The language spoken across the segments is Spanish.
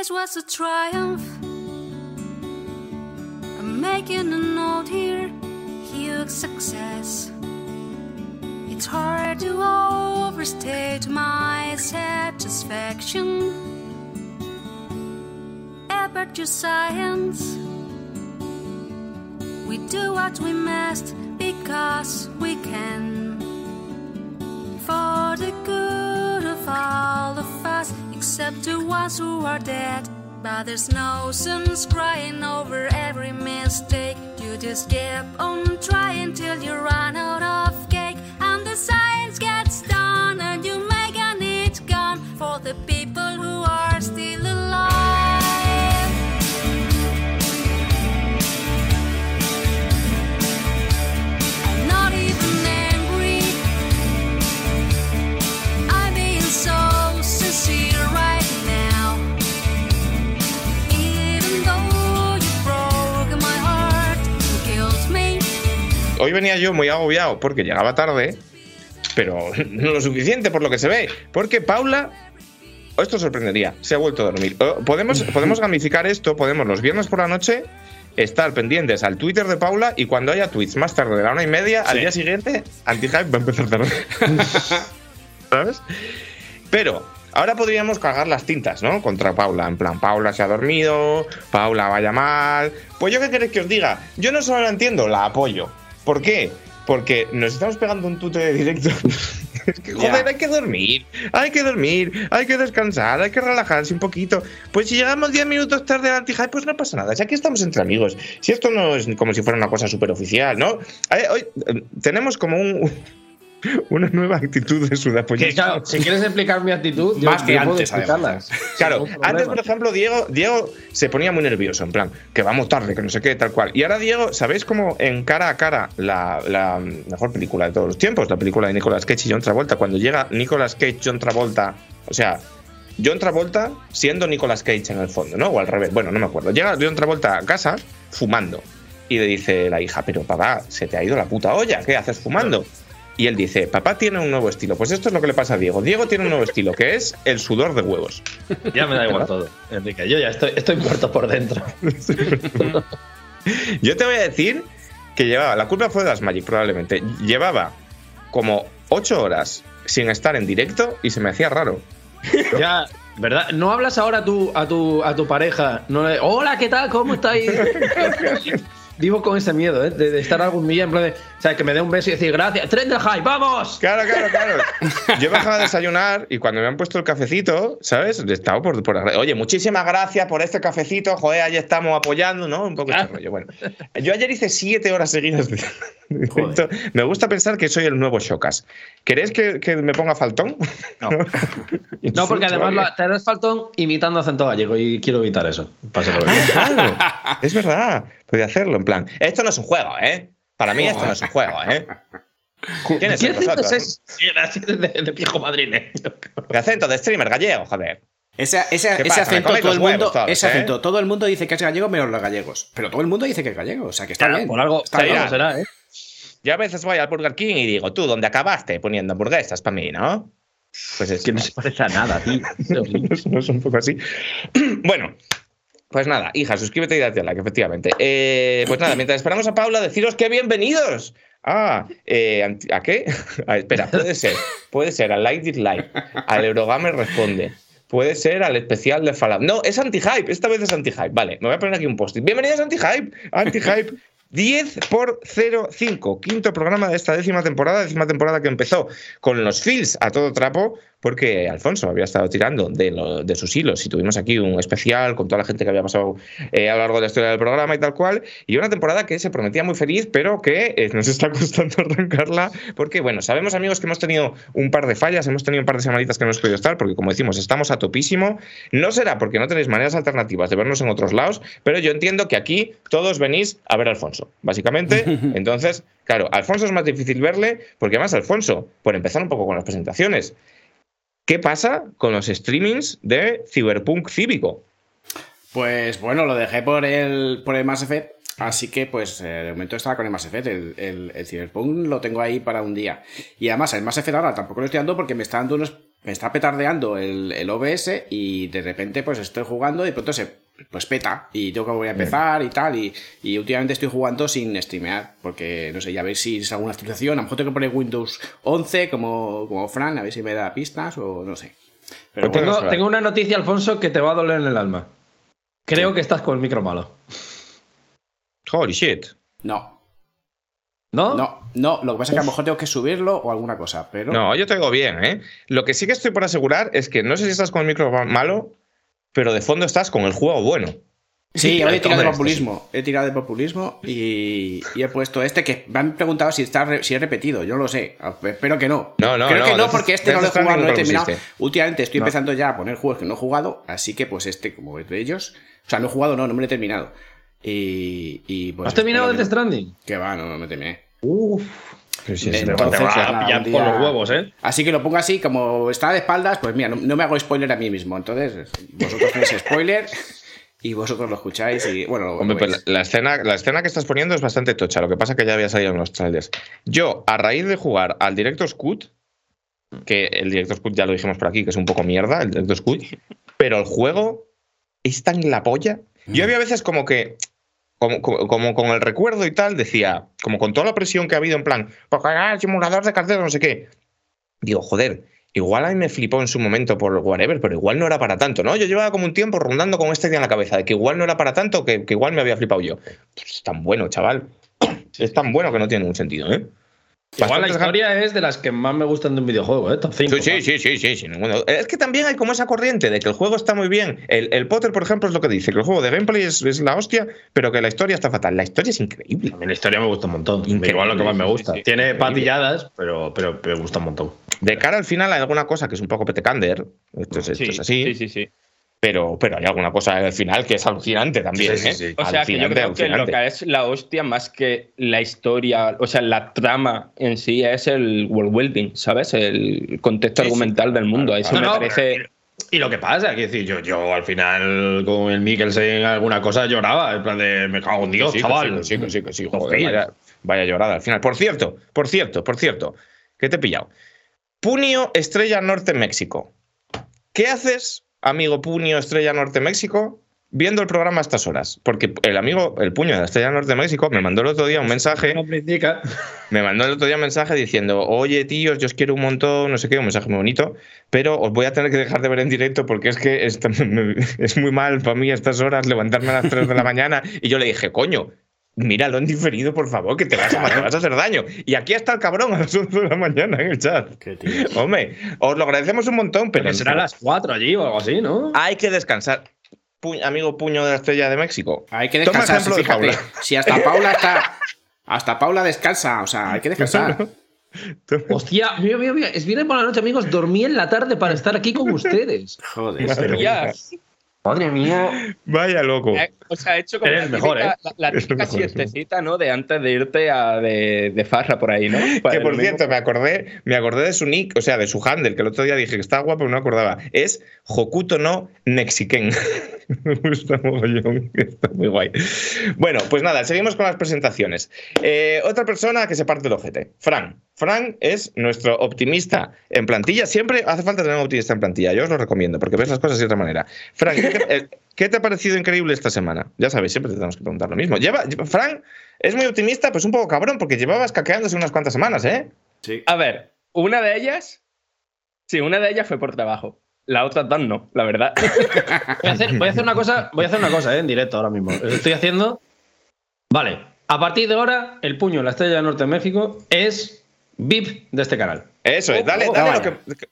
this was a triumph. I'm making a note here, huge success. It's hard to overstate my satisfaction. Aperture science. We do what we must because we can. Except to ones who are dead. But there's no sense crying over every mistake. You just keep on trying till you run out of Hoy venía yo muy agobiado porque llegaba tarde, pero no lo suficiente por lo que se ve. Porque Paula, esto sorprendería, se ha vuelto a dormir. O- Podemos, podemos gamificar esto, podemos los viernes por la noche estar pendientes al Twitter de Paula y cuando haya tweets más tarde de la una y media, al día siguiente, Antihype va a empezar tarde. ¿Sabes? Pero ahora podríamos cargar las tintas, ¿no? Contra Paula. En plan, Paula se ha dormido, Paula vaya mal. Pues yo qué queréis que os diga. Yo no solo la entiendo, la apoyo. ¿Por qué? Porque nos estamos pegando un tute de directo. Es que, joder, hay que dormir, hay que dormir, hay que descansar, hay que relajarse un poquito. Pues si llegamos 10 minutos tarde al anti pues no pasa nada. Si aquí estamos entre amigos, si esto no es como si fuera una cosa súper oficial, ¿no? Eh, Hoy eh, tenemos como un, una nueva actitud de Que, sudapollismo. claro, si quieres explicar mi actitud, yo, Más que antes, explicarlas. Claro, antes, por ejemplo, Diego, Diego se ponía muy nervioso, en plan, que vamos tarde, que no sé qué, tal cual. Y ahora Diego, ¿sabéis cómo en cara a cara la, la mejor película de todos los tiempos, la película de Nicolas Cage y John Travolta, cuando llega Nicolas Cage, John Travolta, o sea, John Travolta siendo Nicolas Cage en el fondo, ¿no? O al revés, bueno, no me acuerdo. Llega John Travolta a casa fumando y le dice la hija, pero papá, se te ha ido la puta olla, ¿qué haces fumando? Y él dice, papá tiene un nuevo estilo. Pues esto es lo que le pasa a Diego. Diego tiene un nuevo estilo, que es el sudor de huevos. Ya me da igual todo, Enrique. Yo ya estoy, estoy muerto por dentro. Yo te voy a decir que llevaba, la culpa fue de las Magic probablemente, llevaba como ocho horas sin estar en directo y se me hacía raro. Ya, ¿verdad? ¿No hablas ahora a tu, a tu, a tu pareja? No le- Hola, ¿qué tal? ¿Cómo estáis? Vivo con ese miedo, ¿eh? De, de estar algún día en plan de. O sea, que me dé un beso y decir gracias. ¡Tren del hype! ¡Vamos! Claro, claro, claro. Yo bajaba a desayunar y cuando me han puesto el cafecito, ¿sabes? Estaba por, por Oye, muchísimas gracias por este cafecito. Joder, ahí estamos apoyando, ¿no? Un poco este rollo. Bueno, yo ayer hice siete horas seguidas de de. Me gusta pensar que soy el nuevo Shocas. ¿Queréis que, que me ponga faltón? No. No, porque además lo- te harás faltón imitando acento gallego y quiero evitar eso. Bien. Claro, es verdad. Podía hacerlo, en plan. Esto no es un juego, ¿eh? Para mí esto no es un juego, ¿eh? ¿Quiénes ¿Qué vosotros? es ese? Sí, así de, de viejo madrileño. De acento de streamer gallego, joder. Ese, ese- ¿Qué ese pasa? Acento, todo el huevos mundo, todos, ese ¿eh? acento, todo el mundo dice que es gallego menos los gallegos. Pero todo el mundo dice que es gallego, o sea que está Claro, bien. por algo, Está por bien. será, ¿eh? Yo a veces voy al Burger King y digo, tú, ¿dónde acabaste poniendo hamburguesas para mí, no? Pues es Que no se parece a nada, tío. no es un poco así. bueno, pues nada, hija, suscríbete y date a like, efectivamente. Eh, pues nada, mientras esperamos a Paula, deciros que bienvenidos. Ah, eh, ¿a qué? Ah, espera, puede ser. Puede ser al Like It Live, al Eurogamer Responde. Puede ser al especial de Fallout. No, es anti-hype. Esta vez es anti-hype. Vale, me voy a poner aquí un post-it. Bienvenidos a anti-hype. Anti-hype 10 por 05. Quinto programa de esta décima temporada. Décima temporada que empezó con los feels a todo trapo, porque Alfonso había estado tirando de, lo- de sus hilos y tuvimos aquí un especial con toda la gente que había pasado eh, a lo largo de la historia del programa y tal cual. Y una temporada que se prometía muy feliz, pero que eh, nos está costando arrancarla, porque bueno, sabemos amigos que hemos tenido un par de fallas, hemos tenido un par de semanitas que no hemos podido estar, porque como decimos, estamos a topísimo. No será porque no tenéis maneras alternativas de vernos en otros lados, pero yo entiendo que aquí todos venís a ver a Alfonso, básicamente. Entonces, claro, Alfonso es más difícil verle, porque además Alfonso, por empezar un poco con las presentaciones, ¿qué pasa con los streamings de Cyberpunk Cívico? Pues bueno, lo dejé por el, por el Mass Effect, así que pues eh, de momento estaba con el Mass Effect. El, el, Cyberpunk lo tengo ahí para un día. Y además, el Mass Effect ahora tampoco lo estoy dando porque me está dando unos me está petardeando el, el OBS y de repente pues estoy jugando y pronto se pues peta y tengo que volver a empezar y tal y, y últimamente estoy jugando sin streamear porque no sé ya ver si es alguna actualización a lo mejor tengo que poner Windows 11 como, como Fran a ver si me da pistas o no sé pero Pues Tengo, tengo una noticia, Alfonso, que te va a doler en el alma. Creo que estás con el micro malo. Holy shit. no ¿No? no no lo que pasa es que a lo mejor tengo que subirlo o alguna cosa pero No, yo te digo bien, ¿eh? Lo que sí que estoy por asegurar es que no sé si estás con el micro malo, pero de fondo estás con el juego bueno. Sí, hoy he tirado de populismo. He tirado de populismo y, y he puesto este que me han preguntado si está re- si he repetido. Yo no lo sé. Espero que no. No, no, Creo no, que no, porque este no lo he jugado, no lo he terminado. pusiste. Últimamente estoy No. empezando ya a poner juegos que no he jugado, así que pues este, como es de ellos. O sea, no he jugado, no, no me lo he terminado. Y. y pues, ¿Has terminado no. Stranding? Que va, no, no me terminé. Uf. Pero si Entonces, es verdad. te va a nada, pillar un por día- los huevos. Así que lo pongo así, como está de espaldas, pues mira, no, no me hago spoiler a mí mismo. Entonces, vosotros tenéis spoiler y vosotros lo escucháis y bueno, Hombre, lo pues la, la escena, la escena que estás poniendo es bastante tocha. Lo que pasa es que ya había salido en los trailers. Yo, a raíz de jugar al Director's Cut, que el Director's Cut ya lo dijimos por aquí, que es un poco mierda, el Director's Cut, pero el juego es tan la polla. Yo había veces como que, como, como, con el recuerdo y tal, decía, como con toda la presión que ha habido en plan, porque ah, el simulador de cartero, no sé qué. Digo, joder, igual a mí me flipó en su momento por whatever, pero igual no era para tanto, ¿no? Yo llevaba como un tiempo rondando con esta idea en la cabeza de que igual no era para tanto, que, que igual me había flipado yo. Pues es tan bueno, chaval. Es tan bueno que no tiene ningún sentido, ¿eh? Igual la historia es de las que más me gustan de un videojuego, ¿eh? Top 5. Sí, sí, sí, sí, sí. Es que también hay como esa corriente de que el juego está muy bien. El, el Potter, por ejemplo, es lo que dice, que el juego de gameplay es, es la hostia, pero que la historia está fatal. La historia es increíble. A mí la historia me gusta un montón. Increíble, Igual lo que más me gusta. sí, sí. Tiene Increíble. patilladas, pero, pero, me gusta un montón. De cara al final hay alguna cosa que es un poco petecander, esto es así, sí, sí, sí. Pero, pero hay alguna cosa al final que es alucinante también. Sí, sí, ¿eh? sí. O sea, que yo Alucinante, creo que lo que es la hostia más que la historia, o sea, la trama en sí es el world building, ¿sabes? El contexto Sí, sí, argumental del mundo. Eso No, me no, parece. Y lo que pasa, que decir, yo, yo al final con el Mikkelsen alguna cosa lloraba, en plan de me cago en Dios, Sí, chaval. Sí, que sí, que sí, Por joder, vaya, vaya llorada al final. Por cierto, por cierto, por cierto, que te he pillado. Punio Estrella Norte México. ¿Qué haces, amigo Punio Estrella Norte México, viendo el programa a estas horas? Porque el amigo, el Puño de la Estrella Norte México, me mandó el otro día un mensaje. No me indica. Me mandó el otro día un mensaje diciendo, oye tíos, yo os quiero un montón, no sé qué, un mensaje muy bonito, pero os voy a tener que dejar de ver en directo porque es que me- es muy mal para mí a estas horas levantarme a las 3 de la mañana. Y yo le dije, coño, míralo en diferido, por favor, que te vas, a, te vas a hacer daño. Y aquí está el cabrón a las 11 de la mañana en el chat. Qué tío. Hombre, os lo agradecemos un montón, pero Pero será a las 4 allí o algo así, ¿no? hay que descansar. Pu- amigo Puño de la Estrella de México. Hay que Toma descansar, ejemplo de fíjate. Paula. Si hasta Paula está. Hasta Paula descansa, o sea, hay que descansar. Hostia, mira, mira, mira. Es viernes por la noche, amigos. Dormí en la tarde para estar aquí con ustedes. Joder. Ya, Madre mía. Vaya loco. eh, o sea, he hecho como Eres la mejor, típica, ¿eh? la, típica mejor, siestecita, ¿no? De antes de irte a, de, de farra por ahí, ¿no? Para Que por cierto, me acordé, me acordé de su nick, o sea, de su handle, que el otro día dije que estaba guapo, pero no me acordaba. Es Hokuto no Nexiken. me gusta mogollón, está muy guay. Bueno, pues nada, seguimos con las presentaciones. Eh, otra persona que se parte el ojete, Fran. Fran es nuestro optimista en plantilla. Siempre hace falta tener un optimista en plantilla. Yo os lo recomiendo porque ves las cosas de otra manera. Fran, ¿qué te, eh, ¿qué te ha parecido increíble esta semana? Ya sabéis, siempre te tenemos que preguntar lo mismo. Lleva, Fran es muy optimista, pues un poco cabrón, porque llevabas caqueándose unas cuantas semanas, ¿eh? Sí. A ver, una de ellas. Sí, una de ellas fue por trabajo. La otra dos no, la verdad. Voy a, hacer, voy a hacer una cosa, voy a hacer una cosa, eh, en directo ahora mismo. Estoy haciendo. Vale. A partir de ahora, el puño, la estrella de Norte de México, es VIP de este canal. Eso es, dale, Oh, dale vaya. lo que. que-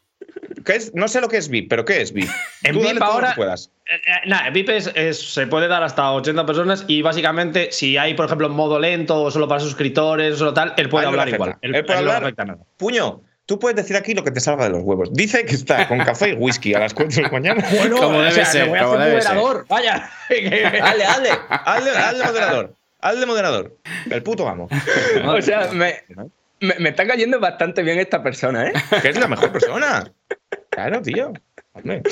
que es, no sé lo que es VIP, pero ¿qué es VIP? En Tú dale VIP ahora- puedas. Eh, eh, Nada, VIP es, es- se puede dar hasta 80 personas y básicamente, si hay, por ejemplo, modo lento o solo para suscriptores o solo tal, él puede no hablar igual. Él Él, puede él no hablar. afecta nada. Puño, tú puedes decir aquí lo que te salga de los huevos. Dice que está con café y whisky a las 4 de la mañana. Bueno, Como o debe sea, ser, le voy a como hacer debe ser. moderador. Vaya. Hazle, hazle, hazle, hazle moderador. Hazle moderador. El puto amo. o sea, me, me, me está cayendo bastante bien esta persona, ¿eh? Que es la mejor persona. Claro, tío. Hombre.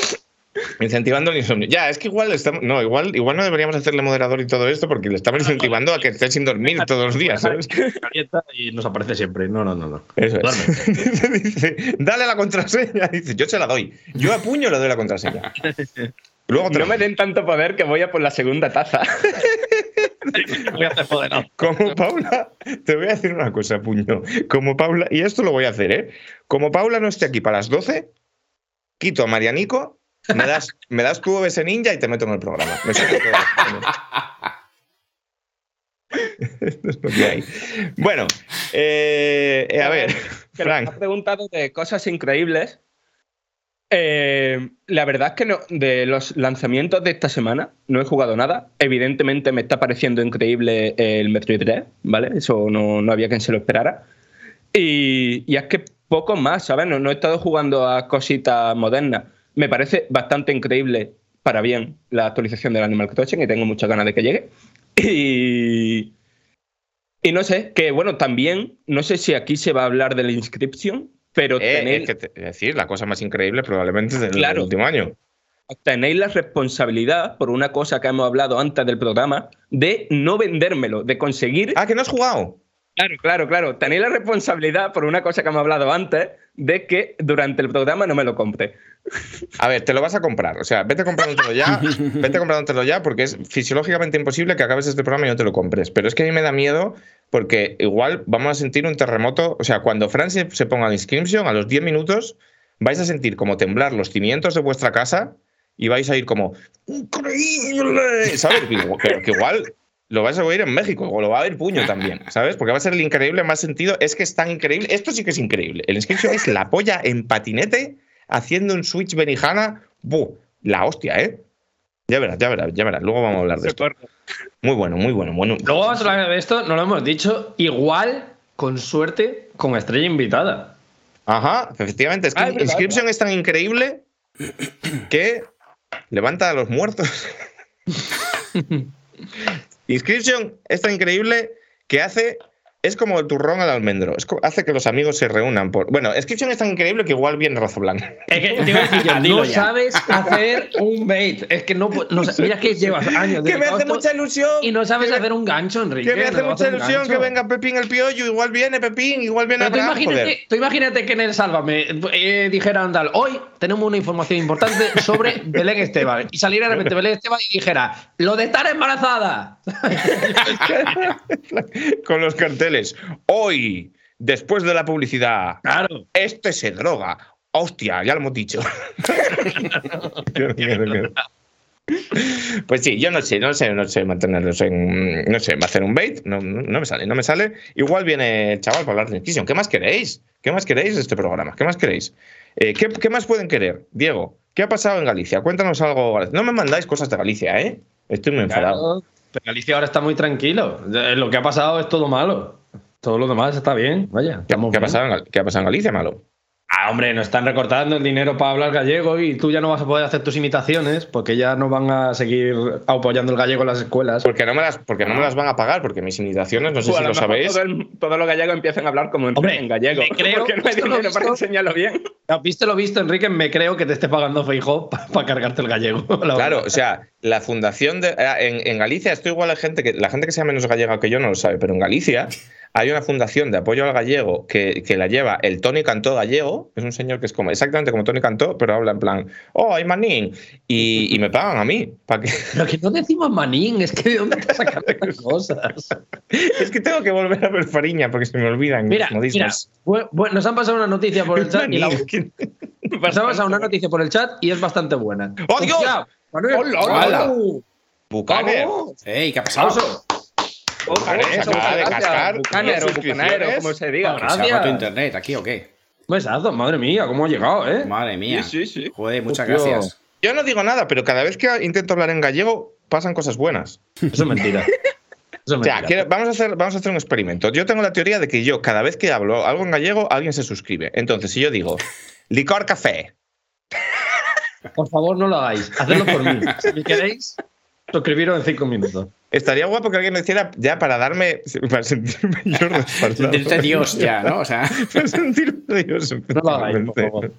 Incentivando el insomnio. Ya, es que igual estamos. No, igual, igual no deberíamos hacerle moderador y todo esto porque le estamos incentivando a que esté sin dormir todos los días, ¿sabes? Y nos aparece siempre. No, no, no. no. Eso es. Dice, dale la contraseña. Dice, yo se la doy. Yo a puño le doy la contraseña. Luego No me den tanto poder que voy a por la segunda taza. Voy a hacer. Como Paula, te voy a decir una cosa, puño. Como Paula, y esto lo voy a hacer, ¿eh? Como Paula no esté aquí para las 12, quito a Marianico, me das, me das tu OBS Ninja y te meto en el programa. Me saco todo. Esto es lo que hay. Bueno, eh, eh, a ver, Frank. ha preguntado de cosas increíbles. Eh, la verdad es que no- de los lanzamientos de esta semana no he jugado nada. Evidentemente me está pareciendo increíble el Metroid 3, ¿vale? Eso no, no había quien se lo esperara. Y, y es que poco más, ¿sabes? No, no he estado jugando a cositas modernas. Me parece bastante increíble para bien la actualización del Animal Crossing y tengo muchas ganas de que llegue. Y, y no sé, que bueno, también, no sé si aquí se va a hablar de la inscripción, pero Eh, tenéis, es que te- es decir, la cosa más increíble probablemente del Claro. último año. tenéis la responsabilidad, por una cosa que hemos hablado antes del programa, de no vendérmelo, de conseguir Ah, que no has jugado. Claro, claro, claro. Tenéis la responsabilidad, por una cosa que hemos hablado antes, de que durante el programa no me lo compre. A ver, te lo vas a comprar. O sea, vete comprándotelo ya. vete comprándotelo ya porque es fisiológicamente imposible que acabes este programa y no te lo compres. Pero es que a mí me da miedo porque igual vamos a sentir un terremoto. O sea, cuando Fran se, ponga la inscripción, a los 10 minutos vais a sentir como temblar los cimientos de vuestra casa y vais a ir como ¡Increíble! ¿Sabes? Que igual- lo vais a oír en México o lo va a ver puño también, ¿sabes? Porque va a ser el increíble más sentido. Es que es tan increíble. Esto sí que es increíble. El inscripción es la polla en patinete haciendo un switch Benihana. ¡Buh! La hostia, ¿eh? Ya verás, ya verás, ya verás. Luego vamos a hablar de esto. Muy bueno, muy bueno. bueno. Luego vamos a hablar de esto, no lo hemos dicho. Igual, con suerte, con estrella invitada. Ajá, efectivamente. Es que Ah, es Inscription es tan increíble que levanta a los muertos. Inscription es tan increíble que hace. Es como el turrón al almendro. Es hace que los amigos se reúnan por. Bueno, Inscription es tan increíble que igual viene Razo Blanco. Es que te iba a decir yo, Dilo no ya. sabes hacer un bait. Es que no, no Mira que llevas años. Que me hace mucha ilusión. Y no sabes hacer un gancho, Enrique. Que me hace no mucha ilusión que venga Pepín el piollo. Igual viene Pepín, igual viene Pero tú Abraham. Joder. imagínate, tú imagínate que en el Sálvame eh, dijera Andal, hoy tenemos una información importante sobre Belén Esteban. Y saliera de repente Belén Esteban y dijera, lo de estar embarazada. Con los carteles. Hoy, después de la publicidad, Claro. este se droga. Hostia, ya lo hemos dicho. Pues sí, yo no sé, no sé, no sé mantenerlos en. No sé, hacer un bait, no, no, me sale, no me sale. Igual viene el chaval para hablar de Inquisition. ¿Qué más queréis? ¿Qué más queréis de este programa? ¿Qué más queréis? Eh, ¿qué, qué más pueden querer? Diego, ¿qué ha pasado en Galicia? Cuéntanos algo. No me mandáis cosas de Galicia, ¿eh? Estoy muy enfadado. Claro. Pero Galicia ahora está muy tranquilo. Eh, Lo que ha pasado es todo malo. Todo lo demás está bien. Vaya. ¿Qué, ha pasado en, qué ha pasado en Galicia, malo? Ah, hombre, nos están recortando el dinero para hablar gallego y tú ya no vas a poder hacer tus imitaciones porque ya no van a seguir apoyando el gallego en las escuelas. Porque no me las, porque no me las van a pagar, porque mis imitaciones, no sé si lo sabéis. todo el- todos los gallegos empiezan a hablar como en, Hombre, en gallego. me creo- porque no hay dinero para enseñarlo bien. ¿Has visto lo visto, Enrique? Me creo que te esté pagando Feijó para cargarte el gallego. la Claro, o sea, la fundación de. ah, En, en Galicia, esto igual la gente que. La gente que sea menos gallega que yo no lo sabe, pero en Galicia hay una fundación de apoyo al gallego que, que la lleva el Tony Cantó gallego. Es un señor que es como exactamente como Tony Cantó, pero habla en plan, oh, hay manín. Y, y me pagan a mí. Para que, Pero que no decimos manín, es que de dónde te sacas las cosas. es que tengo que volver a ver Fariña porque se me olvidan Mira, los mira, nos han pasado una noticia por el chat y la, han pasado una noticia por el chat y es bastante buena. ¡Oh, Dios! Hostia, Manuel. ¡Hola, hola! Bucaner. ¡Vamos! ¡Ey, qué ha pasado! ¡Aplauso! Bucaner, se acaba de cascar. Bucanero, como se diga. Ahora. ¿Se ha roto internet aquí o qué? Besazo, madre mía, cómo ha llegado, ¿eh? Madre mía. Sí, sí, sí. Joder, muchas gracias. Yo no digo nada, pero cada vez que intento hablar en gallego pasan cosas buenas. Eso es mentira. Eso es O sea, mentira. quiero- vamos, a hacer, vamos a hacer un experimento. Yo tengo la teoría de que yo, cada vez que hablo algo en gallego, alguien se suscribe. Entonces, si yo digo licor café, Por favor, no lo hagáis. Hacedlo por mí. Si queréis, suscribiros en cinco minutos. Estaría guapo que alguien lo hiciera ya para darme. para sentirme yo respaldado. Sentirte Dios ya, ¿no? O sea, Para sentirme Dios. No lo hagáis, por favor.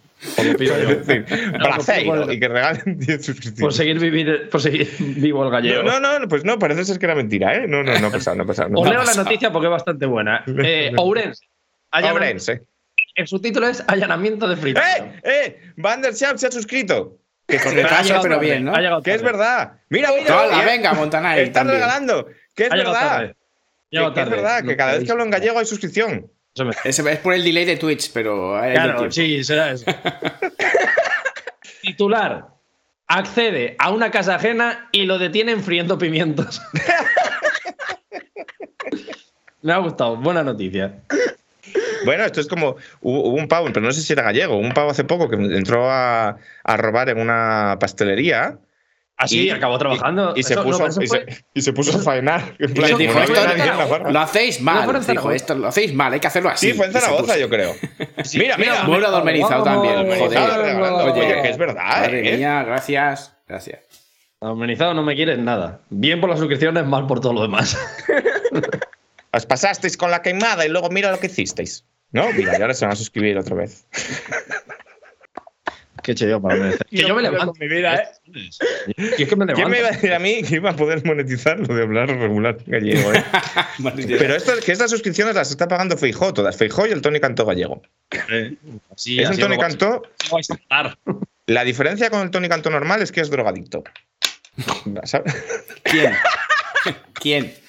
Lo pido yo. Es decir, Braceiro, por- y que regalen 10 Por suscripciones. seguir, vivir, por seguir vivo el gallego. No, no, no, pues no, parece ser que era mentira, ¿eh? No, no, no ha pasado, no ha pasado. No Os leo la noticia porque es bastante buena. Eh, Ourense. El subtítulo es Allanamiento de Frito. ¡Eh! ¡Eh! Van der Schaap se ha suscrito. Que, con retraso, pero bien, ¿no? Ha llegado que es verdad. Mira, mira. Hola, mira. venga, Montanay. Están también. regalando. Que es verdad. Que, es verdad, que cada vez que hablo en gallego hay suscripción. Es, es por el delay de Twitch, pero hay Claro, sí, será eso. Titular. Accede a una casa ajena y lo detienen friendo pimientos. Me ha gustado. Buena noticia. Bueno, esto es como. Hubo, hubo un pavo, pero no sé si era gallego. Un pavo hace poco que entró a, a robar en una pastelería. Así y- acabó trabajando. Y, y se, Eso- no, puso, y, fue- se, y se puso a faenar. En Y plan, les dijo, no esto lo hacéis No mal. dijo, Zaragoza. esto lo hacéis mal, hay que hacerlo así. Sí, fue en Y Zaragoza, yo creo. Mira, mira. Muy adormenizado también, joder. Oye, Oye, que es verdad, Madre ¿eh? mía, gracias. Gracias. Amenizado no me quieres nada. Bien por las suscripciones, mal por todo lo demás. Os pasasteis con la queimada y luego mira lo que hicisteis. ¿No? Mira, y ahora se van a suscribir otra vez. Qué he hecho yo para merecer. Que yo me levanto. Con mi vida, ¿eh? Y es que me levanto. ¿Quién me iba a decir a mí que iba a poder monetizar lo de hablar regular gallego? ¿eh? Pero esto, que estas suscripciones las está pagando Feijó todas. Feijó y el Tony Cantó gallego. Sí, es un Tony Cantó. La diferencia con el Tony Cantó normal es que es drogadicto. ¿Sabes? ¿Quién? ¿Quién?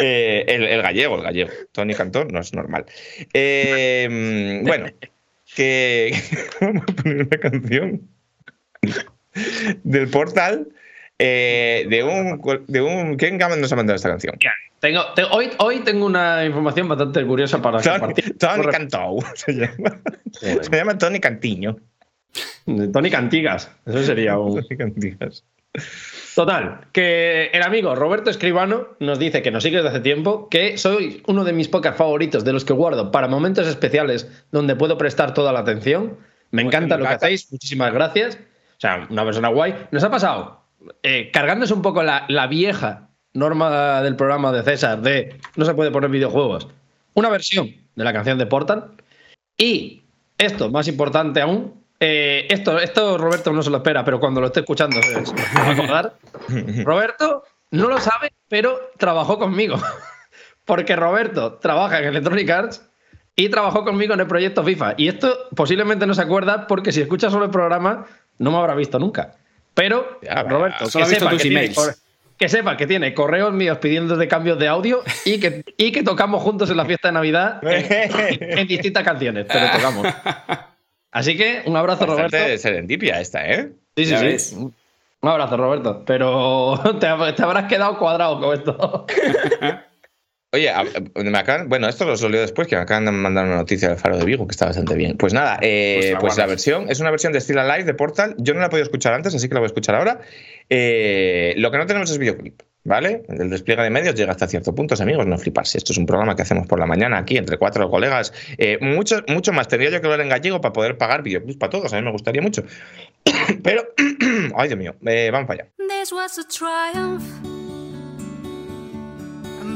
Eh, el, el gallego, el gallego. Tony Cantó no es normal. Eh, bueno, que vamos a poner una canción del portal eh, de un. De un ¿Quién nos ha mandado esta canción? Tengo, te- hoy, hoy tengo una información bastante curiosa para Tony, compartir. Tony Cantó se llama. Se llama Tony Cantiño. Tony Cantigas. Eso sería un. Tony Cantigas. Total, que el amigo Roberto Escribano nos dice que nos sigue desde hace tiempo, que soy uno de mis podcasts favoritos, de los que guardo para momentos especiales donde puedo prestar toda la atención. Me encanta lo que hacéis, muchísimas gracias. O sea, una persona guay. Nos ha pasado eh, cargándose un poco la, la vieja norma del programa de César de no se puede poner videojuegos. Una versión de la canción de Portal. Y esto, más importante aún, eh, esto, esto Roberto no se lo espera, pero cuando lo esté escuchando se, se va a acordar. Roberto no lo sabe, pero trabajó conmigo. Porque Roberto trabaja en Electronic Arts y trabajó conmigo en el proyecto FIFA. Y esto posiblemente no se acuerda porque si escucha solo el programa no me habrá visto nunca. Pero, Ya, Roberto, que sepa, que, tiene, emails. corre- que sepa que tiene correos míos pidiendo de cambios de audio y que, y que tocamos juntos en la fiesta de Navidad en, en distintas canciones, pero tocamos. Así que un abrazo, Roberto. Bastante serendipia esta, ¿eh? Sí, sí, Ya sí. ves. Un abrazo, Roberto. Pero te, te habrás quedado cuadrado con esto. Oye, a- me acaban- bueno, esto lo salió después, que me acaban de mandar una noticia del Faro de Vigo, que está bastante bien. Pues nada, eh, Pues la pues la guardas. versión es una versión de Still Alive de Portal. Yo no la he podido escuchar antes, así que la voy a escuchar ahora. Eh, lo que no tenemos es videoclip, ¿vale? El despliegue de medios llega hasta cierto punto, amigos, no fliparse. Esto es un programa que hacemos por la mañana aquí, entre cuatro colegas. Eh, mucho, mucho más tendría yo que hablar en gallego para poder pagar videoclips para todos, a mí me gustaría mucho. Pero, ay Dios mío, eh, vamos para allá. This was a triumph.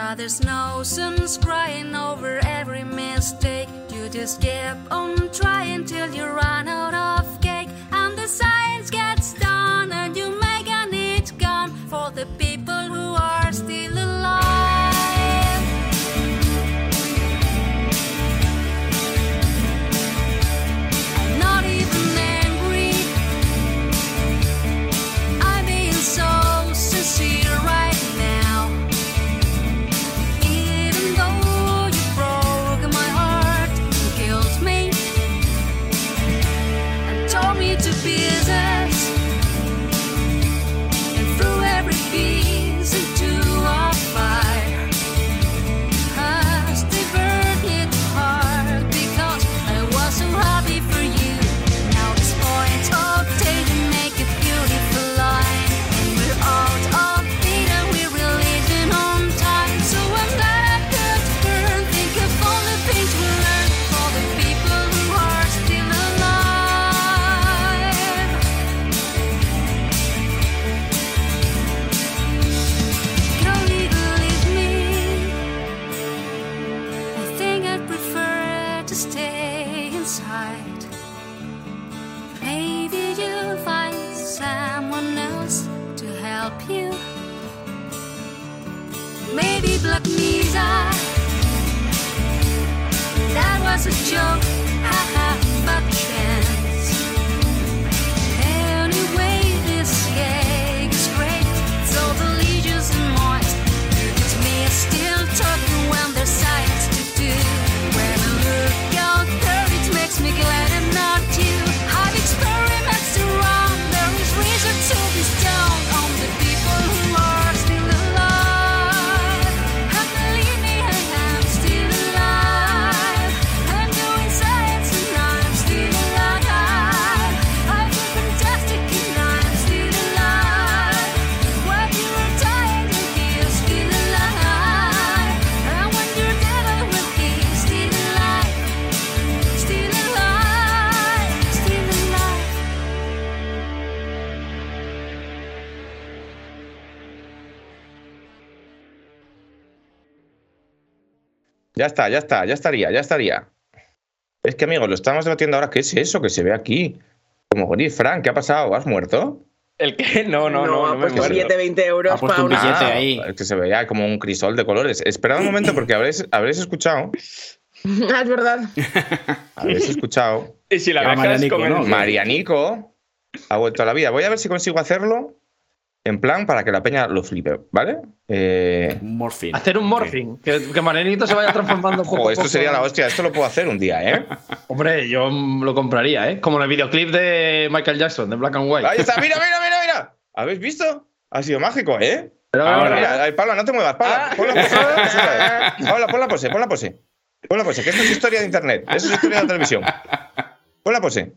But there's no sense crying over every mistake. You just keep on trying till you run out of cake, and the science gets was Ya está, ya está, ya estaría, ya estaría. Es que, amigos, lo estamos debatiendo ahora. ¿Qué es eso que se ve aquí? Como gris, Frank, ¿qué ha pasado? ¿Has muerto? ¿El qué? No, no, no, no, ha me puesto muero. 7, 20 euros Ha para un una. billete Ah, ahí. Es que se veía como un crisol de colores. Esperad un momento porque habréis, habréis escuchado. Ah, es verdad. Habréis escuchado. Y si la Marianico, ¿no? Marianico ha vuelto a la vida. Voy a ver si consigo hacerlo en plan para que la peña lo flipe, ¿vale? Eh, Un morfín. Hacer un morphing. Que, que Marianito se vaya transformando poco jo, a esto poco. sería la hostia. Esto lo puedo hacer un día, ¿eh? Hombre, yo lo compraría, ¿eh? Como en el videoclip de Michael Jackson, de Black and White. Ahí está, mira, mira, mira, mira. ¿Habéis visto? Ha sido mágico, ¿eh? Pero Ahora. Mira, ay, Paula, no te muevas. Paula, Ah. pon la pose. Pon la pose, pon la pose. Pon la pose, que esto es historia de internet. Eso es historia de la televisión. Pon la pose.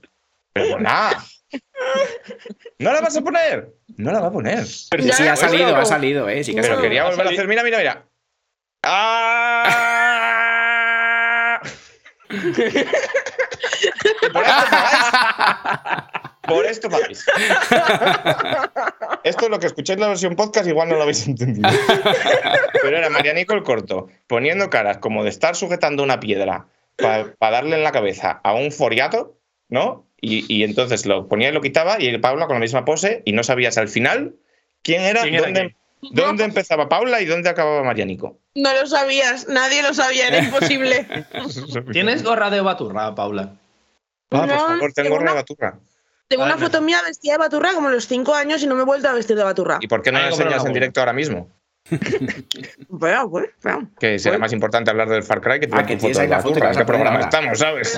Pero nada. ¿No la vas a poner? No la va a poner. Pero Sí, ha salido, ha salido, ¿eh? Sí que Pero quería volver a hacer. Mira, mira, mira. ¡Ah! Por esto pagáis. Por esto pagáis. Esto es lo que escucháis en la versión podcast, igual no lo habéis entendido. Pero era Marianico el corto, poniendo caras como de estar sujetando una piedra para darle en la cabeza a un foriato, ¿no? Y, y entonces lo ponía y lo quitaba, y el Paula con la misma pose, y no sabías al final quién era, ¿Quién era dónde, dónde empezaba Paula y dónde acababa Marianico. No lo sabías, nadie lo sabía, era imposible. ¿Tienes gorra de baturra, Paula? Ah, por No, favor, tengo una una- baturra. Tengo una foto mía vestida de baturra como a los 5 años y no me he vuelto a vestir de baturra. ¿Y por qué no la enseñas en gorra. directo ahora mismo? Pero, pues, pero. Que será más importante hablar del Far Cry que Ah, tu que foto de baturra. ¿En qué programa estamos, sabes?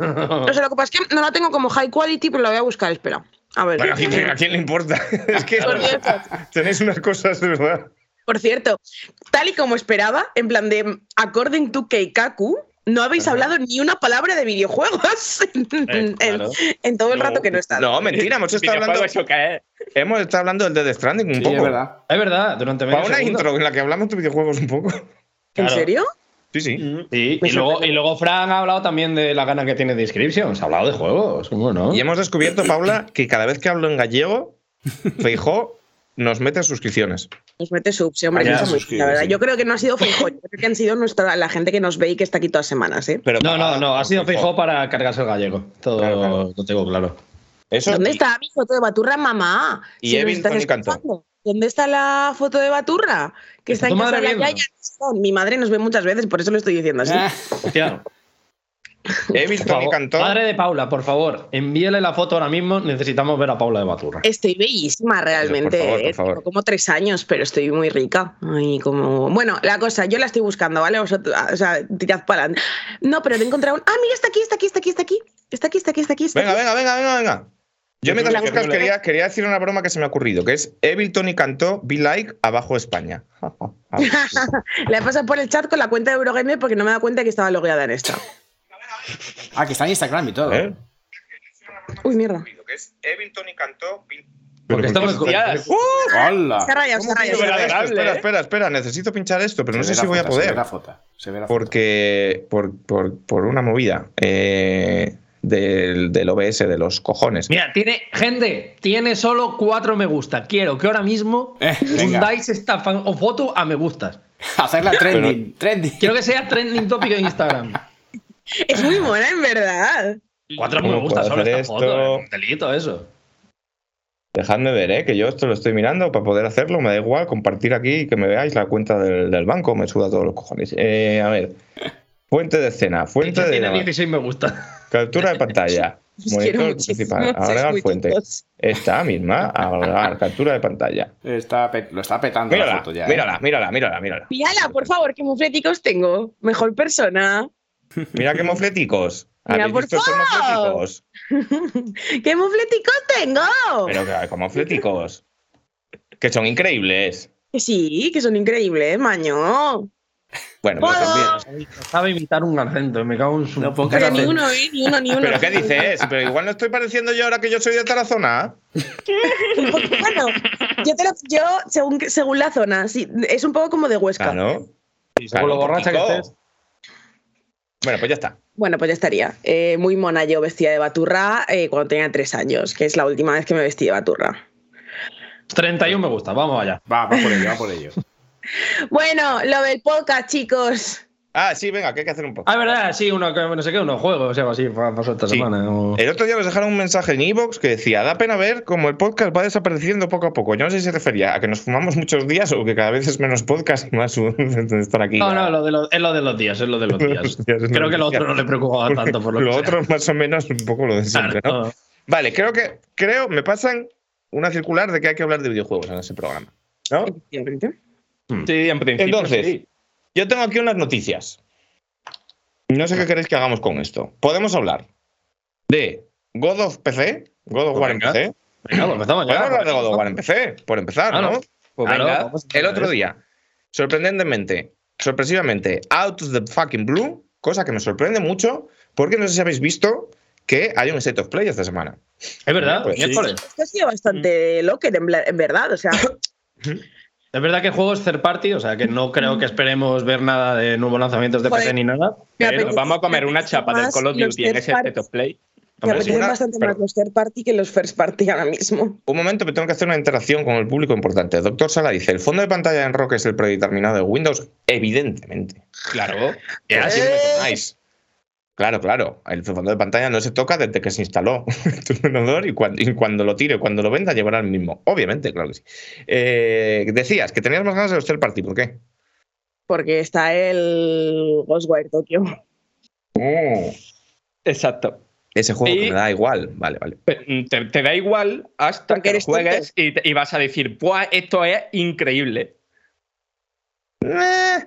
O sea, lo que pasa es que no la tengo como high quality, pero la voy a buscar, espera. A ver. Bueno, ¿a quién, a quién le importa? es que Por cierto, tenéis unas cosas de verdad. por cierto, tal y como esperaba, en plan de according to Keikaku, no habéis hablado ni una palabra de videojuegos en, en- claro. en todo el rato que no he estado. No, mentira, hemos estado hablando, ¿Videojuego eso qué es? hemos estado hablando del Death Stranding un Sí, poco. es verdad. Es verdad, durante Para una segundo. intro en la que hablamos de videojuegos un poco. ¿En Claro. serio? Sí, sí. Sí, Me y luego, sorprende. y luego Fran ha hablado también de la gana que tiene de Inscription. Se ha hablado de juegos, ¿cómo no? Y hemos descubierto, Paula, que cada vez que hablo en gallego, Feijó nos mete suscripciones. Nos mete subs, sí, hombre, Ah, ya, eso es muy- suscribe, la verdad. sí. Yo creo que no ha sido Feijóo, yo creo que han sido nuestra, la gente que nos ve y que está aquí todas semanas, ¿eh? Pero No, no, no, ha sido Feijó. para cargarse el gallego. Todo Claro, claro. lo tengo claro. Eso, ¿Dónde y- está mi foto de Baturra, mamá? Y Evil estás Tony Cantó. ¿Dónde está la foto de Baturra? Que está ¿Está en casa de la yaya. Mi madre nos ve muchas veces, por eso lo estoy diciendo así. Ah, Hostia, Tony favor. Cantó. Madre de Paula, por favor, envíele la foto ahora mismo. Necesitamos ver a Paula de Baturra. Estoy bellísima realmente. Por favor, por eh. favor. Tengo como tres años, pero estoy muy rica. Ay, como... Bueno, la cosa, yo la estoy buscando, ¿vale? Vosotros, o sea, tirad para adelante. No, pero te he encontrado un... Ah, mira, está aquí, está aquí, está aquí, está aquí. Está aquí, está aquí, está aquí. Está Venga, aquí. venga, venga, venga, venga. Yo mientras creo que buscas no le- quería, quería decir una broma que se me ha ocurrido, que es Evil Tony Cantó, Be Like, abajo España. Le he pasado por el chat con la cuenta de Eurogamer porque no me he dado cuenta que estaba logueada en esta. Ah, que está en Instagram y todo. ¿Eh? Uy, mierda. Que es Evil Tony Cantó, Be- Porque estamos Hostias. ¡Hola! Se ha rayado, se agradable, Espera, ¿eh? espera, espera, necesito pinchar esto, pero no sé si la voy a foto, Se ve poder. la foto. Se ve la foto. Porque por, por, por una movida eh, del, del OBS de los cojones. Mira, tiene, gente, tiene solo cuatro me gusta. Quiero que ahora mismo Eh, esta fan- o foto a me gustas. Hacerla trending. trending. Quiero que sea trending topic en Instagram. Es muy buena, en verdad. Cuatro ¿Cómo me gusta solo esta esto? foto. Es un delito eso. Dejadme ver, ¿eh? que yo esto lo estoy mirando para poder hacerlo. Me da igual compartir aquí y que me veáis la cuenta del, del banco. Me suda todos los cojones. Eh, a ver. Fuente de escena. Fuente de. Tiene 16 me gusta. Captura de pantalla. Monitor principal. muy fuente. Esta misma. Agregar. Captura de pantalla. Está lo está petando la Mírala, foto ya. ¿eh? mírala, mírala, mírala, mírala. Mírala, por favor, qué mufleticos tengo. Mejor persona. Mira qué mofleticos. Mira, ¿Habéis por favor. mofleticos? ¡Qué mufleticos tengo! Pero que como mofleticos. Que son increíbles. Que sí, que son increíbles, maño. Bueno, ¡Hola! también. Sabe imitar un acento, me cago en su. No pongas Pero ni uno, ¿eh? Ni uno, ni uno. ¿Pero qué dices? Pero igual no estoy pareciendo yo ahora que yo soy de Tarazona. Bueno, yo, te lo, yo según, según la zona, sí, es un poco como de Huesca. Claro. Con lo borracha que estés. Bueno, pues ya está. Bueno, pues ya estaría. Eh, muy mona yo vestida de baturra eh, cuando tenía tres años, que es la última vez que me vestí de baturra. 31 me gusta, vamos allá. Va, va por ello, va por ello. Bueno, lo del podcast, chicos. Ah, sí, venga, que hay que hacer un poco. Ah, es verdad, sí, uno que no sé qué, unos juegos, o algo así, pa- pasó esta Sí. semana. o- El otro día nos dejaron un mensaje en Evox que decía, da pena ver cómo el podcast va desapareciendo poco a poco. Yo no sé si se refería a que nos fumamos muchos días o que cada vez es menos podcast y más estar aquí. No, no, lo de los- es lo de los días, es lo de los días. Creo que lo otro no le preocupaba tanto por lo, Lo que otro más o menos un poco lo de sea. siempre, Claro, ¿no? Vale, creo que creo me pasan una circular de que hay que hablar de videojuegos en ese programa. ¿No? Efectivamente. Sí, en principio. Entonces, sí. yo tengo aquí unas noticias. No sé qué queréis que hagamos con esto. Podemos hablar de God of PC, God of Pues War en. PC. Venga, pues empezamos ya. Podemos hablar de God of War en PC, por empezar. ¿no? Pues Venga, el otro día, sorprendentemente, sorpresivamente, out of the fucking blue, cosa que me sorprende mucho, porque no sé si habéis visto que hay un State of Play esta semana. Es verdad, Pues sí. Esto ha sido bastante locker, en, en verdad. O sea, Es verdad que el juego es third party, o sea que no creo que esperemos ver nada de nuevos lanzamientos de Joder. PC ni nada. Pero apetece- vamos a comer una chapa del Call of Duty en ese. State of Play. me Hombre, apetecen una- bastante pero- más los third party que los first party ahora mismo. Un momento que tengo que hacer una interacción con el público importante. Doctor Sala dice, ¿el fondo de pantalla en Rock es el predeterminado de Windows? Evidentemente. Claro. Que así me tomáis. Claro, claro. El fondo de pantalla no se toca desde que se instaló tu ordenador y cuando, y cuando lo tire, cuando lo venda, llevará el mismo. Obviamente, claro que sí. Eh, decías que tenías más ganas de los third party. ¿Por qué? Porque está el Ghostwire Tokyo. Oh, Exacto. ese juego que me da igual. Vale, vale. Te, da igual hasta Porque que lo juegues y, te- y vas a decir, ¡buah, esto es increíble! Eh,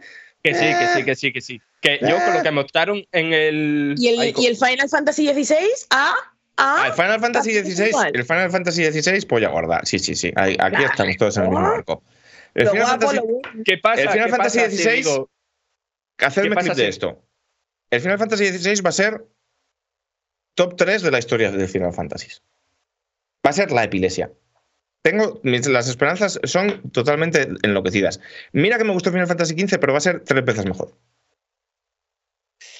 Que sí, que sí, que sí, que sí. Que yo con lo que mostraron en el. ¿Y el, Ay, y el Final Fantasy XVI? Ah, Ah, ah. el Final Fantasy XVI, el Final Fantasy XVI, pues ya guardar. Sí, sí, sí. Ahí- aquí Claro. estamos todos en el mismo barco. El Lo Final guapo, Fantasy. ¿Qué pasa? el Final ¿Qué Fantasy pasa si XVI digo- hacedme ¿Qué pasa clip de si- esto. El Final Fantasy XVI va a ser top 3 de la historia de Final Fantasy. Va a ser la epilepsia. Tengo, mis- las esperanzas son totalmente enloquecidas. Mira que me gustó Final Fantasy XV, pero va a ser tres veces mejor.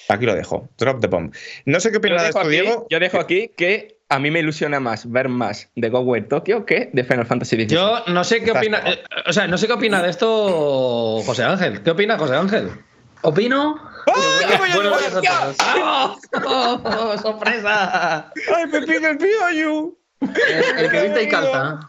Aquí lo dejo. Drop the bomb. No sé qué Yo opina de esto, aquí, Diego. yo dejo aquí que a mí me ilusiona más ver más de Ghostwire Tokyo que de Final Fantasy XVI. Yo no sé qué opina. eh, o sea, no sé qué opina de esto José Ángel. ¿Qué opina José Ángel? Opino. Buenos días a todos. ¡Oh! ¡Sorpresa! ¡Ay, Pepín, el piollo! El, el que viste y calza.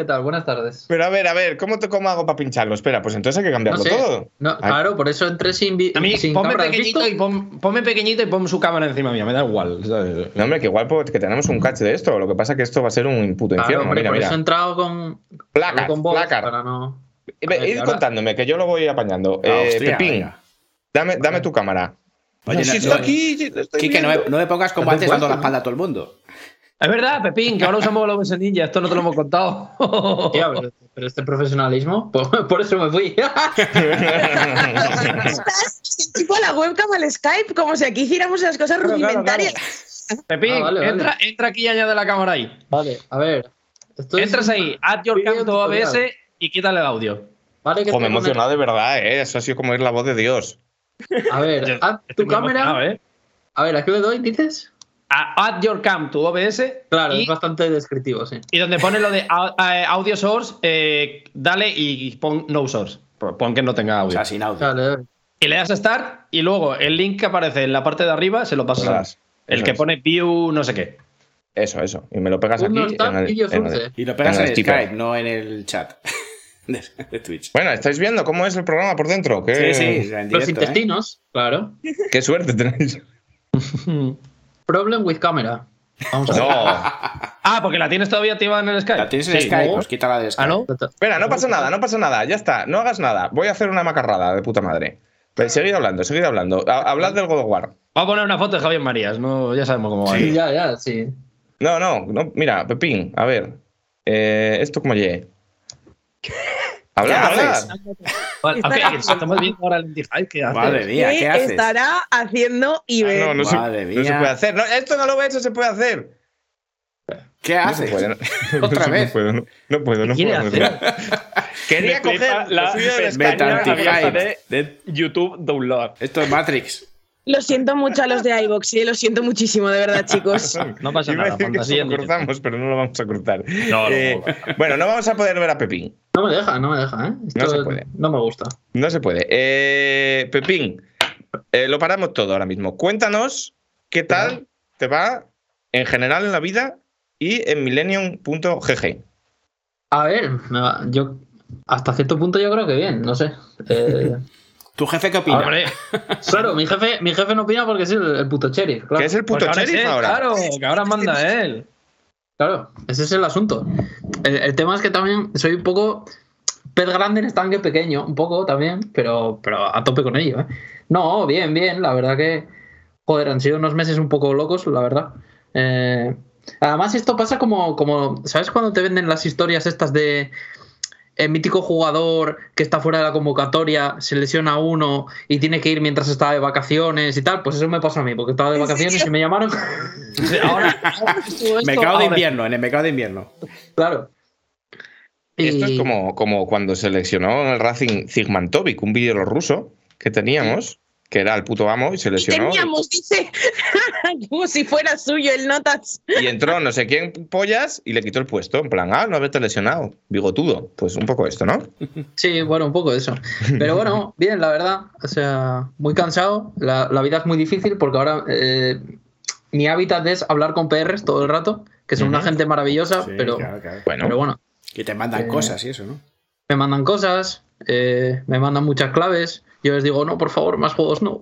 ¿Qué tal? Buenas tardes. Pero a ver, a ver, ¿cómo, te, cómo hago para pincharlo? Espera, pues entonces hay que No cambiarlo sé. todo. No, claro, por eso entré sin, A mí, sin ponme cámara. ¿Has pequeñito, y pon, ponme pequeñito y pon su cámara encima mía, me da igual. ¿sabes? No, hombre, que igual pues, que tenemos un catch de esto. Lo que pasa es que esto va a ser un puto Claro, infierno. hombre, mira, por mira. eso he entrado con, Placar, con vos placar. para no. Ver, Id ahora- contándome, que yo lo voy apañando. Ah, Eh, hostia, Pepín, dame, dame tu cámara. Oye, No, sí, no- está no- aquí, Quique, no me, no me pongas como Te antes dando la espalda a todo el mundo. Es verdad, Pepín, que ahora usamos el OBS Ninja, esto no te lo hemos contado. Tía, pero, pero este profesionalismo, por, por eso me fui. Estás tipo a la webcam al Skype, como si aquí hiciéramos las cosas Claro, claro, rudimentarias. Pepín, Ah, vale, vale. entra, entra aquí y añade la cámara ahí. vale, a ver. Entras ahí, add your cam to OBS tutorial. y quítale el audio. Vale, que me he emocionado de verdad, ¿eh? Eso ha sido como ir la voz de Dios. A ver, haz tu cámara. ¿eh? A ver, ¿a qué le doy? ¿Dices? A- Add your cam to OBS Claro, y, es bastante descriptivo, sí. y donde pone lo de eh, audio source, eh, dale y pon no source. Pon que no tenga O audio. sea, sin audio. Y le das a start y luego el link que aparece en la parte de arriba se lo pasas a el que es. pone view no sé qué. Eso, eso. Y me lo pegas Uno aquí. en el- vídeo en el-. Y lo pegas En en, el el sticker. Skype, no en el chat de, Twitch. Bueno, ¿estáis viendo cómo es el programa por dentro? ¿Qué, Sí, sí, en Los ¿eh? intestinos, claro. qué suerte tenéis. Problem with camera. Vamos a ver. No. Ah, porque la tienes todavía activada en el Skype. La tienes en Sí, Skype, ¿no? pues quítala de Skype. Ah, ¿no? Espera, no pasa nada, no pasa nada. Ya está, no hagas nada. Voy a hacer una macarrada de puta madre. Pues seguid hablando, seguid hablando. Ha- Hablad del God of War. Vamos a poner una foto de Javier Marías, no, ya sabemos cómo va. Sí, ya, ya, sí. No, no, no. Mira, Pepín, a ver. Eh, ¿Esto cómo llegue? Hablad, ¿Qué haces? Vale, Estará- ok, estamos viendo ahora el ¿qué haces? Madre mía, ¿Qué ¿qué haces? estará haciendo Iber? Ah, no, no se, no se puede hacer. No, esto no lo ves, eso se puede hacer. ¿Qué No haces? puede. No, Otra no vez. puedo, no, no puedo, no puedo. no hacer? Quería coger la suyo de de, de YouTube Download. Esto es Matrix. Lo siento mucho a los de iVox, sí, lo siento muchísimo, de verdad, chicos. No pasa Iba a nada, decir que lo cruzamos, pero no lo vamos a cruzar. No, no, Eh, bueno, no vamos a poder ver a Pepín. No me deja, no me deja, ¿eh? Esto No se puede. No me gusta. No se puede. Eh, Pepín, eh, lo paramos todo ahora mismo. Cuéntanos qué tal te va en general en la vida y en millennium.gg. A ver, me va- yo hasta cierto punto yo creo que bien, no sé. Eh, ¿Tu jefe qué opina? Hombre, claro, mi jefe, mi jefe no opina porque es el, el puto sheriff, claro. ¿Qué es el puto pues ahora sheriff es él, ahora? Claro, que ahora manda él. Claro, ese es el asunto. El, el tema es que también soy un poco pez grande en estanque pequeño, un poco también, pero, pero a tope con ello. ¿eh? No, bien, bien, la verdad que, joder, han sido unos meses un poco locos, la verdad. Eh, además, esto pasa como, como, ¿sabes cuando te venden las historias estas de el mítico jugador que está fuera de la convocatoria, se lesiona uno y tiene que ir mientras está de vacaciones y tal? Pues eso me pasó a mí, porque estaba de ¿En vacaciones y me llamaron. Ahora, Mercado de invierno, en el mercado de invierno. claro. Esto es Y- como, como cuando se lesionó en el Racing Zigmantovic, un vídeo ruso que teníamos, que era el puto amo y se Y lesionó. teníamos, dice, como si fuera suyo el notas. Y entró no sé quién pollas y le quitó el puesto. En plan, ah, no haberte lesionado. Bigotudo. Pues un poco esto, ¿no? Sí, bueno, un poco de eso. Pero bueno, bien, la verdad. O sea, muy cansado. La, la vida es muy difícil porque ahora eh, mi hábitat es hablar con PRs todo el rato, que son una gente maravillosa, Sí, pero, claro, claro. Bueno, pero bueno, Que te mandan Eh, cosas y eso, ¿no? me mandan cosas, eh, me mandan muchas claves. Yo les digo, no, por favor, más juegos no.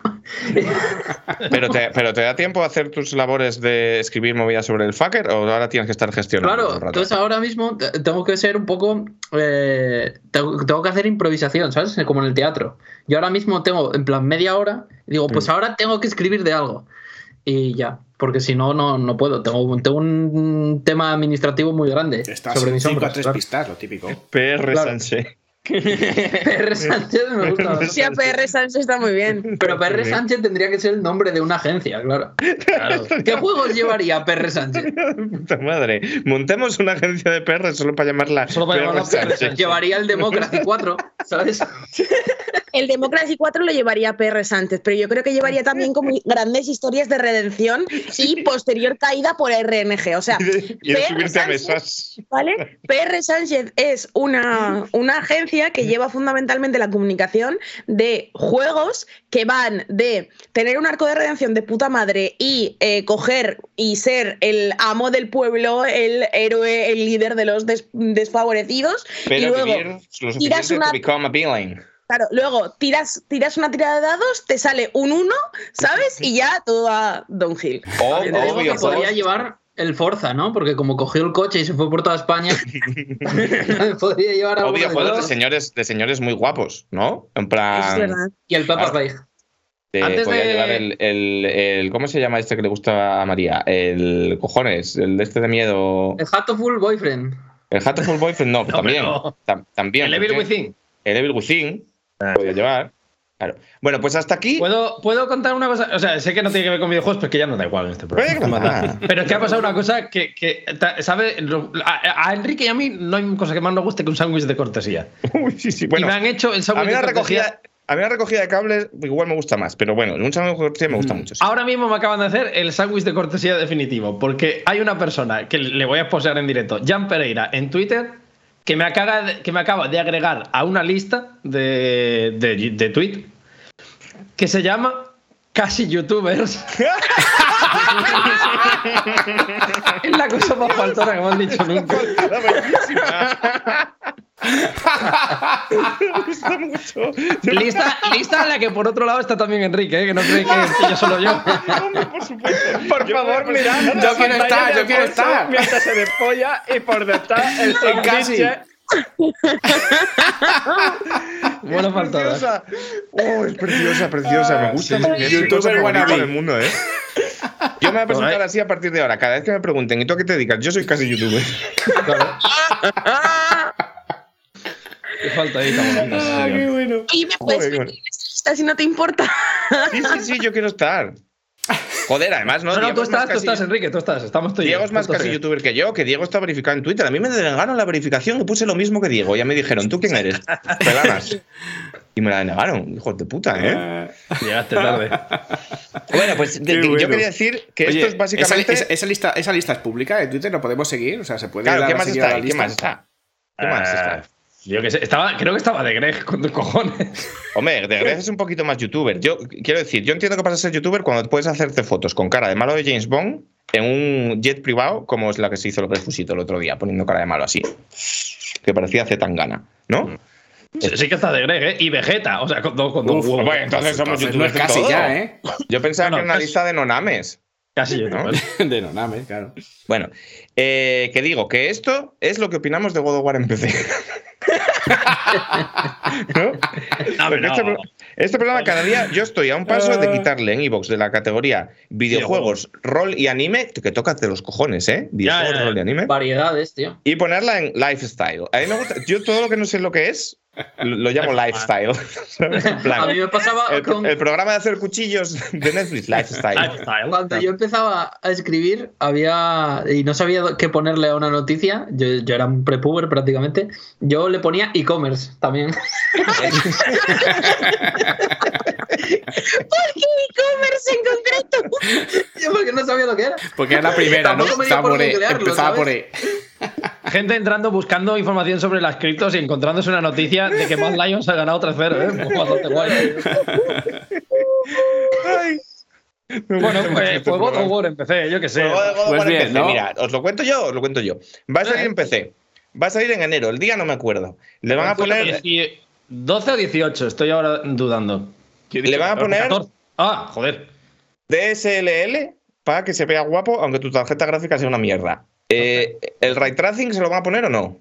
pero te, pero te da tiempo a hacer tus labores de escribir movidas sobre el fucker o ahora tienes que estar gestionando. Claro, entonces ahora mismo te- tengo que ser un poco. eh, tengo, tengo que hacer improvisación, ¿sabes? Como en el teatro. Yo ahora mismo tengo, en plan, media hora. Y digo, Mm. pues ahora tengo que escribir de algo. Y ya, porque si no, no, no puedo. Tengo, tengo un tema administrativo muy grande Estás sobre mis 5 a hombros. 3 claro. pistas, lo típico. PR Claro. Sánchez. PR Sánchez me gusta. Sí, a PR Sánchez está muy bien. Pero PR Sánchez tendría que ser el nombre de una agencia, claro. Claro. ¿Qué juegos llevaría PR Sánchez? Puta madre. Montemos una agencia de PR solo para llamarla Solo para PR llamarla PR Sánchez. Sánchez. Llevaría el Democracy 4, ¿sabes? El Democracy 4 lo llevaría PR Sánchez, pero yo creo que llevaría también como grandes historias de redención y posterior caída por RNG. O sea, PR Sánchez. PR Sánchez es una, una agencia que lleva fundamentalmente la comunicación de juegos que van de tener un arco de redención de puta madre y eh, coger y ser el amo del pueblo, el héroe, el líder de los des- desfavorecidos. y luego, vivir lo tiras suficiente una- to become a villain. Claro, luego tiras, tiras una tirada de dados, te sale un 1, ¿sabes? Y ya todo va downhill. O, Yo te digo obvio, que podría llevar el Forza, ¿no? Porque como cogió el coche y se fue por toda España, podría llevar algo obvio de juegos de señores, de señores muy guapos, ¿no? En plan. Y el Peppa Claro. Pig. eh, Antes podría de- llevar el, el, el- ¿Cómo se llama este que le gusta a María? El cojones, el de este de miedo. El Hatoful Boyfriend. El Hateful Boyfriend, no, también. pero- tam- también. El Evil porque- Within. El Evil Within. Podría llevar. Claro. Bueno, pues hasta aquí. ¿Puedo, ¿Puedo contar una cosa? O sea, sé que no tiene que ver con videojuegos, pero que ya no da igual en este programa. Venga, va. Pero es que ha pasado una cosa que, que ¿sabe? A, a Enrique y a mí no hay cosa que más nos guste que un sándwich de cortesía. Uy, sí, sí. Bueno, y me han hecho el sándwich de cortesía. recogida. A mí la recogida de cables igual me gusta más, pero bueno, un sándwich de cortesía me gusta mucho. sí. Ahora mismo me acaban de hacer el sándwich de cortesía definitivo, porque hay una persona que le voy a posear en directo, Jan Pereira, en Twitter, que me acaba de, que me acaba de agregar a una lista de, de, de tweet que se llama Casi Youtubers. Es la cosa más faltona que me han dicho nunca. Me gusta mucho. Lista, lista en la que por otro lado está también Enrique, ¿eh? que no cree que estoy yo solo yo. Hombre, por supuesto. Por Yo favor, mirad. Yo quiero estar, yo quiero estar. Mientras se despolla y por detrás el sándwich. Bueno, faltada. Oh, es preciosa, preciosa. Me gusta. sí. Youtuber wannabe. del mundo, ¿eh? Yo me voy a presentar así a partir de ahora. Cada vez que me pregunten, ¿y tú a qué te dedicas? Yo soy casi youtuber. Qué faltadita bonita, sí, señor. bueno. Y me puedes Joder, meter en lista si no te importa. Sí, sí, sí, yo quiero estar. Joder, además, ¿no? No, no, tú estás, tú casi- estás, Enrique, tú estás. Estamos tú. Diego es más casi youtuber que yo, que Diego está verificado en Twitter. A mí me denegaron la verificación y puse lo mismo que Diego. Ya me dijeron, ¿tú quién eres? Pelanas. Y me la denegaron, hijos de puta, ¿eh? Llegaste tarde. Bueno, pues de- Qué de- yo bueno. quería decir que Oye, esto es básicamente. Esa, esa- lista, esa lista es pública de Twitter, ¿lo podemos seguir? O sea, se puede Claro, ¿qué más está ahí? ¿Qué más está? ¿Qué más está? Yo que sé, estaba, creo que estaba de Greg con tus cojones. Hombre, de verdad es un poquito más youtuber. Yo quiero decir, yo entiendo que pasas a ser youtuber cuando puedes hacerte fotos con cara de malo de James Bond en un jet privado, como es la que se hizo López Fusito el otro día, poniendo cara de malo así. Que parecía Zetangana, ¿no? Sí, sí que está de Greg, ¿eh? Y Vegeta, o sea, con dos con dos Uf, bueno, entonces somos Entonces youtubers casi todo. ya, ¿eh? Yo pensaba No, que era una lista de nonames. Casi yo. ¿No? ¿vale? De Noname, claro. Bueno, eh, que digo que esto es lo que opinamos de God of War en PC. ¿No? Porque no. Este, este programa cada día yo estoy a un paso Ah. de quitarle en iVoox de la categoría videojuegos, rol y anime, que tocas de los cojones, ¿eh? Videojuegos, ya, ya. rol y anime. Variedades, tío. Y ponerla en lifestyle. A mí me gusta, yo todo lo que no sé lo que es, lo, lo llamo lifestyle. ¿sabes? En plan, A mí me pasaba el, con. el programa de hacer cuchillos de Netflix, lifestyle. Cuando yo empezaba a escribir, había. y no sabía qué ponerle a una noticia, yo, yo era un prepuber prácticamente, yo le ponía e-commerce también. ¿Por qué e-commerce en concreto? yo porque no sabía lo que era. Porque era la primera, ¿no? Estaba por E, empezaba por. E. Gente entrando buscando información sobre las criptos y encontrándose una noticia de que Mad Lions ha ganado 3-0, ¿eh? Pues bastante guay. Ay. Me Bueno, mucho pues, este pues God of. War empecé, yo qué sé. God of Pues War en bien, PC. ¿no? Mira, ¿os lo cuento yo? Os lo cuento yo. Va a salir en PC. Va a salir en enero. El día no me acuerdo. Le van a poner. Dieci- 12 o 18, estoy ahora dudando. Le van a poner 14. Ah, joder. DSLL para que se vea guapo, aunque tu tarjeta gráfica sea una mierda. Eh, ¿El ray tracing se lo van a poner o no?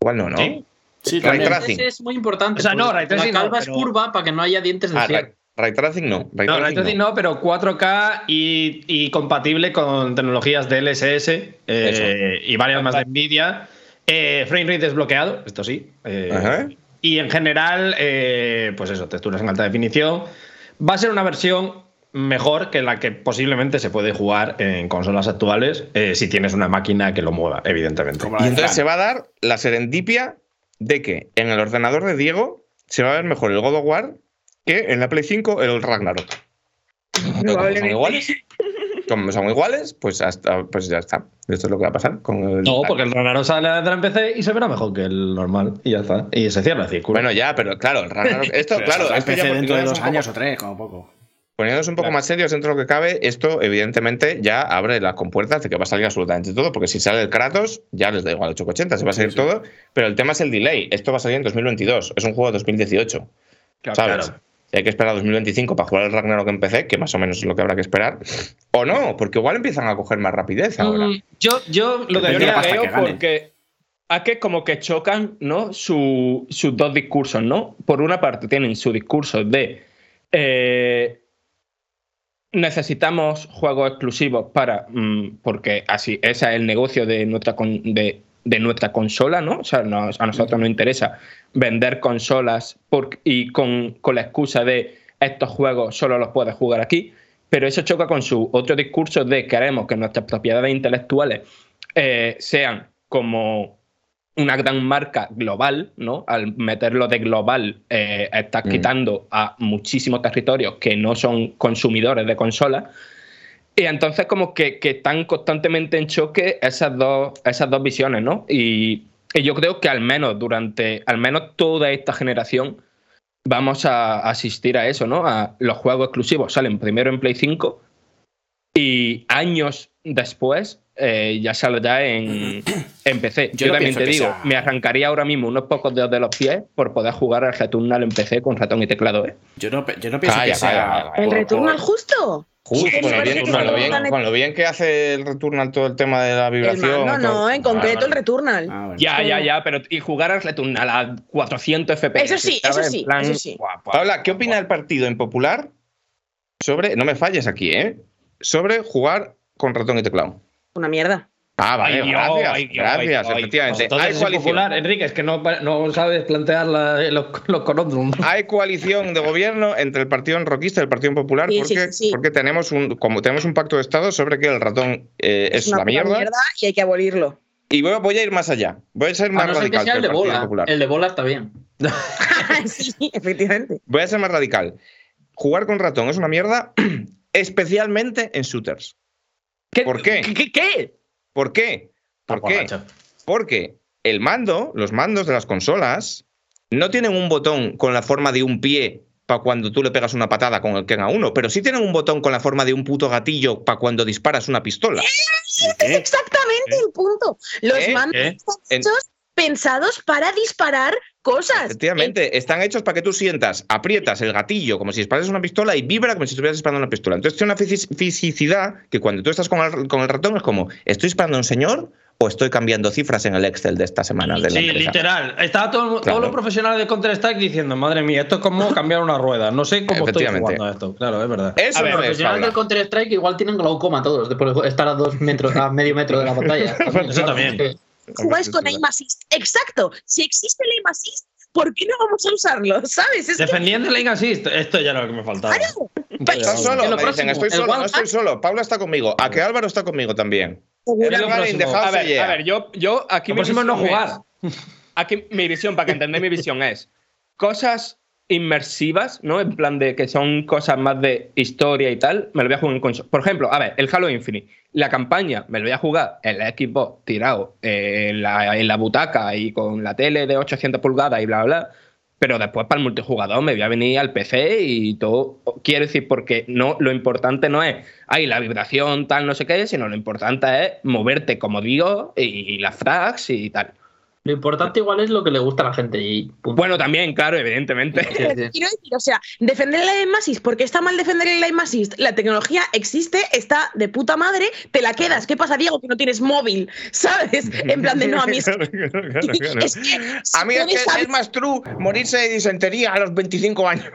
Igual no, ¿no? ¿Sí? Sí, Ray también. tracing. Ese es muy importante. O sea, no, ray tracing La calva no, es curva para que no haya dientes de Ah, ray, cierre. ray tracing no. Ray No, tracing Ray Tracing no, pero 4K y, y compatible con tecnologías DLSS eh, y varias más de Nvidia. Eh, frame rate desbloqueado, esto sí. eh, Ajá. Y en general, eh, pues eso, texturas en alta definición. Va a ser una versión mejor que la que posiblemente se puede jugar en consolas actuales eh, si tienes una máquina que lo mueva, evidentemente. Y entonces se va a dar la serendipia de que en el ordenador de Diego se va a ver mejor el God of War que en la Play 5 el Ragnarok. Pero como son iguales, como son iguales, pues, hasta, pues ya está. Esto es lo que va a pasar con el. No, porque el Ragnarok sale de la PC y se verá mejor que el normal. Y ya está. Y se cierra el círculo. Bueno, ya, pero claro, el Ragnarok. Esto, Pero claro, esto ya PC dentro de dos poco- años o tres, como poco. Poniéndonos un poco más serios dentro de lo que cabe, esto evidentemente ya abre las compuertas de que va a salir absolutamente todo, porque si sale el Kratos, ya les da igual 880, se va a salir todo, pero el tema es el delay. Esto va a salir en 2022, es un juego de 2018. Claro, ¿sabes? claro. Si hay que esperar a 2025 para jugar el Ragnarok en PC, que más o menos es lo que habrá que esperar, o no, porque igual empiezan a coger más rapidez ahora. Mm, Yo, yo lo Yo creo que gane. porque es que como que chocan ¿no? Su- sus dos discursos, ¿no? Por una parte tienen su discurso de eh, necesitamos juegos exclusivos para mm, porque así ese es el negocio de nuestra con- de, de nuestra consola, ¿no? O sea, a nosotros nos interesa vender consolas y con, con la excusa de estos juegos solo los puedes jugar aquí, pero eso choca con su otro discurso de queremos que nuestras propiedades intelectuales eh, sean como una gran marca global, ¿no? Al meterlo de global, eh, estás Mm. quitando a muchísimos territorios que no son consumidores de consolas. Y entonces como que, que están constantemente en choque esas dos, esas dos visiones, ¿no? Y, y yo creo que al menos durante, al menos toda esta generación, vamos a asistir a eso, ¿no? A los juegos exclusivos salen primero en Play 5 y años después eh, ya saldrá en, en PC. Yo Yo, no también te digo, sea- me arrancaría ahora mismo unos pocos dedos de los pies por poder jugar al Returnal en PC con ratón y teclado. ¿eh? Yo no, yo no pienso Calla, que sea. calla, calla. ¿El por- Returnal por- justo? Justo, Sí, con, lo bien, con lo bien- con lo bien que hace el Returnal todo el tema de la El vibración. todo. no, en concreto Ah, el Returnal. Ah, bueno. Ya, ya, ya, pero y jugar al Returnal a 400 FPS. Eso sí, eso En sí, plan, eso sí. Paula, ¿qué opina el partido impopular sobre, no me falles aquí, ¿eh? Sobre jugar con ratón y teclado. Una mierda. Ah, vale, Ay, gracias, ay, gracias, ay, efectivamente. Hay es coalición, popular, Enrique, es que no, no sabes plantear la- los, los conundrums. hay coalición de gobierno entre el Partido Enroquista y el Partido Popular Sí, porque, sí, sí. porque tenemos un como tenemos un pacto de Estado sobre que el ratón eh, es, una una mierda, y hay que abolirlo. y voy, voy a ir más allá. Voy a ser A más no ser que radical sea el que de el bola. Popular. El de bola está bien. sí, efectivamente. Voy a ser más radical. Jugar con ratón es una mierda, especialmente en shooters. ¿Por qué? ¿Qué? ¿Qué? qué? ¿Por qué? ¿Por qué? Porque el mando, los mandos de las consolas, no tienen un botón con la forma de un pie para cuando tú le pegas una patada con el Ken a uno, pero sí tienen un botón con la forma de un puto gatillo para cuando disparas una pistola. Es exactamente el punto. Los ¿Eh? mandos ¿Eh? están En- hechos pensados para disparar cosas. Efectivamente, están hechos para que tú sientas, aprietas el gatillo como si disparas una pistola y vibra como si estuvieras disparando una pistola. Entonces tiene una fisi- fisicidad que cuando tú estás con el, con el ratón es como, ¿estoy disparando a un señor o estoy cambiando cifras en el Excel de esta semana? De la Sí, empresa? literal. Estaba todo, Claro. todos los profesionales de Counter-Strike diciendo, madre mía, esto es como cambiar una rueda. No sé cómo estoy jugando a esto. Claro, es verdad. Eso A ver, no es, Profesionales del Counter-Strike igual tienen glaucoma todos, después de estar a dos metros, a medio metro de la pantalla. Eso también. Es que- Jugáis con aim assist. Exacto. Si existe el aim assist, ¿por qué no vamos a usarlo? ¿Sabes? Es que, Defendiendo el aim assist, esto ya era lo que me faltaba. claro. Estás solo, me dicen, estoy solo, no estoy solo. Paula está conmigo. A que Álvaro está conmigo también. A ver, a ver, yo, yo aquí Lo mi próximo es no jugar. Aquí mi visión, para que entendáis mi visión, es cosas inmersivas, ¿no? En plan de que son cosas más de historia y tal, me lo voy a jugar en consola. Por ejemplo, a ver, el Halo Infinite. La campaña me lo voy a jugar en la Xbox tirado en, la, butaca y con la tele de 800 pulgadas y bla, bla, bla. Pero después para el multijugador me voy a venir al PC y todo. Quiero decir, porque no, lo importante no es, ay, la vibración, tal, no sé qué, sino lo importante es moverte como Dios y las frags y tal. Lo importante igual es lo que le gusta a la gente y punto. Bueno, también, claro, evidentemente. Quiero decir, o sea, defender el assist, porque está mal defender el aim assist. La tecnología existe, está de puta madre, te la quedas. ¿Qué pasa, Diego? Que no tienes móvil, ¿sabes? En plan de no, a mí es, Claro, claro, claro. es que si A mí es que es más true morirse de disentería a los 25 años.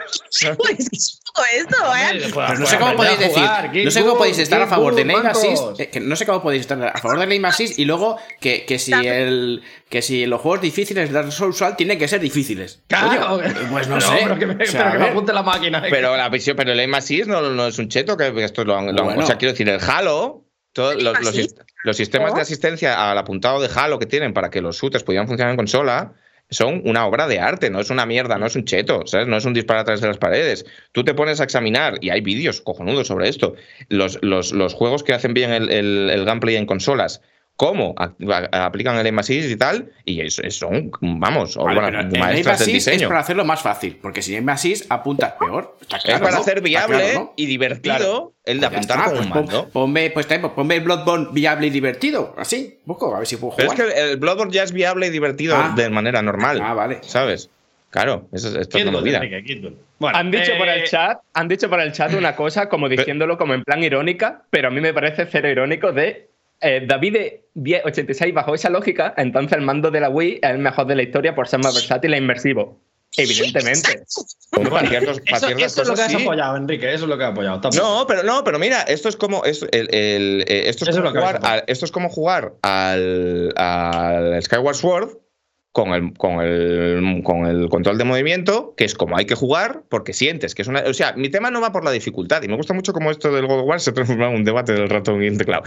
Pues, ¿qué es todo esto, ¿eh? Pero no sé cómo podéis decir, no sé cómo podéis estar a favor eh, que no sé cómo podéis estar a favor aim assist y luego que, que si el que si los juegos difíciles de Dark Souls tienen que ser difíciles. Claro. Oye, pues no, No, sé. pero que me, O sea, pero que a me ver. apunte la máquina. Pero la visión, pero el assist no, no es un cheto, que esto lo han. O sea, quiero decir, el Halo, todos ¿El los, los, los sistemas de asistencia al apuntado de Halo que tienen para que los shooters pudieran funcionar en consola son una obra de arte, no es una mierda, no es un cheto, ¿sabes? No es un disparo a través de las paredes. Tú te pones a examinar, y hay vídeos cojonudos sobre esto, los, los, los juegos que hacen bien el, el- el gameplay en consolas, cómo a- a- aplican el aim assist y tal, y es- es- son, vamos, Vale, obras pero el maestras del assist es diseño. para hacerlo más fácil, porque si aim assist apuntas peor. Está Es para ¿no? hacer viable claro, ¿no? y divertido Claro. el de Pues apuntar está, con pues un mando. Ponme, pues, también, ponme el Bloodborne viable y divertido. Así, busco, a ver si puedo Pero jugar. es que el Bloodborne ya es viable y divertido Ah. de manera normal. Ah, vale. ¿Sabes? Claro, eso, es- esto es una. Bueno, han dicho por el eh, chat, han dicho por el chat una cosa como diciéndolo como en plan irónica, pero a mí me parece cero irónico de eh, David de 1086 bajo esa lógica, entonces el mando de la Wii es el mejor de la historia por ser más versátil e inmersivo. Evidentemente. Bueno, para ciertos- para Eso, es lo que has sí. apoyado, Enrique. Eso es lo que has apoyado. No, pero no, pero mira, esto es como esto, el- el- eh, esto es es jugar al- esto es como jugar al, al Skyward Sword con el, con, el, con el control de movimiento, que es como hay que jugar, porque sientes que es una. O sea, mi tema no va por la dificultad, y me gusta mucho como esto del God of War se transforma en un debate del ratón y el teclado.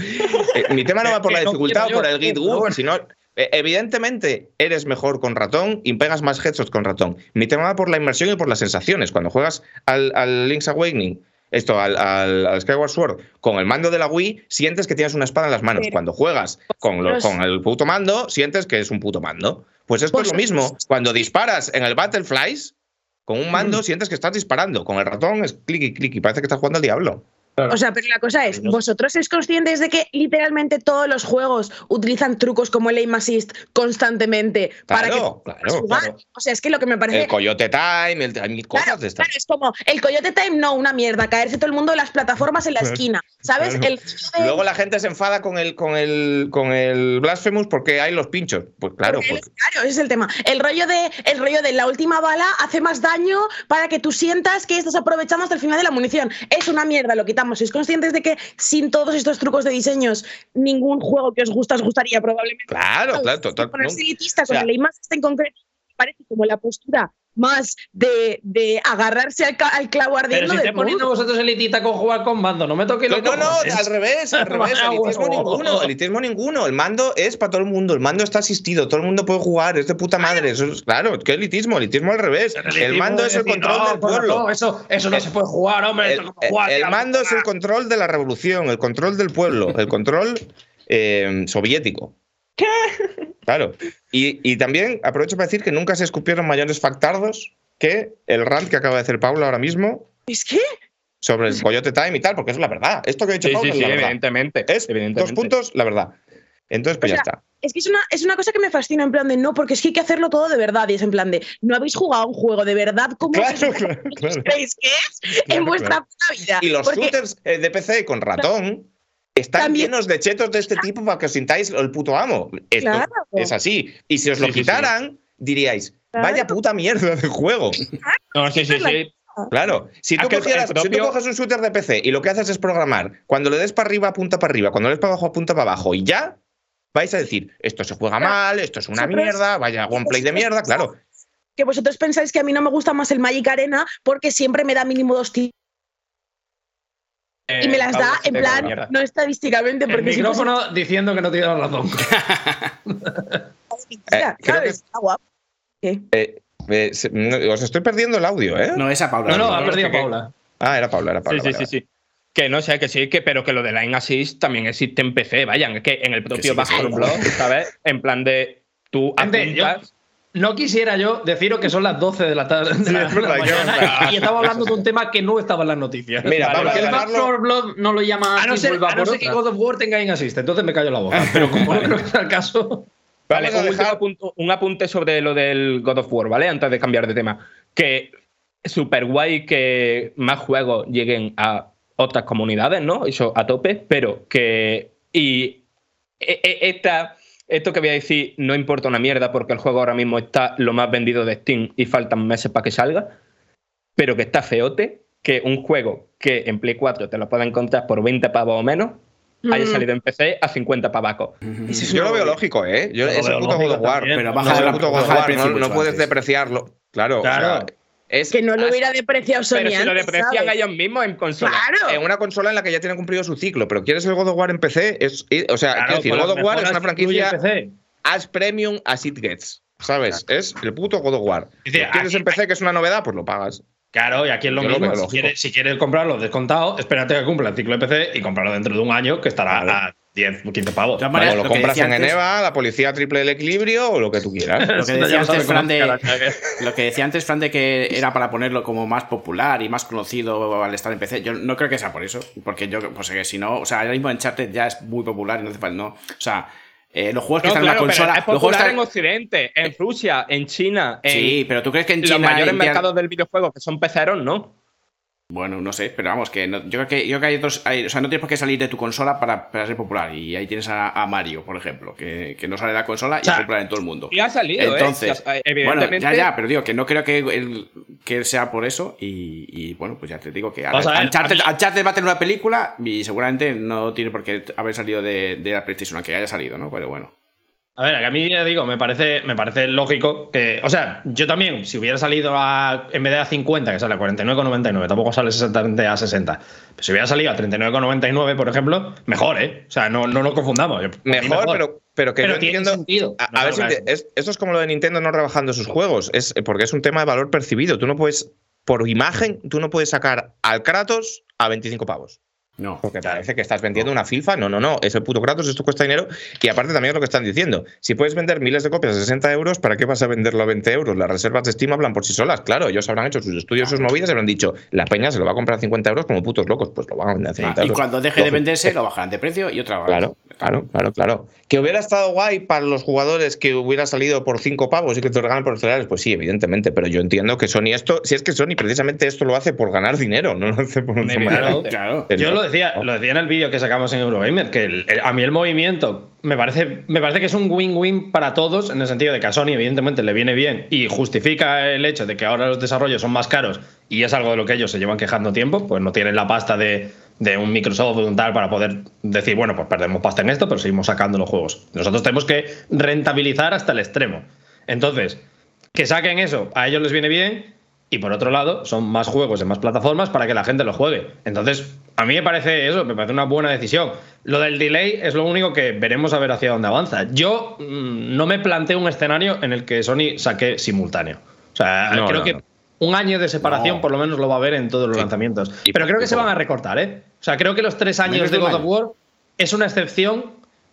Eh, mi tema no va por la no dificultad o por el git bueno. sino. eh, Evidentemente eres mejor con ratón y pegas más headshots con ratón. Mi tema va por la inmersión y por las sensaciones. Cuando juegas al, al Link's Awakening, esto, al, al- al Skyward Sword, con el mando de la Wii, sientes que tienes una espada en las manos. Cuando juegas con, lo- con el puto mando, sientes que es un puto mando. Pues esto Pues- es lo mismo. Cuando disparas en el Battleflies, con un mando sientes que estás disparando. Con el ratón es clic y clic y parece que estás jugando al diablo. O sea, pero la cosa es, ¿vosotros sois conscientes de que literalmente todos los juegos utilizan trucos como el aim assist constantemente para que Claro, puedas claro, jugar? claro. O sea, es que lo que me parece El Coyote Time, el, hay mil cosas Claro, de estas. claro, es como el Coyote Time, no, una mierda, caerse todo el mundo de las plataformas en la esquina, ¿sabes? claro. El Luego la gente se enfada con el, con el, con el Blasphemous porque hay los pinchos. Pues claro, porque- pues, claro, ese es el tema. El rollo de el rollo de la última bala hace más daño para que tú sientas que estás aprovechando hasta el final de la munición. Es una mierda, lo quitamos. ¿Sois conscientes de que sin todos estos trucos de diseños, ningún juego que os gusta os gustaría probablemente? claro, claro, ¿Sabes? total. Ponerse elitista con el aim assist en concreto parece como la postura más de, de agarrarse al, al clavo Pero ardiendo si de te ponéis todo. vosotros elitista con jugar con mando, no me toques los No, no, cojones. al revés, al revés. Elitismo ninguno, elitismo ninguno. El mando es para todo el mundo, el mando está asistido, todo el mundo puede jugar, es de puta madre. Eso es, claro, ¿qué elitismo? Elitismo al revés. El mando es el control no, del pueblo. no, eso, eso no se puede jugar, hombre. El, no jugar, el mando es el control de la revolución, el control del pueblo, el control eh, soviético. ¿Qué? Claro. Y, y también aprovecho para decir que nunca se escupieron mayores factardos que el rant que acaba de hacer Pablo ahora mismo Es que sobre el Coyote Time y tal, porque es la verdad. Esto que ha dicho Sí, Pablo sí, es sí, la verdad. evidentemente. Es evidentemente. dos puntos, la verdad. Entonces, pues O ya sea, está. Es que es una, es una cosa que me fascina, en plan de no, porque es que hay que hacerlo todo de verdad. Y es en plan de no habéis jugado un juego de verdad como Claro, claro, claro. creéis que es Claro, en vuestra claro. puta vida. Y los Porque- shooters eh, de PC con ratón están También- llenos de chetos de este tipo para que os sintáis el puto amo. Esto Claro. es así. Y si os lo Sí, sí, sí. quitaran, diríais, Claro. vaya puta mierda de juego. No, sí, sí, sí. Claro, si tú, si coges un shooter de PC y lo que haces es programar, cuando le des para arriba, apunta para arriba, cuando le des para abajo, apunta para abajo, y ya vais a decir, esto se juega Claro. mal, esto es una mierda, vaya gameplay de mierda, claro. que vosotros pensáis que a mí no me gusta más el Magic Arena porque siempre me da mínimo dos tiros y me las da en plan, no estadísticamente, El porque si fuese micrófono diciendo que no tiene razón. mentira, Eh, ¿sabes? que- Está guapo. ¿Qué? Eh, se- no, os estoy perdiendo el audio, ¿eh? No, esa Paula. No, no, no, ha perdido es que- Paula. Ah, era Paula, era Sí, Paula. sí, vale, sí, sí. Que no sé, que sí, que, pero que lo de Line Assist también existe en PC, vayan, es que en el propio sí, Blog, ¿sabes? En plan de tú apuntas. No quisiera yo deciros que son las 12 de la tarde de la, es verdad, de la que- mañana y estamos hablando de un tema que no estaba en las noticias. Mira, Vale, vamos Porque a el Blood no lo llama A no ser, a no ser que. God of War tenga in assist, entonces me callo la boca. Pero como no creo que sea el caso. Vale, un, último dejar- apunte, un apunte sobre lo del God of War, ¿vale? Antes de cambiar de tema. Que súper guay que más juegos lleguen a otras comunidades, ¿no? Eso a tope, pero que. Y e- e- esta, esto que voy a decir no importa una mierda porque el juego ahora mismo está lo más vendido de Steam y faltan meses para que salga, pero que está feote que un juego que en Play 4 te lo puedes encontrar por 20 pavos o menos haya Mm. salido en PC a 50 pavacos. Yo lo veo lógico, ¿eh? Yo, Yo lo ese veo puto God of War. Pero No, baja ese de la- puto God of baja de War, precio no, puedes depreciarlo. Claro, o Claro. sea, es, Que no lo hubiera depreciado Sony Pero si lo deprecian ¿sabes? ellos mismos en consola. Claro. en una consola en la que ya tiene cumplido su ciclo, pero quieres el God of War en PC, es, o sea, Claro, quiero decir, God of War es una franquicia as premium as it gets, ¿sabes? Es el puto God of War. Es decir, ¿Quieres aquí- en PC que es una novedad? Pues lo pagas. Claro, y aquí es lo Yo lo mismo. veo Si quieres, si quieres comprarlo descontado, espérate que cumpla el ciclo de PC y comprarlo dentro de un año que estará Claro. a 10, 15 pavos. Lo, compras en antes- Eneva, la policía triple el equilibrio o lo que tú quieras. Lo que decía antes, Fran, de, lo que decía antes, Fran, de que era para ponerlo como más popular y más conocido al estar en PC. Yo no creo que sea por eso, porque yo, pues que si no, o sea, ahora mismo Uncharted ya es muy popular y no hace falta, no. O sea, eh, los juegos que No, están claro, en la consola. pero es los juegos están- en Occidente, en Rusia, en China, en Sí, pero tú crees que en los China. mayores en- mercados del videojuego, que son peceros, ¿no? Bueno, no sé, pero vamos, que no- yo creo que, yo creo que hay otros. hay- o sea, no tienes por qué salir de tu consola para, para ser popular. Y ahí tienes a, a Mario, por ejemplo, que, que no sale de la consola y sea, es popular en todo el mundo. Y ha salido, Entonces, ¿eh? O sea, bueno, evidentemente. ya, ya, pero digo que no creo que, el- que sea por eso. Y, y, bueno, pues ya te digo que a ver, Uncharted, a mí- Uncharted va a tener una película y seguramente no tiene por qué haber salido de, de la PlayStation, aunque haya salido, ¿no? Pero bueno. A ver, a mí ya digo, me parece, me parece lógico que. O sea, yo también, si hubiera salido a, en vez de a 50, que sale a 49,99, tampoco sale exactamente a 60. Pero si hubiera salido a 39,99, por ejemplo, mejor, ¿eh? O sea, no, no nos confundamos. Mejor, pero, pero que Pero yo tiene entiendo. sentido. A, No a ver si es- esto es como lo de Nintendo no rebajando sus juegos. Es porque es un tema de valor percibido. Tú no puedes, por imagen, tú no puedes sacar al Kratos a 25 pavos. No. Porque parece que estás vendiendo una filfa. No, no, no. Es el puto Kratos, esto cuesta dinero. Y aparte también es lo que están diciendo. Si puedes vender miles de copias a 60 euros, ¿para qué vas a venderlo a 20 euros? Las reservas de Steam hablan por sí solas. Claro, ellos habrán hecho sus estudios, sus movidas y habrán dicho, la peña se lo va a comprar a 50 euros como putos locos. Pues lo van a vender a 50 Ah, y euros. cuando deje de venderse, lo bajarán de precio y otra vez. Claro, claro, claro, claro. Que hubiera estado guay para los jugadores que hubiera salido por 5 pavos y que te lo regalan por cereales, pues sí, evidentemente. Pero yo entiendo que Sony esto, si es que Sony precisamente esto lo hace por ganar dinero, no lo hace por manera. Claro. Claro. Yo lo decía, lo decía en el vídeo que sacamos en Eurogamer, que el- el- a mí el movimiento me parece, me parece que es un win-win para todos, en el sentido de que a Sony, evidentemente, le viene bien y justifica el hecho de que ahora los desarrollos son más caros y es algo de lo que ellos se llevan quejando tiempo, pues no tienen la pasta de, de un Microsoft o un tal para poder decir, bueno, pues perdemos pasta en esto, pero seguimos sacando los juegos. Nosotros tenemos que rentabilizar hasta el extremo. Entonces, que saquen eso, a ellos les viene bien. Y por otro lado, son más juegos en más plataformas para que la gente lo juegue. Entonces, a mí me parece eso, me parece una buena decisión. Lo del delay es lo único que veremos a ver hacia dónde avanza. Yo mm, no me planteo un escenario en el que Sony saque simultáneo. O sea, No, creo no, que no. Un año de separación No. por lo menos lo va a haber en todos los Sí. lanzamientos. Y Pero creo que se van a recortar, ¿eh? O sea, creo que los tres años de God of. War es una excepción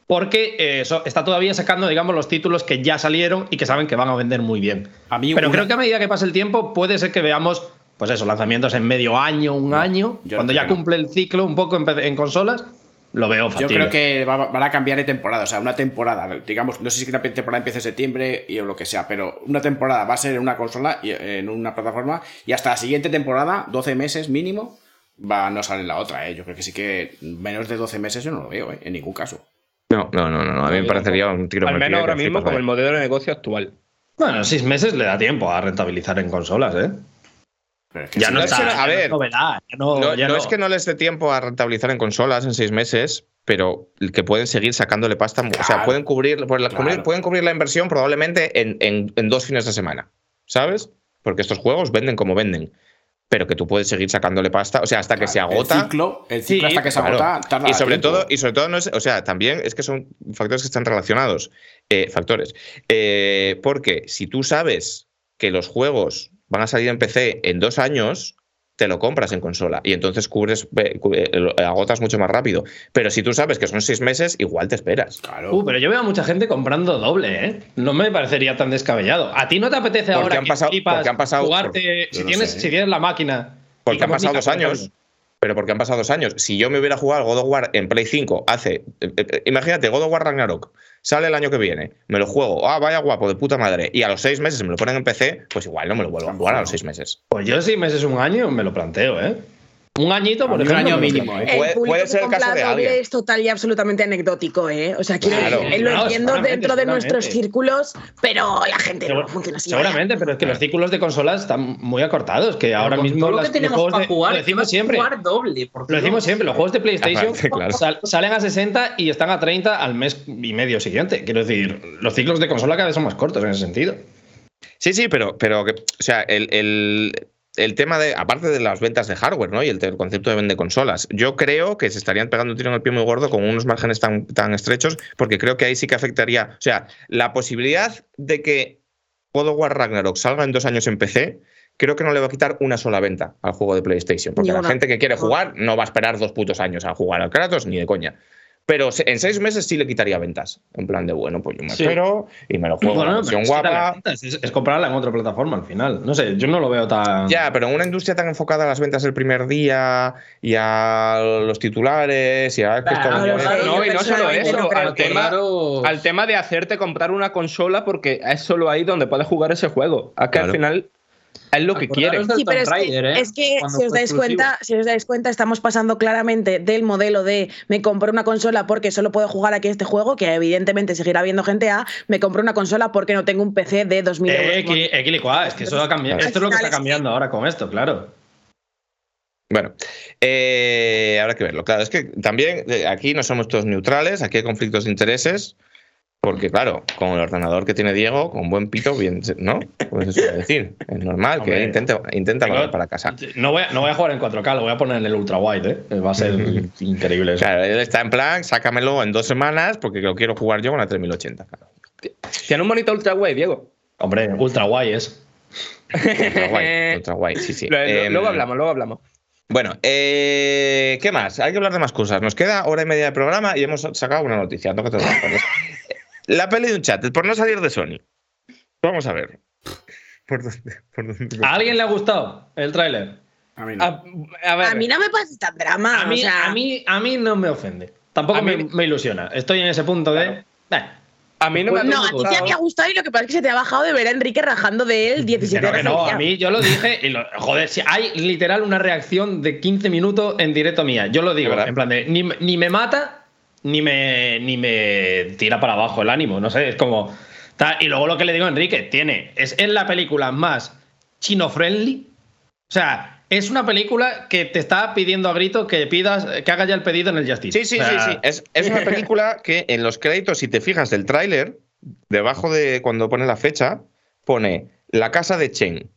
porque eh, so- está todavía sacando, digamos, los títulos que ya salieron y que saben que van a vender muy bien. A mí Pero una- creo que a medida que pase el tiempo puede ser que veamos, pues eso, lanzamientos en medio año, un año, cuando ya no. cumple el ciclo un poco en consolas, lo veo Yo factible. creo que va- van a cambiar de temporada, o sea, una temporada, digamos, no sé si la temporada empieza en septiembre y o lo que sea, pero una temporada va a ser en una consola, y en una plataforma, y hasta la siguiente temporada, 12 meses mínimo, va a no salir la otra, ¿eh? Yo creo que sí que menos de 12 meses yo no lo veo, ¿eh? En ningún caso. No, no, no, no, no, A mí me parecería un tiro Al menos ahora mismo con el modelo de negocio actual. Bueno, seis meses le da tiempo a rentabilizar en consolas, ¿eh? Pero es que Ya no está. es que no- ya a no es ver, novedad, ya no, No, ya no no. es que no les dé tiempo a rentabilizar en consolas en seis meses, pero que pueden seguir sacándole pasta. O sea, pueden cubrir, Claro. pueden cubrir la inversión probablemente en, en- en dos fines de semana. ¿Sabes? Porque estos juegos venden como venden. Pero que tú puedes seguir sacándole pasta. O sea, hasta que se agota. El ciclo, el ciclo Sí, hasta que se Claro. agota tarda y sobre tiempo. todo y sobre todo no es o sea también es que son factores que están relacionados eh, factores Eh, porque si tú sabes que los juegos van a salir en PC en dos años te lo compras en consola y entonces cubres eh, eh, agotas mucho más rápido pero si tú sabes que son seis meses igual te esperas Claro. Uh, pero yo veo a mucha gente comprando doble, ¿eh? No me parecería tan descabellado. ¿A ti no te apetece Porque ahora han pasado- han pasado- jugarte, si, no tienes, sé. si tienes la máquina? porque y han pasado dos años ejemplo? Pero porque han pasado dos años si yo me hubiera jugado God of War en Play 5 hace eh, eh, imagínate God of War Ragnarok sale el año que viene me lo juego ah vaya guapo de puta madre y a los seis meses me lo ponen en PC pues igual no me lo vuelvo a jugar a los seis meses Pues yo si meses un año me lo planteo, ¿eh? Un añito, por mí un ejemplo. año lo mínimo. ¿eh? Puede- el público puede que ser el caso de doble alguien. es total y absolutamente anecdótico, ¿eh? O sea, quiero Claro. decir, lo entiendo dentro de nuestros círculos, pero la gente no funciona así. Seguramente, pero es que los círculos de consolas están muy acortados, que ahora mismo todo lo las- que tenemos de, jugar, lo decimos siempre. jugar doble. porque Lo decimos siempre, los juegos de PlayStation Aparte, claro. sal- salen a 60 y están a 30 al mes y medio siguiente. Quiero decir, los ciclos de consola cada vez son más cortos en ese sentido. Sí, sí, pero, pero que, o sea, el, el- el tema de, aparte de las ventas de hardware, ¿no? Y el, concepto de vender consolas, yo creo que se estarían pegando un tiro en el pie muy gordo con unos márgenes tan, tan estrechos, porque creo que ahí sí que afectaría, o sea, la posibilidad de que God of War Ragnarok salga en dos años en PC, creo que no le va a quitar una sola venta al juego de PlayStation, porque Ni la una. gente que quiere jugar no va a esperar dos putos años a jugar al Kratos, ni de coña. Pero en seis meses sí le quitaría ventas. En plan de, bueno, pues yo me Sí. espero y me lo juego en la Bueno, versión es quitarle guapa. ventas, Es, es comprarla en otra plataforma al final. No sé, yo no lo veo tan. Ya, pero en una industria tan enfocada a las ventas del primer día y a los titulares y a que esto Claro, vende- lo sé. No, y no solo eso, al que- tema, al tema de hacerte comprar una consola porque es solo ahí donde puedes jugar ese juego. Que Claro. al final es lo que Sí, pero Tomb es que, ¿eh? es que Cuando si os dais exclusivo. cuenta, si os dais cuenta, estamos pasando claramente del modelo de me compro una consola porque solo puedo jugar aquí este juego, que evidentemente seguirá habiendo gente a me compro una consola porque no tengo un PC de 2000 Eh, euros. equi- equilicua, es que eso ha cambiado. Al Esto es lo que está cambiando ahora con esto, claro. Bueno, eh, habrá que verlo. Claro, es que también eh, aquí no somos todos neutrales, aquí hay conflictos de intereses, porque claro, con el ordenador que tiene Diego, con buen pito, bien, ¿no? Pues eso es decir, es normal que Hombre, intente, intenta tengo- para casa. No voy, a, no voy a jugar en 4K, lo voy a poner en el ultra wide, ¿eh? Va a ser increíble eso. Claro, él está en plan, sácamelo en dos semanas porque lo quiero jugar yo con la 3080. Claro. Tiene un monitor ultra guay, Diego. Hombre, ultra guay es. Ultra guay, ultra guay, sí, sí. Lo- Em, luego hablamos, luego hablamos. Bueno, eh, ¿qué más? Hay que hablar de más cosas. Nos queda hora y media de programa y hemos sacado una noticia. No que te. La peli de un chat, por no salir de Sony. Vamos a ver. ¿Por dónde? por dónde- ¿A alguien le ha gustado el tráiler? A mí no. A, a ver, A mí no me parece tan drama. A mí, o sea, a, mí, a mí no me ofende. Tampoco me, me ilusiona. Estoy en ese punto de. Eh, a mí no me ha No, a ti te había gustado y lo que pasa es que se te ha bajado de ver a Enrique rajando de él 17 que no, horas no, a mí yo lo dije y lo- joder, si hay literal una reacción de 15 minutos en directo mía. Yo lo digo, en plan de ni, ni me mata ni me, ni me tira para abajo el ánimo, no sé, es como... Y luego lo que le digo a Enrique, tiene, es, es la película más chino-friendly. O sea, es una película que te está pidiendo a grito que pidas, que hagas ya el pedido en el Justice. Sí, sí, O sea, sí, sí. Es, es una película que en los créditos, si te fijas del tráiler, debajo de cuando pone la fecha, pone La casa de Chen.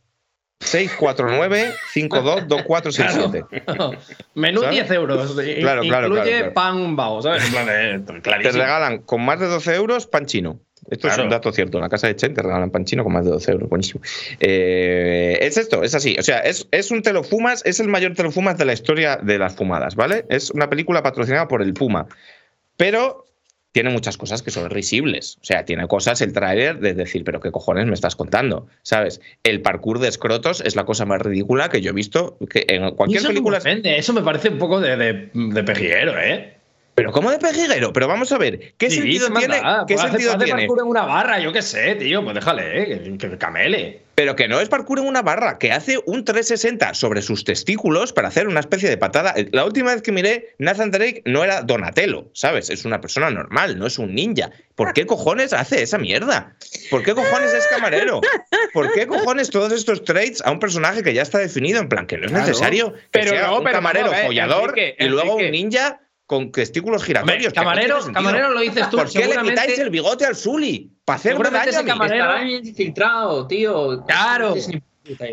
649-522467. Claro. Menú ¿Sabes? 10 euros. Claro, Incluye claro, claro, claro. pan bao, ¿sabes? De- Te regalan con más de 12 euros pan chino. Esto es un dato cierto. En la casa de Chen te regalan pan chino con más de 12 euros. Buenísimo. Eh, es esto, es así. O sea, es, es un telofumas, es el mayor telofumas de la historia de las fumadas, ¿vale? Es una película patrocinada por el Puma. Pero tiene muchas cosas que son risibles. O sea, tiene cosas, el tráiler, de decir, pero qué cojones me estás contando, ¿sabes? El parkour de escrotos es la cosa más ridícula que yo he visto que en cualquier eso me película. ofende, eso me parece un poco de, de, de pejiguero, ¿eh? Pero ¿cómo de pejiguero? Pero vamos a ver, ¿qué Sí, sentido se tiene? ¿Qué Pues hace- sentido hace tiene? parkour en una barra, yo qué sé, tío. Pues déjale, eh, que, que camele. Pero que no es parkour en una barra, que hace un 360 sobre sus testículos para hacer una especie de patada. La última vez que miré, Nathan Drake no era Donatello, ¿sabes? Es una persona normal, no es un ninja. ¿Por qué cojones hace esa mierda? ¿Por qué cojones es camarero? ¿Por qué cojones todos estos traits a un personaje que ya está definido? En plan, que no es Claro. necesario que Pero sea no, un pero camarero follador y luego un ninja con testículos giratorios. que no camarero, camarero lo dices tú. ¿Por qué le quitáis el bigote al Zully? Para Seguramente daño ese camarero- infiltrado, tío. Claro.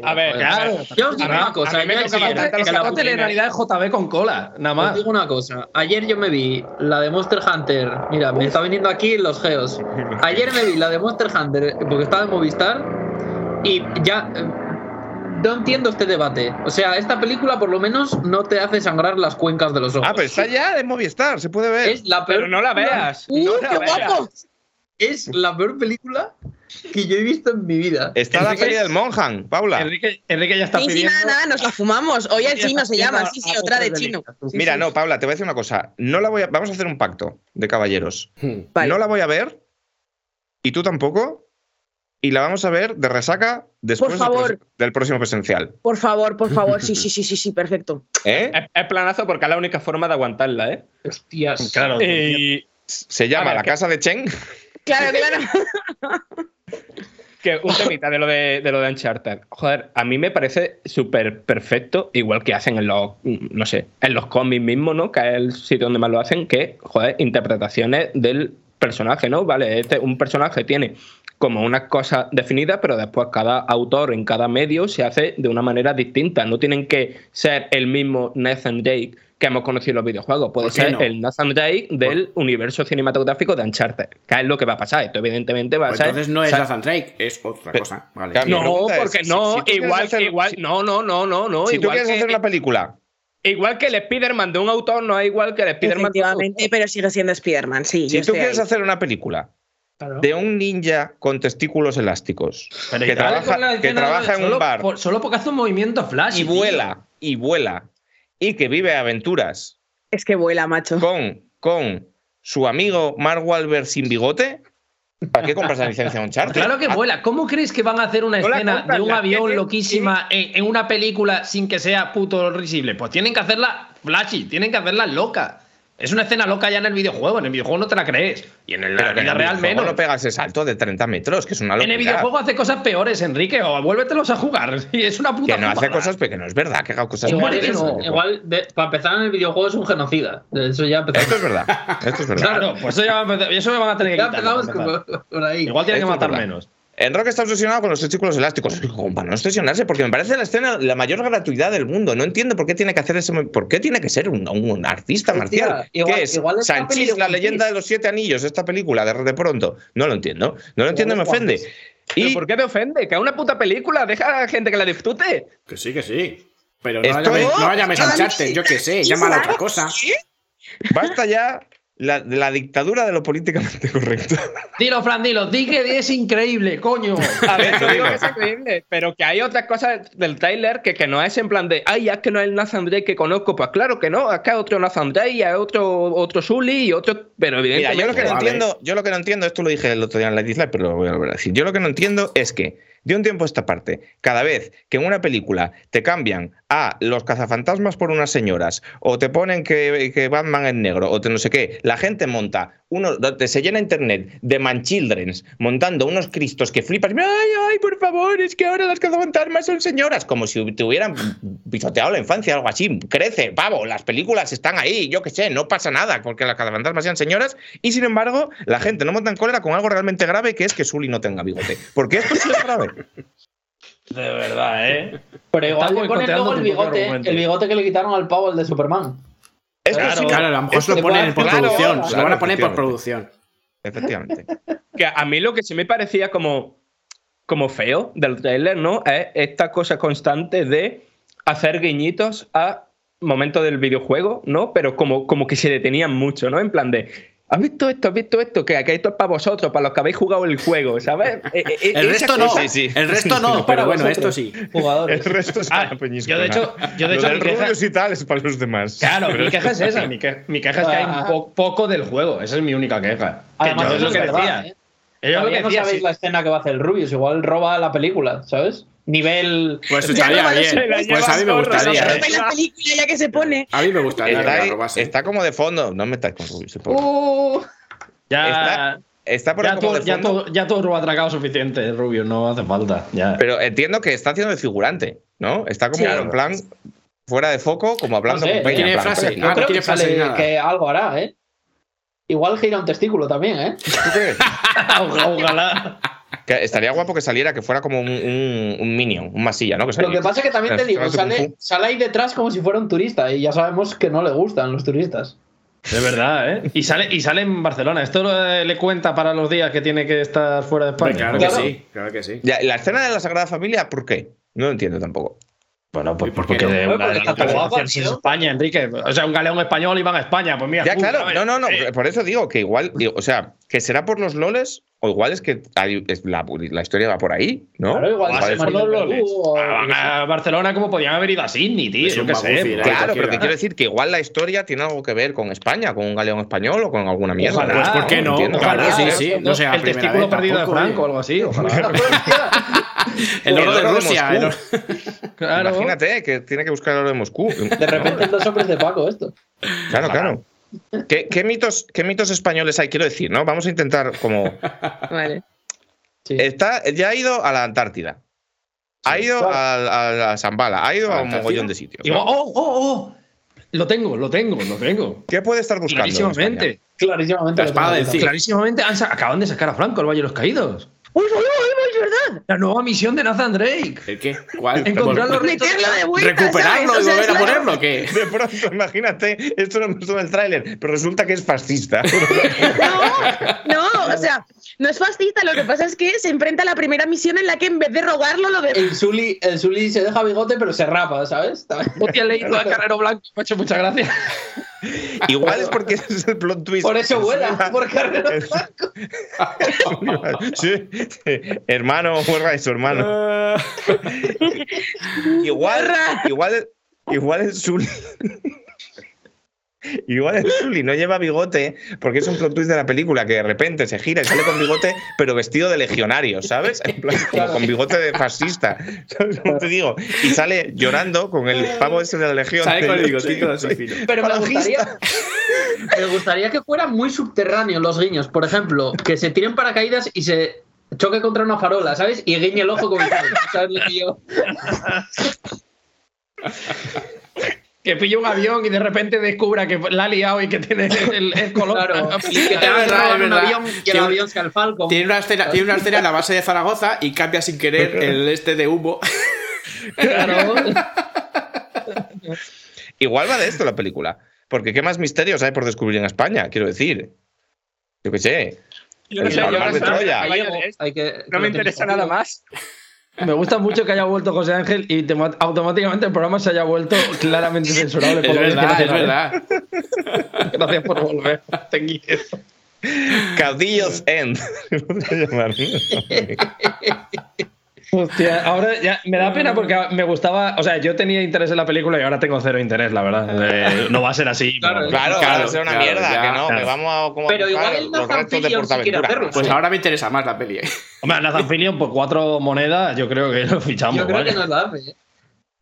A ver. Claro. Yo os digo una cosa, la Esta realidad es JB con cola, nada Os más. digo una cosa. Ayer yo me vi la de Monster Hunter. Mira, me está viniendo aquí los geos. Ayer me vi la de Monster Hunter porque estaba en Movistar y ya eh, no entiendo este debate. O sea, esta película por lo menos no te hace sangrar las cuencas de los ojos. Ah, pero está ya de Movistar, se puede ver. es la peor Pero no la veas. ¡Uh, no la qué veas. guapo! Es la peor película que yo he visto en mi vida. Está la peli del Monjan, Paula. Enrique, Enrique ya está Sí, sí, pidiendo. nada, nada, nos la fumamos. Hoy el chino se llama, sí, sí, otra de chino. Sí, Mira, sí. no, Paula, te voy a decir una cosa. No la voy a, vamos a hacer un pacto de caballeros. Vale. No la voy a ver y tú tampoco. Y la vamos a ver de resaca después Por del favor. pres- del próximo presencial. Por favor, por favor, sí, sí, sí, sí, sí, perfecto. ¿Eh? Es, es planazo porque es la única forma de aguantarla, ¿eh? Hostias. Claro. Y Se llama ver, La que- Casa de Chen. Claro, claro. que un temita de lo de, de lo de Uncharted. Joder, a mí me parece súper perfecto, igual que hacen en los, no sé, en los cómics mismos, ¿no? Que es el sitio donde más lo hacen, que, joder, interpretaciones del personaje, ¿no? Vale, este, un personaje tiene como una cosa definida, pero después cada autor en cada medio se hace de una manera distinta. No tienen que ser el mismo Nathan Drake que hemos conocido en los videojuegos. Puede ¿Por qué ser no? el Nathan Drake del universo cinematográfico de Uncharted, que es lo que va a pasar. Esto evidentemente va a Pues ser... entonces no es Nathan Drake, es otra Pero- cosa. Vale. No, es, porque si- no, si tú quieres igual, hacer- igual, si- no, no, no, no, no. si tú igual quieres que, hacer una película igual que el Spider-Man de un autor no es igual que el Spider-Man de un Efectivamente, pero sigue siendo Spider-Man, sí. Si tú quieres ahí. hacer una película Claro. de un ninja con testículos elásticos Pero que trabaja, que en solo un bar por- solo porque hace un movimiento flash. y tío. vuela y vuela y que vive aventuras Es que vuela, macho. con, con su amigo Mark Wahlberg sin bigote, ¿para qué compras la licencia de Uncharted? Claro que vuela. ¿Cómo crees que van a hacer una No escena compras, de un avión tienen- loquísima en, en una película sin que sea puto risible? Pues tienen que hacerla flashy, tienen que hacerla loca. Es una escena loca ya en el videojuego. En el videojuego no te la crees. Y en el- Pero la en vida el real videojuego menos. no pega ese salto de 30 metros, que es una en locura. el videojuego hace cosas peores, Enrique. O vuélvetelos a jugar. Y es una puta que no hace cosas, pero que no es verdad, que haga cosas Igual, peores. no. igual de- para empezar en el videojuego es un genocida. Eso ya empezamos. Esto es verdad, esto es verdad. Claro, pues eso, ya va a empezar- eso me van a tener que ya quitar. por ahí. Igual tienen que Esto matar menos. En Rock está obsesionado con los testículos elásticos. Como para no obsesionarse, porque me parece la escena la mayor gratuidad del mundo. No entiendo por qué tiene que hacer ese. ¿Por qué tiene que ser un, un artista marcial? igual- ¿Qué es? igual Sanchis, la leyenda de los siete anillos, esta película, de, de pronto. No lo entiendo. No lo entiendo me ofende. ¿Pero Y por qué te ofende? Que es una puta película, deja a la gente que la disfrute. Que sí, que sí. Pero no la llames, es- no la llames yo qué sé, llámala otra cosa. Basta ya la, la dictadura de lo políticamente correcto. Dilo, Fran, dilo. Di que es increíble, coño. A ver, Eso no digo que es increíble, pero que hay otras cosas del trailer que, que no es en plan de, ay, es que no es el Nathan Drake que conozco. Pues claro que no, es que hay otro Nathan Drake, hay otro, otro Sully y otro. Pero Mira, evidentemente. yo lo que no entiendo, yo lo que no entiendo, esto lo dije el otro día en la Disney, pero lo voy a volver a decir. Yo lo que no entiendo es que de un tiempo a esta parte, cada vez que en una película te cambian a los cazafantasmas por unas señoras, o te ponen que, que Batman es negro, o te no sé qué, la gente monta uno, se llena internet de manchildrens montando unos cristos que flipas. Ay, ay, por favor, es que ahora las cazafantasmas son señoras, como si te hubieran pisoteado la infancia, algo así. Crece, pavo, las películas están ahí, yo qué sé, no pasa nada porque las cazafantasmas sean señoras, y sin embargo, la gente no monta en cólera con algo realmente grave que es que Sully no tenga bigote. Porque esto es grave. De verdad, ¿eh? Pero igual le ponen luego el bigote, el bigote que le quitaron al pavo, el de Superman. Esto Claro. sí- Claro, a lo mejor se lo ponen por claro, producción. claro, Se lo van a poner por efectivamente. producción. Efectivamente. Que a mí lo que sí me parecía como, como feo del trailer, ¿no? Es esta cosa constante de hacer guiñitos a momentos del videojuego, ¿no? Pero como, como que se detenían mucho, ¿no? En plan de. ¿Has visto esto? ¿Has visto esto? Que aquí esto es para vosotros, para los que habéis jugado el juego, ¿sabes? Eh, eh, El resto no. cosa- Sí, sí. El resto no, pero bueno, esto sí. Jugadores. El resto es Ah, para peñisco, yo de hecho- yo de hecho mi queja- rubios y tal es para los demás. Claro, Pero- mi queja es esa. Mi, que- mi queja es que hay Ah. po- poco del juego. Esa es mi única queja. Además, Que yo es lo es que verdad, decía. ¿eh? Yo lo no sabéis sí. la escena que va a hacer el Rubius, igual roba la película, ¿sabes? Nivel. Pues Ya estaría no, bien. Pues a mí me gustaría. ¿eh? La película ya que se pone. A mí me gustaría Está, que la está como de fondo. No me estáis con. Uh, Ya, Está- Está por ya, como tú, de ya, fondo. ya tú has atracado suficiente, Rubio. No hace falta. Ya. Pero entiendo que está haciendo de figurante, ¿no? Está como Sí. en plan fuera de foco, como hablando No sé, con Peña. frase. "Coño, Yo Ah, creo no que, frase sale que algo hará, ¿eh? Igual gira un testículo también, ¿eh? ¿tú crees? Ojalá. Que estaría guapo que saliera, que fuera como un, un, un minion, un masilla, ¿no? Que Lo que pasa es que también te digo, sale, ahí detrás como si fuera un turista y ya sabemos que no le gustan los turistas. De verdad, ¿eh? Y sale, y sale en Barcelona. ¿Esto eh, le cuenta para los días que tiene que estar fuera de España? claro, Claro. que sí, claro que sí. Ya, la escena de la Sagrada Familia, ¿por qué? No lo entiendo tampoco. Bueno, pues ¿Y por porque qué no? de una de las. España, Enrique. O sea, un galeón español y van a España. Pues mira. Ya, claro, no, no, no. Eh, Por eso digo que igual, digo, o sea, que será por los loles, o igual es que hay- es la, la historia va por ahí, ¿no? Claro, igual Igual es por los loles. o- Ah, a Barcelona como podían haber ido a Sydney, tío. Yo qué sé. pues. ¿eh? Claro, pero que quiero decir que igual la historia tiene algo que ver con España, con un galeón español o con alguna mierda. Ojalá. Pues ¿por qué no? Ojalá, Ojalá. sí, sí. No el testículo vez perdido tampoco, de Franco o oye. algo así. Ojalá. El oro de Rusia. Moscú. el oro- Claro. Imagínate que tiene que buscar el oro de Moscú. De repente los hombres de Paco, esto. Claro, claro. ¿Qué, qué mitos, ¿Qué mitos españoles hay? Quiero decir, ¿no? Vamos a intentar como. vale. Sí. Está, ya ha ido a la Antártida. Ha ido claro. a, a, a Zambala. Ha ido ¿A a un mogollón de sitios. Digo, ¿no? oh, oh, oh. Lo tengo, lo tengo, lo tengo. ¿Qué puede estar buscando? Clarísimamente. Clarísimamente. La espada. Cid. Clarísimamente han acaban de sacar a Franco al Valle de los Caídos. ¡Uy, uy, uy, uy, es verdad! La nueva misión de Nathan Drake. ¿El qué? ¿Cuál? Encontrar los restos. Meterlo de vuelta. ¿Recuperarlo ¿sabes? y volver a ponerlo o qué? De pronto, imagínate, esto no me sube el tráiler, pero resulta que es fascista. No, no, o sea, no es fascista. Lo que pasa es que se enfrenta a la primera misión en la que en vez de rogarlo, lo de. El Zully, el Zully se deja bigote, pero se rapa, ¿sabes? Hostia, leído a Carrero Blanco. Me ha hecho muchas gracias. Igual es porque es el plot twist. Por eso vuela, por carrera Es-. Sí, sí. Hermano, huelga de su hermano. Igual, Guarra. igual, igual el Zully. Igual el Zully no lleva bigote porque es un plot twist de la película que de repente se gira y sale con bigote, pero vestido de legionario, ¿sabes? En plan, como con bigote de fascista. ¿Sabes cómo te digo? Y sale llorando con el pavo ese de la legión. Sale con el de- bigotito así fino. Pero me gustaría, me gustaría que fueran muy subterráneos los guiños. Por ejemplo, que se tiren paracaídas y se choque contra una farola, ¿sabes? Y guiñe el ojo con el tal. ¿Sabes lo que pilla un avión y de repente descubra que la ha liado y que tiene el, el color. Claro. Y que te verdad, un verdad. avión y el Tiene- avión sea el Falcon. Tiene una, escena, tiene una escena en la base de Zaragoza y cambia sin querer el este de humo. Claro. Igual va de esto la película. Porque qué más misterios hay por descubrir en España, quiero decir. Yo qué sé. Yo no sé, yo de sé, Troya. Hay que- No me interesa nada más. Me gusta mucho que haya vuelto José Ángel y automáticamente el programa se haya vuelto claramente censurable. Es por la verdad, es verdad. Gracias por volver. Te quiero. Caudillos End. Hostia, ahora ya me da pena porque me gustaba. O sea, yo tenía interés en la película y ahora tengo cero interés, la verdad. Eh, no va a ser así. Claro, pero- Claro, Claro, va a ser una claro, mierda, ya, que no, claro. que vamos a como Pero igual el los Nathan restos de Portaventura. hacerlo. Pues Sí. ahora me interesa más la peli. ¿eh? Hombre, Nathan Fillion por cuatro monedas, yo creo que lo fichamos. Yo creo vaya. que nos la hace. ¿eh?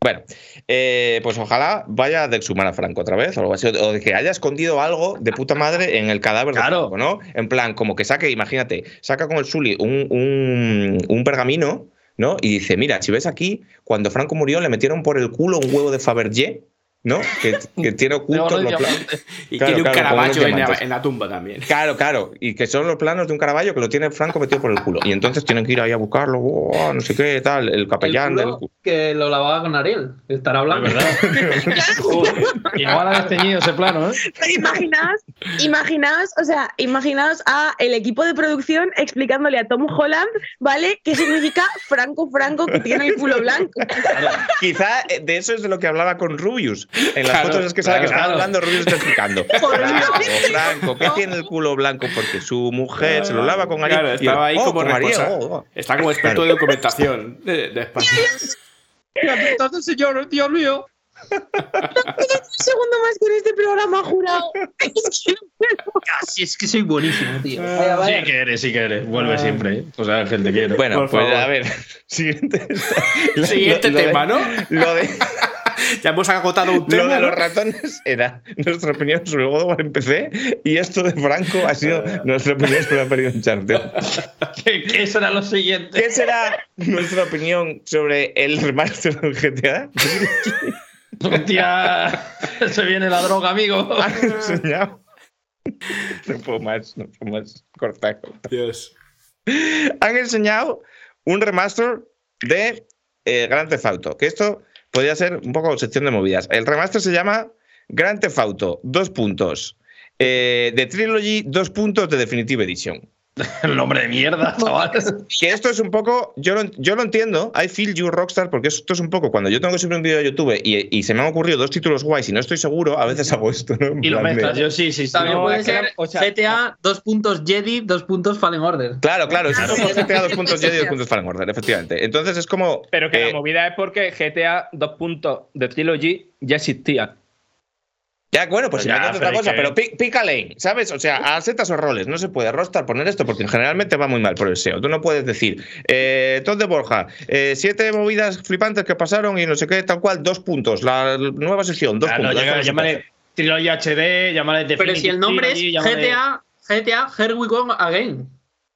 Bueno, eh, pues ojalá vaya de exhumar a Franco otra vez, o algo así, o de que haya escondido algo de puta madre en el cadáver de Claro. Franco, ¿no? En plan, como que saque, imagínate, saca con el Sully un, un, un pergamino, ¿no? Y dice, mira, si ves aquí, cuando Franco murió le metieron por el culo un huevo de Fabergé, ¿no? Que, que tiene ocultos los pla- diamante. Y Claro, quiere un claro, Caravaggio en, la- diamantes. en la tumba también. Claro, claro, y que son los planos de un caraballo que lo tiene Franco metido por el culo. Y entonces tienen que ir ahí a buscarlo, oh, no sé qué, tal, el capellán El del... culo que lo lavaba con Ariel. Estará hablando. Verdad. Igual ha desteñido ese plano, ¿eh? Pero imaginaos, imaginaos, o sea, imaginaos a el equipo de producción explicándole a Tom Holland, ¿vale? ¿Qué significa Franco Franco que tiene el culo blanco? Quizá de eso es de lo que hablaba con Rubius. En las Claro, fotos es que que claro. está hablando, Rubius está explicando. Franco, Franco, ¿qué tiene el culo blanco? Porque su mujer se lo lava con Ariel. Claro, Y estaba ahí oh, como con Ariel, responsa- oh, oh. Está como experto de documentación de, de España. Entonces, señor, Dios mío. Un segundo más con este programa, jurado. Es que no. Así es que soy buenísimo, tío. Ah, Vaya, Sí vaya. que eres, sí que eres. Vuelve siempre. ¿eh? O sea, Ángel, te quiero. Bueno, Por pues favor. a ver, siguiente. Siguiente Lo de- tema, ¿no? Lo de, Ya hemos agotado un lo tema. de ¿no? los ratones era nuestra opinión sobre God of War en PC y esto de Franco ha sido nuestra opinión sobre la peli de Uncharted. ¿Qué, será lo siguiente? ¿Qué será nuestra opinión sobre el remaster del GTA? Hostia, se viene la droga, amigo. Han enseñado. No puedo más, no puedo más. Corta, corta. Dios. Han enseñado un remaster de eh, Grand Theft Auto. Que esto podría ser un poco sección de movidas. El remaster se llama Grand Theft Auto, dos puntos. Eh, de Trilogy, dos puntos de Definitive Edition. El nombre de mierda, chaval. Que esto es un poco, yo lo, yo lo entiendo, I feel you Rockstar, porque esto es un poco, cuando yo tengo que subir un vídeo a YouTube y, y se me han ocurrido dos títulos guays y no estoy seguro, a veces hago esto, ¿no? En Y lo mezclas. Yo sí, sí, sí. También No, puede ser era- o sea- GTA, dos puntos Jedi, dos puntos Fallen Order. Claro, claro, es como GTA dos puntos Jedi dos puntos Fallen Order, efectivamente. Entonces es como. Pero que eh, la movida es porque GTA 2 puntos de Trilogy ya existía. Ya, bueno, pues Ya, invéntate otra pero cosa, es que- pero pi- pica lane, ¿sabes? O sea, a setas o roles, no se puede Rockstar poner esto porque generalmente va muy mal por el SEO. Tú no puedes decir, eh, Todd de Borja, eh, siete movidas flipantes que pasaron y no sé qué, tal cual, dos puntos. La nueva sesión, dos Claro, puntos. no llámale. Trilogy HD, llámale Pero Definitive si el nombre es GTA, GTA, Here We Go Again.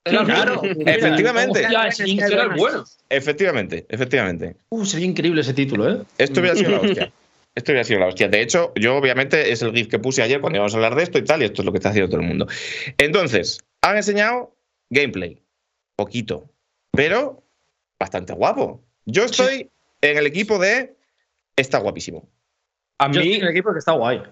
Claro, Efectivamente. Hostia, ese Es bueno. bueno. Efectivamente, efectivamente. Uh, sería increíble ese título, ¿eh? Esto hubiera sido la hostia. Esto hubiera sido la hostia. De hecho, yo obviamente es el GIF que puse ayer cuando íbamos a hablar de esto y tal, y esto es lo que está haciendo todo el mundo. Entonces, han enseñado gameplay. Poquito. Pero bastante guapo. Yo estoy en el equipo de. Está guapísimo. A Yo mí, estoy en el equipo que está guay.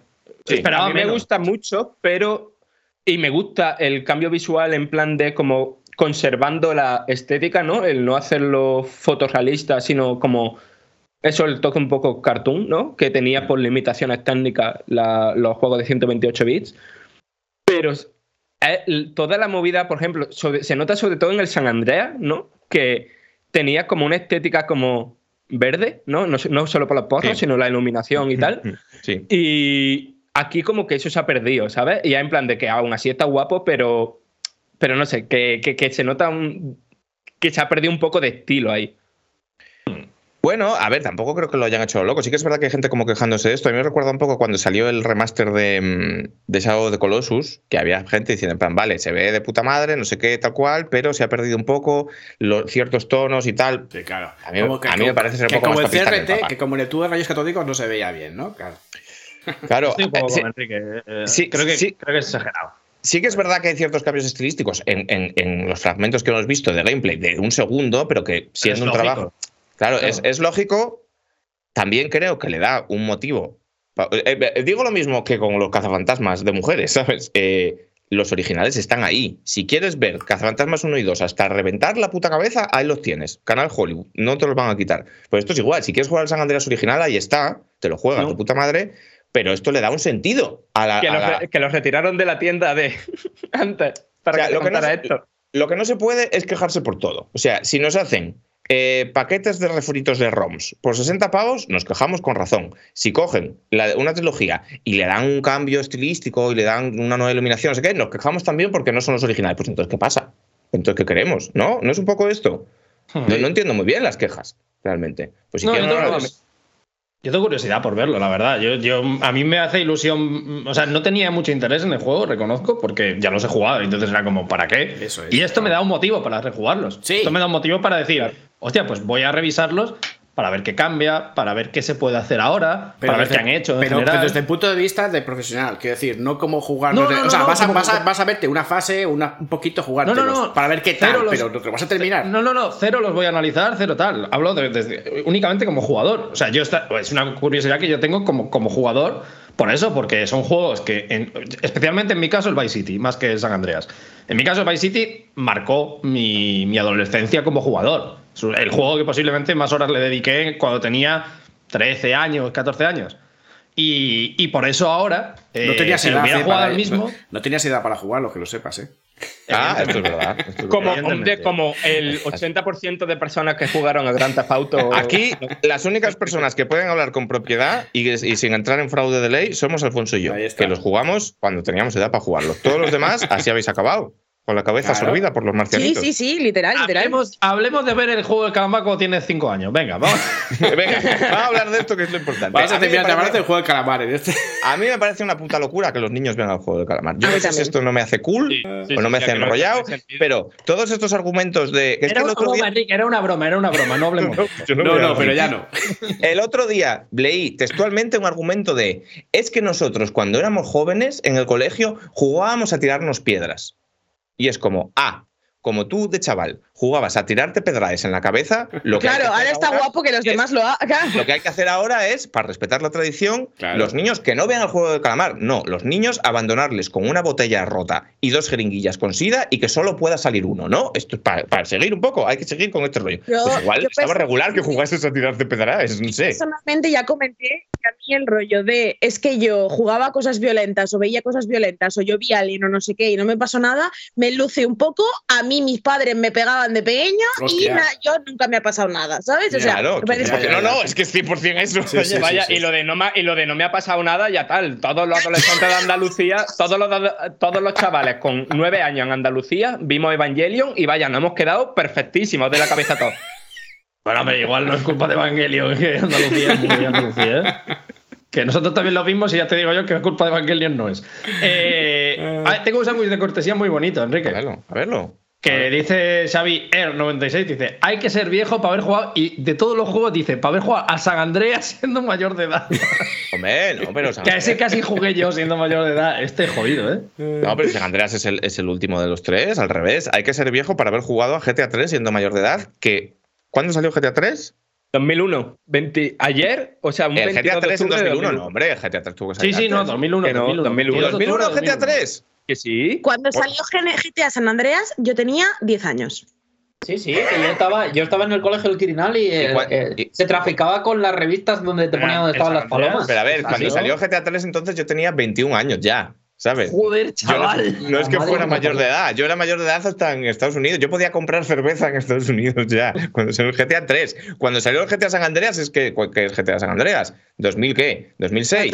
Sí, Esperaba a mí me gusta mucho, pero. Y me gusta el cambio visual en plan de como conservando la estética, ¿no? El no hacerlo fotorrealista, sino como. Eso, el toque un poco cartoon, ¿no? Que tenía por limitaciones técnicas la- los juegos de 128 bits. Pero eh, toda la movida, por ejemplo, sobre- se nota sobre todo en el San Andreas, ¿no? Que tenía como una estética como verde, ¿no? No, no solo por los porros, Sí. sino la iluminación y tal. Sí. Y aquí como que eso se ha perdido, ¿sabes? Y ya en plan de que aún así está guapo, pero, pero no sé, que, que- que se nota un- que se ha perdido un poco de estilo ahí. Bueno, a ver, tampoco creo que lo hayan hecho loco. Sí que es verdad que hay gente como quejándose de esto. A mí me recuerda un poco cuando salió el remaster de, mm, de Shadow the Colossus, que había gente diciendo, en plan, vale, se ve de puta madre, no sé qué, tal cual, pero se ha perdido un poco los ciertos tonos y tal. Sí, claro. A mí- Como a mí me parece ser un que poco como más el CRT, que como el tubo de rayos catódicos no se veía bien, ¿no? Claro. Claro, Estoy un poco eh, sí, con Enrique. eh, sí, creo, que, sí. creo que es exagerado. sí que es verdad que hay ciertos cambios estilísticos en, en- en los fragmentos que hemos visto de gameplay de un segundo, pero que siendo un lógico. trabajo. Claro, Claro. Es, es lógico. También creo que le da un motivo. pa- eh, eh, digo lo mismo que con los cazafantasmas de mujeres, ¿sabes? Eh, los originales están ahí. Si quieres ver Cazafantasmas 1 y 2 hasta reventar la puta cabeza, ahí los tienes. Canal Hollywood, no te los van a quitar. Pues esto es igual, si quieres jugar al San Andreas original, ahí está, te lo juegas, No. tu puta madre, pero esto le da un sentido a la... Que a los, la- re- que los retiraron de la tienda de antes para O sea, que lo que no se- esto. Lo que no se puede es quejarse por todo. O sea, si nos hacen eh, paquetes de refritos de ROMs por 60 pavos, nos quejamos con razón. Si cogen la- una trilogía y le dan un cambio estilístico y le dan una nueva iluminación, no sé qué, nos quejamos también porque no son los originales. Pues entonces, ¿qué pasa? Entonces, ¿qué queremos? ¿No? ¿No es un poco esto? No, no entiendo muy bien las quejas, realmente. Pues si No, quieren, yo tengo- curiosidad por verlo, la verdad. Yo, yo, a mí me hace ilusión. O sea, no tenía mucho interés en el juego, reconozco, porque ya los he jugado. Entonces era como, ¿para qué? Eso es. y esto me da un motivo para rejugarlos. Sí. Esto me da un motivo para decir, hostia, pues voy a revisarlos para ver qué cambia, para ver qué se puede hacer ahora, para ver desde- qué han hecho. en Pero, general. pero desde el punto de vista de profesional, quiero decir, no como jugar. No, no, no, o sea, vas, a, vas, a, vas a verte una fase, una, un poquito jugar No, no, no. para ver qué tal, los- pero lo que vas a terminar. No, no, no, cero los voy a analizar, cero tal. Hablo de- desde- únicamente como jugador. O sea, yo esta- es una curiosidad que yo tengo como, como jugador, por eso, porque son juegos que, en- especialmente en mi caso, el Vice City, más que el San Andreas. En mi caso, el Vice City marcó mi, mi adolescencia como jugador. El juego que posiblemente más horas le dediqué cuando tenía 13 años, 14 años. Y, y por eso ahora, no eh, tenías si edad. hubiera eh, jugado para- mismo. no, no tenías edad para jugarlo, que lo sepas, ¿eh? Ah, esto es verdad. esto es verdad. Como, hombre, como el 80% de personas que jugaron a Grand Theft Auto. Aquí, las únicas personas que pueden hablar con propiedad y, y sin entrar en fraude de ley somos Alfonso y yo, que los jugamos cuando teníamos edad para jugarlos. Todos los demás, así habéis acabado, con la cabeza Claro. absorbida por los Sí, marcianitos. sí, sí, literal, literal. Hablemos, hablemos de ver el juego del calamar cuando tienes 5 años. Venga, vamos. Venga, vamos a hablar de esto que es lo importante. Vas a mí me terminar de parece- del juego del calamar. en este. A mí me parece una puta locura que los niños vean el juego del calamar. Yo A no sé si esto no me hace cool Sí, sí, o no sí, me hace enrollado, pero todos estos argumentos de. que es que Era el otro broma, día. Enrique, era una broma, era una broma, no hablemos. de No, no, pero ya no. El otro día leí textualmente un argumento de es que nosotros cuando éramos jóvenes en el colegio jugábamos a tirarnos piedras. Y es como, ah, como tú de chaval jugabas a tirarte pedrades en la cabeza, lo que hay que Claro, hacer ahora está guapo que los es- demás lo hagan. Lo que hay que hacer ahora es, para respetar la tradición, Claro. los niños que no vean el juego del calamar, no, los niños abandonarles con una botella rota y dos jeringuillas con sida y que solo pueda salir uno, ¿no? Esto es para, para seguir un poco, hay que seguir con este rollo. Yo- pues igual estaba pensé- regular que jugases a tirarte pedrades, no sé. Personalmente ya comenté a mí el rollo de es que yo jugaba cosas violentas o veía cosas violentas o yo vi a alguien o no sé qué y no me pasó nada, me luce un poco. A mí mis padres me pegaban de pequeño y na- yo nunca me ha pasado nada, ¿sabes? O sea, Claro, me ya, no, no, es que es 100% eso. Sí, sí, Vaya, sí, y, lo de no me, y lo de no me ha pasado nada, ya tal. Todos los adolescentes de Andalucía, todos los, todos los chavales con nueve años en Andalucía, vimos Evangelion y vaya, nos hemos quedado perfectísimos de la cabeza todos. Bueno, pero igual no es culpa de Evangelion, que Andalucía es muy Andalucía, ¿eh? Que nosotros también lo vimos y ya te digo yo que es culpa de Evangelion no es. Eh, tengo un sándwich de cortesía muy bonito, A Enrique. verlo, a verlo. Que dice Xavi Air96, dice, hay que ser viejo para haber jugado, y de todos los juegos dice, para haber jugado a San Andreas siendo mayor de edad. Hombre, no, pero San que a ese casi jugué yo siendo mayor de edad. Este es jodido, ¿eh? No, pero San Andreas es el, es el último de los tres, al revés. Hay que ser viejo para haber jugado a GTA 3 siendo mayor de edad. Que, ¿Cuándo salió GTA 3? 2001. 20 ayer, o sea, un El 22 GTA de 3 en octubre de 2001, no, hombre, el GTA 3 tuvo que Sí, salir sí, no, antes. 2001. Que no, 2001, 2001, 2001 GTA 3. Que sí. Cuando salió GTA San Andreas, yo tenía 10 años. Sí, sí, que yo estaba, yo estaba en el colegio del Quirinal y, eh, eh, y- se traficaba con las revistas donde te ponían donde estaban las palomas. Pero a ver, Así, cuando ¿no? salió GTA 3 entonces yo tenía 21 años ya, ¿sabes? Joder, Yo no, chaval. no es que fuera mayor de chaval. edad, yo era mayor de edad hasta en Estados Unidos. Yo podía comprar cerveza en Estados Unidos ya, cuando salió el GTA 3. Cuando salió el GTA San Andreas, es que, ¿qué es GTA San Andreas? ¿2000 qué? ¿2006?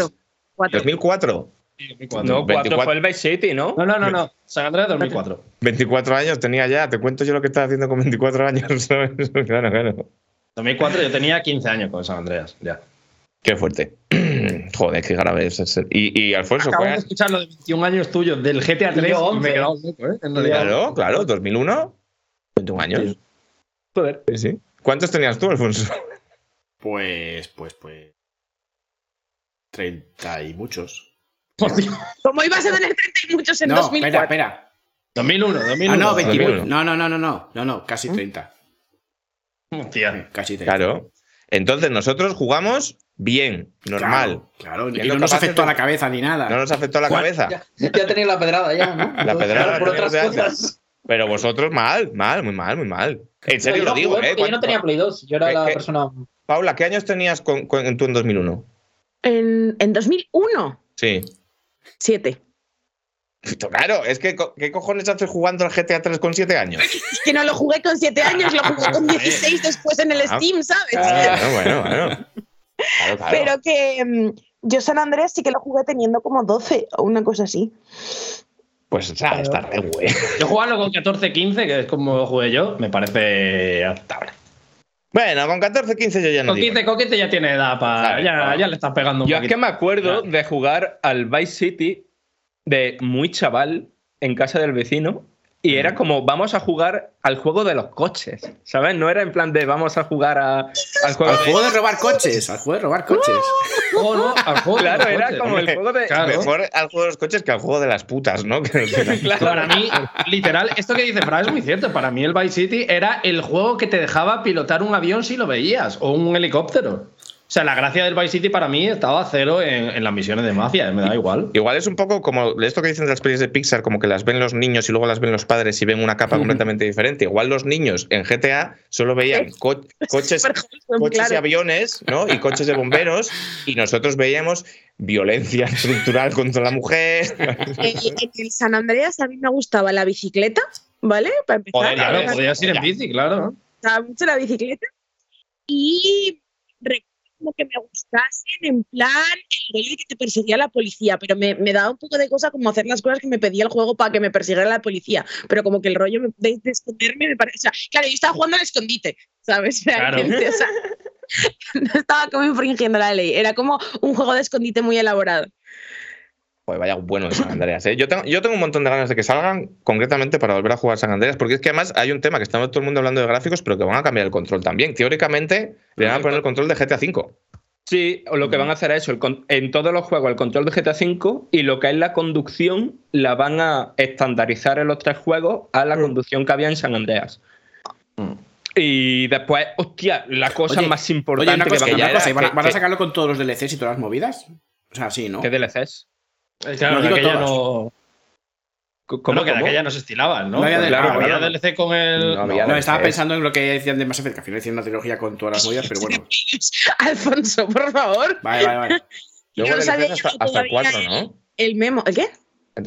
Cuatro. Cuatro. ¿2004? No, 4 24. fue el Vice City, ¿no? No, no, no, no. San Andreas 2004. 24 años tenía ya, te cuento yo lo que estaba haciendo con 24 años, ¿sabes? Claro, claro. 2004 yo tenía 15 años con San Andreas, ya. Qué fuerte. Joder, qué grave es ese. Y, y Alfonso, Acabo de ¿cuál- escuchar lo de 21 años tuyos del GTA 3 Y me he 11. quedado loco, ¿eh? En realidad. Claro, claro, 2001, 21 años. Joder. Sí, sí. ¿Cuántos tenías tú, Alfonso? Pues, pues, pues. 30 y muchos. Como ibas a tener 30 y muchos en No, 2004. espera, espera. 2001, 2001. Ah, no, 21. 21. No, no, no, no, no, no, no, casi 30. Hostia. Casi 30. Claro. Entonces nosotros jugamos bien, normal. Claro, claro, y Siendo no nos afectó a la cabeza ni nada. No nos afectó la cabeza. Ya, ya tenéis la pedrada ya, ¿no? La pedrada por la otras cosas. Pero vosotros mal, mal, muy mal, muy mal. En serio lo digo, jugué ¿eh? porque Yo no ¿Cuánto- tenía Play 2, yo era ¿Qué- la qué? persona. Paula, ¿qué años tenías con, con- en tú en 2001? En, en 2001, Sí. 7. Claro, es que ¿qué cojones haces jugando al GTA 3 con 7 años? Es que no lo jugué con 7 años, lo jugué con 16 después en el Ah. Steam, ¿sabes? Bueno, bueno, bueno. Claro, claro. Pero que mm, yo San Andrés sí que lo jugué teniendo como 12 o una cosa así. Pues o sea, está re güey. Yo jugarlo con 14-15, que es como jugué yo, me parece aceptable. Bueno, con 14, 15 yo ya no Con digo. 15, con 15 ya tiene edad para. Claro, Ya, claro. ya le estás pegando un Yo es poquito. que me acuerdo de jugar al Vice City de muy chaval en casa del vecino y era como vamos a jugar al juego de los coches, ¿sabes? No era en plan de vamos a jugar a- al juego Al de... juego de robar coches, al juego de robar coches. Oh, no, al juego de Claro, era coches. como el juego de... Claro. Mejor al juego de los coches que al juego de las putas, ¿no? Que- Para mí, literal, esto que dice Fra es muy cierto. Para mí el Vice City era el juego que te dejaba pilotar un avión si lo veías, o un helicóptero. O sea, la gracia del Vice City para mí estaba cero en, en las misiones de mafia, me da igual. Igual es un poco como esto que dicen de las pelis de Pixar, como que las ven los niños y luego las ven los padres y ven una capa completamente diferente. Igual los niños en GTA solo veían co- coches, coches y aviones, ¿no? Y coches de bomberos, y nosotros veíamos violencia estructural contra la mujer. En, en el San Andreas a mí me gustaba la bicicleta, ¿vale? Para empezar. Joder, Claro, podías ir en bici, claro. Me gustaba mucho la bicicleta. Y recuerdo como que me gustasen en plan el rollo de que te perseguía la policía, pero me, me daba un poco de cosa como hacer las cosas que me pedía el juego para que me persiguiera la policía, pero como que el rollo de, de esconderme me parece... O sea, claro, yo estaba jugando al escondite, ¿sabes? Claro. O sea, no estaba como infringiendo la ley, era como un juego de escondite muy elaborado. Pues vaya bueno de San Andreas, ¿eh? Yo tengo, yo tengo un montón de ganas de que salgan, concretamente para volver a jugar San Andreas, porque es que además hay un tema que estamos todo el mundo hablando de gráficos, pero que van a cambiar el control también. Teóricamente le van a poner el control de GTA V. Sí, o lo que van a hacer es eso, el en todos los juegos el control de GTA V y lo que es la conducción la van a estandarizar en los tres juegos a la conducción que había en San Andreas. Y después, hostia, la cosa Oye, más Oye, importante una cosa, que van una a cosa, ¿y ¿van, a, que- van a que- sacarlo con todos los DLCs y todas las movidas? O sea, sí, ¿no? ¿Qué DLCs? Claro, No aquella todas. no. ¿Cómo, Como que de cómo? aquella no se estilaban, ¿no? No había claro, había bueno. DLC con el. No había No, estaba pensando en lo que decían de Mass Effect, que al final hicieron una trilogía con todas las movidas, pero bueno. Alfonso, por favor. Vale, vale, vale. Yo Luego no sabía hasta, hasta el todavía 4, ¿no? El memo, ¿el qué?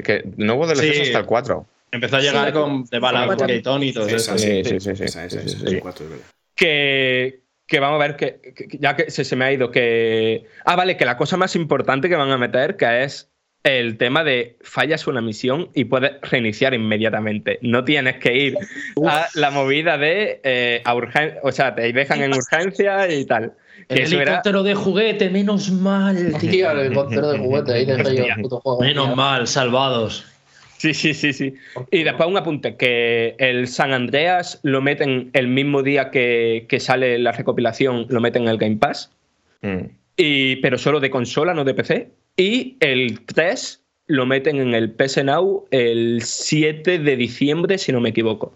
Que no hubo DLCs Sí. hasta el 4. Empezó a llegar Sí. con The Ballad Gayton y todo eso. sí, sí. sí, sí, sí. Esa, esa, sí, esa, sí. cuatro, es verdad. que, que vamos a ver que, que- que ya que se, se me ha ido que ah vale que la cosa más importante que van a meter que es el tema de fallas una misión y puedes reiniciar inmediatamente no tienes que ir a la movida de eh, a urgen- o sea te dejan en urgencia y tal El era helicóptero de juguete, menos mal, tío. Tío, el helicóptero de juguete, ahí el puto juego. Menos tío. mal, salvados. Sí, sí, sí, sí. Y después un apunte, que el San Andreas lo meten el mismo día que, que sale la recopilación, lo meten en el Game Pass, Mm. y, pero solo de consola, no de PC. Y el 3 lo meten en el PS Now el 7 de diciembre, si no me equivoco.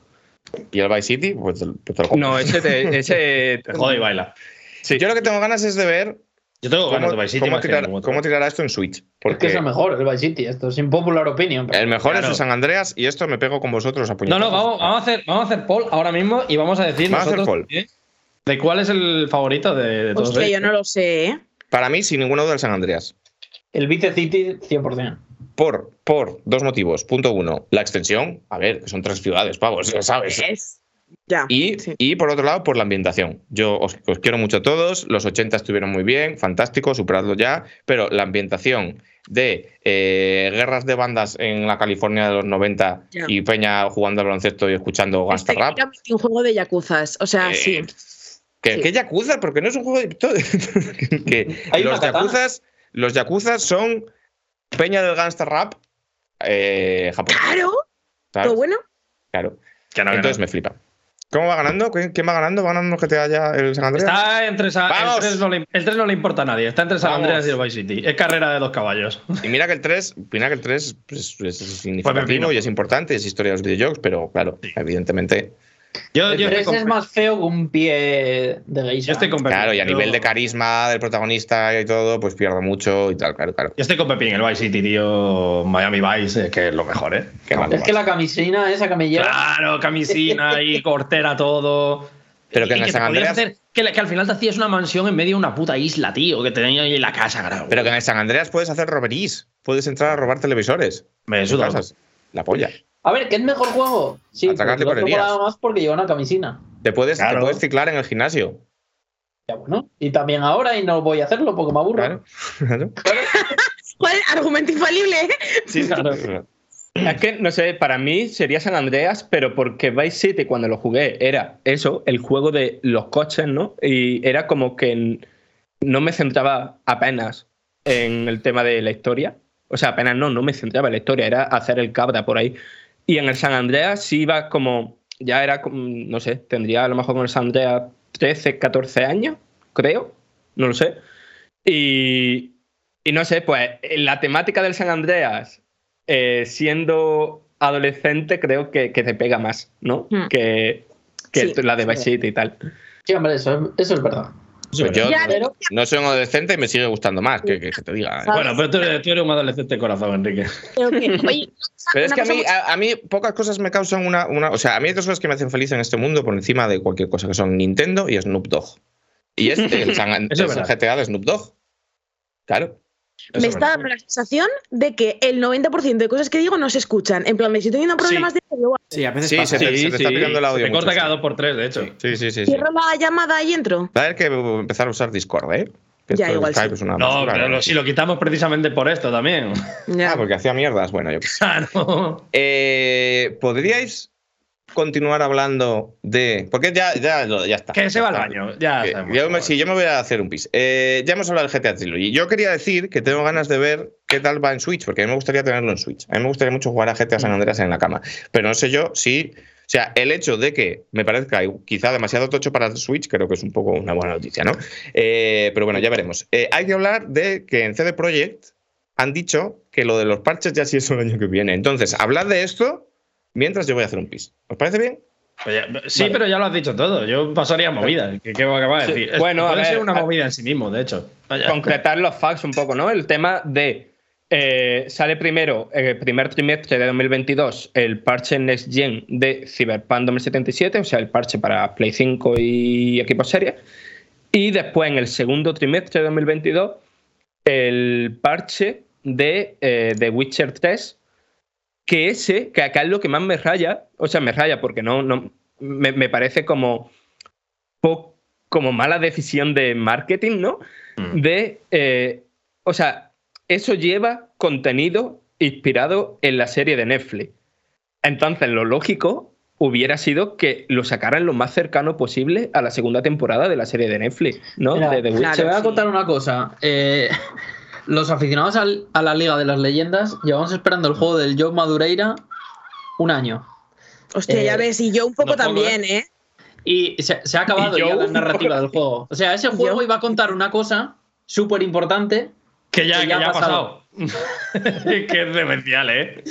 Y el Vice City, pues, te- pues te lo compras. No, ese... te- ese Te jode y baila. sí. Yo lo que tengo ganas es de ver Yo tengo cómo, ganas de Vice City cómo que tirar- cómo tirará esto en Switch. Es que Porque es el mejor, el Vice City. Esto es impopular opinion. pero- el mejor es el San Andreas y esto me pego con vosotros a No, puñetazos. no, vamos, vamos a hacer, vamos a hacer poll ahora mismo y vamos a decir Vamos a hacer poll. ¿eh? de cuál es el favorito de, de todos Hostia, yo ellos. no lo sé, ¿eh? Para mí, sin ninguno del San Andreas. El Vice City, 100%. Por, por dos motivos. Punto uno, la extensión. A ver, que son tres ciudades, pavos, ya sabes. Es. Ya. Y, sí. y por otro lado, por la ambientación. Yo os, os quiero mucho a todos. Los 80 estuvieron muy bien, fantástico, superadlo ya. Pero la ambientación de eh, guerras de bandas en la California de los 90 Ya. y Peña jugando al baloncesto y escuchando Es Gangsta Rap. un juego de yakuzas. O sea, Eh, sí. Que, Sí. que porque no es un juego de. que Hay los. Yakuzas, los Yakuzas son Peña del Gangsta Rap eh, japonés. Claro, ¿sabes? todo bueno. Claro. Que no, que Entonces no. me flipa. ¿Cómo va ganando? ¿Quién va ganando? ¿Va ganando GTA ya el San Andreas? Está entre Sa- ¡Vamos! el 3, no le, el 3 no le importa a nadie. Está entre San Vamos. Andreas y el Vice City. Es carrera de dos caballos. Y mira que el 3, mira que el 3 pues, es Pues significativo y es importante, es historia de los videojuegos, pero claro, evidentemente Yo, yo estoy 3 con- es más feo que un pie de geisha. yo estoy con Pepín. Claro, y a nivel de carisma del protagonista y todo, pues pierde mucho y tal, claro, claro. Yo estoy con Pepín, el Vice City, tío. Miami Vice, eh, que es lo mejor, ¿eh? Qué. Es que la camisina esa que me lleva. Claro, camisina y cortera todo. Pero que en el te San Andreas- hacer- que, que al final te hacías una mansión en medio de una puta isla, tío, que tenía ahí en la casa, claro. Pero que en el San Andreas puedes hacer roberís. Puedes entrar a robar televisores. Me en suda. La polla. A ver, ¿qué es mejor juego? Sí, Atacarte porque el por otro Elías. molaba más porque lleva una camisina. Te puedes, te Claro. puedes ciclar en el gimnasio. Ya bueno. Y también ahora y no voy a hacerlo porque me aburro. Claro. claro. ¿Cuál? Argumento infalible. Sí, claro. Es que, no sé, para mí sería San Andreas, pero porque Vice City cuando lo jugué era eso, el juego de los coches, ¿no? Y era como que no me centraba apenas en el tema de la historia. O sea, apenas no, no me centraba en la historia, era hacer el cabra por ahí. Y en el San Andreas sí iba como, ya era, como, no sé, tendría a lo mejor con el San Andreas 13, 14 años, creo, no lo sé. Y, y no sé, pues la temática del San Andreas, eh, siendo adolescente, creo que, que te pega más, ¿no? Hmm. Que, que Sí. la de Vice City y tal. Sí, hombre, eso, es- eso es verdad. Pues yo Ya, Pero no soy un adolescente y me sigue gustando más que, que, que te diga. ¿eh? Bueno, pero tú eres, tú eres un adolescente corazón, Enrique. Creo que- oye, Pero es que a mí, a, a mí pocas cosas me causan una, una. O sea, a mí hay dos cosas que me hacen feliz en este mundo por encima de cualquier cosa, que son Nintendo y Snoop Dogg. Y este, el, San- el. GTA de Snoop Dogg. Claro. Me está es dando la sensación de que el 90% de cosas que digo no se escuchan. En plan, me estoy teniendo problemas de audio. Sí, a veces Sí, pasa. se te, se te está pirando el audio. Te mucho, corta sí. cada dos por tres, de hecho. Sí, sí, sí. sí. Cierro la llamada y entro. Va a haber que empezar a usar Discord, ¿eh? Que Ya, igual Skype sí. es una No, basura, pero ¿no? lo- si lo quitamos precisamente por esto también. Ya. Ah, porque hacía mierdas. Bueno, yo. Claro. Eh, ¿Podríais continuar hablando de. Porque ya, ya, ya está. Que se va al baño. Ya sabemos. yo me, sí, yo me voy a hacer un pis. Eh, ya hemos hablado del GTA Trilogy. Yo quería decir que tengo ganas de ver qué tal va en Switch, porque a mí me gustaría tenerlo en Switch. A mí me gustaría mucho jugar a GTA San Andreas en la cama. Pero no sé yo si. O sea, el hecho de que me parezca quizá demasiado tocho para Switch, creo que es un poco una buena noticia, ¿no? Eh, pero bueno, ya veremos. Eh, hay que hablar de que en CD Projekt han dicho que lo de los parches ya sí es el año que viene. Entonces, hablad de esto mientras yo voy a hacer un pis. ¿Os parece bien? Sí, pero ya lo has dicho todo. Yo pasaría movida. ¿Qué, qué acabas de Sí, decir? Es- bueno, a puede ver, ser una a- movida en sí mismo, de hecho. Vaya. concretar los facts un poco, ¿no? El tema de. eh, sale primero, el primer trimestre de 2022, el parche Next Gen de Cyberpunk 2077, o sea, el parche para Play 5 y equipos series. Y después, en el segundo trimestre de 2022, el parche de eh, The Witcher 3, que ese, que acá es lo que más me raya, o sea, me raya porque no, no me, me parece como, po- como mala decisión de marketing, ¿no? Mm. de, eh, o sea, eso lleva contenido inspirado en la serie de Netflix. Entonces, lo lógico hubiera sido que lo sacaran lo más cercano posible a la segunda temporada de la serie de Netflix, ¿no? Mira, de The Witcher. te voy a sí. contar una cosa. Eh, los aficionados al- a la Liga de las Leyendas llevamos esperando el juego del Joe Madureira un año. Hostia, Eh, ya ves, y yo un poco no también, ¿eh? Y se, se ha acabado ya la narrativa del juego. O sea, ese juego Yo- iba a contar una cosa súper importante. Que ya, que que ya ha ha pasado. que es demencial, ¿eh?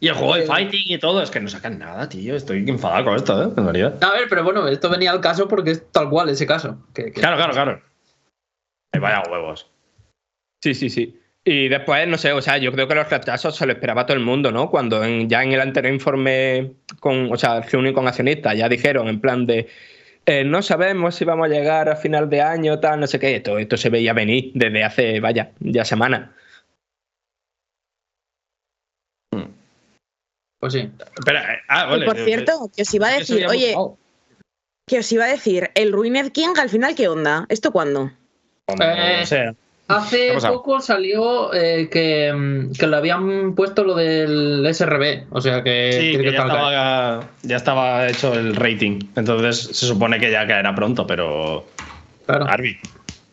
Y el juego de Eh. fighting y todo, es que no sacan nada, tío. Estoy enfadado con esto, ¿eh? En realidad. A ver, pero bueno, esto venía al caso porque es tal cual ese caso. Que- que- Claro, claro, claro. Eh, vaya huevos. Sí, sí, sí. Y después, no sé, o sea, yo creo que los retrasos se lo esperaba todo el mundo, ¿no? Cuando en- ya en el anterior informe, con, o sea, reunión con accionistas, ya dijeron en plan de. eh, no sabemos si vamos a llegar a final de año, tal, no sé qué. Esto, esto se veía venir desde hace, vaya, ya semanas. Pues sí. Espera, eh, ah, Y vale. por cierto, que os iba a decir, oye, que os iba a decir, el Ruined King al final, ¿qué onda? ¿Esto cuándo? Eh, O sea, ¿Qué Hace poco salió eh, que, mm, que le habían puesto lo del SRB. O sea que. sí, tiene que que ya estaba, ya estaba hecho el rating. Entonces se supone que ya caerá pronto, pero. Claro. Arby.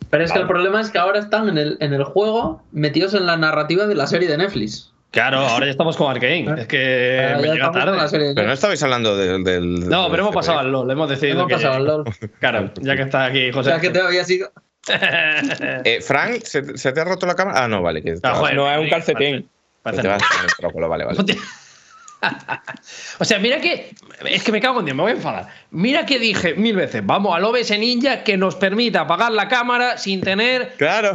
Pero es que el problema es que ahora están en el, en el juego metidos en la narrativa de la serie de Netflix. Claro, ahora ya estamos con Arkane. Es que Ahora me ya llega tarde. Pero no estabais hablando del. del- No, del pero hemos pasado al LOL. Hemos decidido Hemos que. pasado al LOL. Claro, ya que está aquí O José. sea que te había sido. Eh, Frank, ¿se, se te ha roto la cámara? Ah, no, vale. Que joder, No, es un calcetín. te vas vale, vale. O sea, mira que. Es que me cago en Dios, me voy a enfadar. Mira que dije mil veces, vamos al OBS Ninja que nos permita apagar la cámara sin tener. Claro.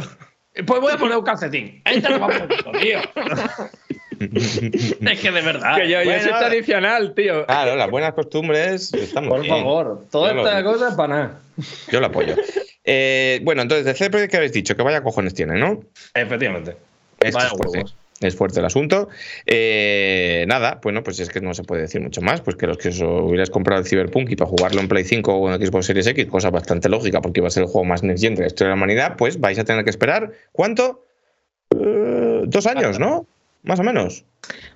Pues voy a poner un calcetín. Entra va por culo, tío. es que de verdad. Que yo, yo Bueno, soy tradicional, tío. Claro, las buenas costumbres están muy Por bien. favor, toda Yo lo- esta cosa es para nada. Yo lo apoyo. Eh, bueno, entonces, de CD ¿qué habéis dicho? Que vaya cojones tiene, ¿no? Efectivamente. Esto Vaya es fuerte. huevos. Es fuerte el asunto. Eh, nada, bueno, pues es que no se puede decir mucho más. Pues que los que os hubierais comprado el Cyberpunk y para jugarlo en Play 5 o en Xbox Series X, cosa bastante lógica porque iba a ser el juego más next gen de la historia de la humanidad, pues vais a tener que esperar. ¿Cuánto? Eh, dos años, ¿no? Más o menos.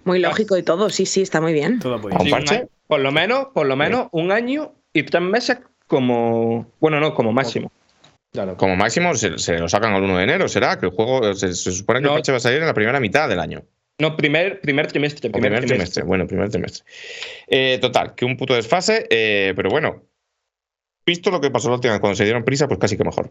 Muy lógico y todo, sí, sí, está muy bien. Todo. ¿A un Sí, parche? año. por lo menos, por lo menos un año y tres meses como. Bueno, no, como máximo. Claro. Como máximo se, se lo sacan al 1 de enero, será que el juego se, se supone que No. el parche va a salir en la primera mitad del año. No, primer, primer trimestre. Primer trimestre. Bueno, primer trimestre. Eh, total, que un puto desfase, eh, pero bueno. Visto lo que pasó la última vez cuando se dieron prisa, pues casi que mejor.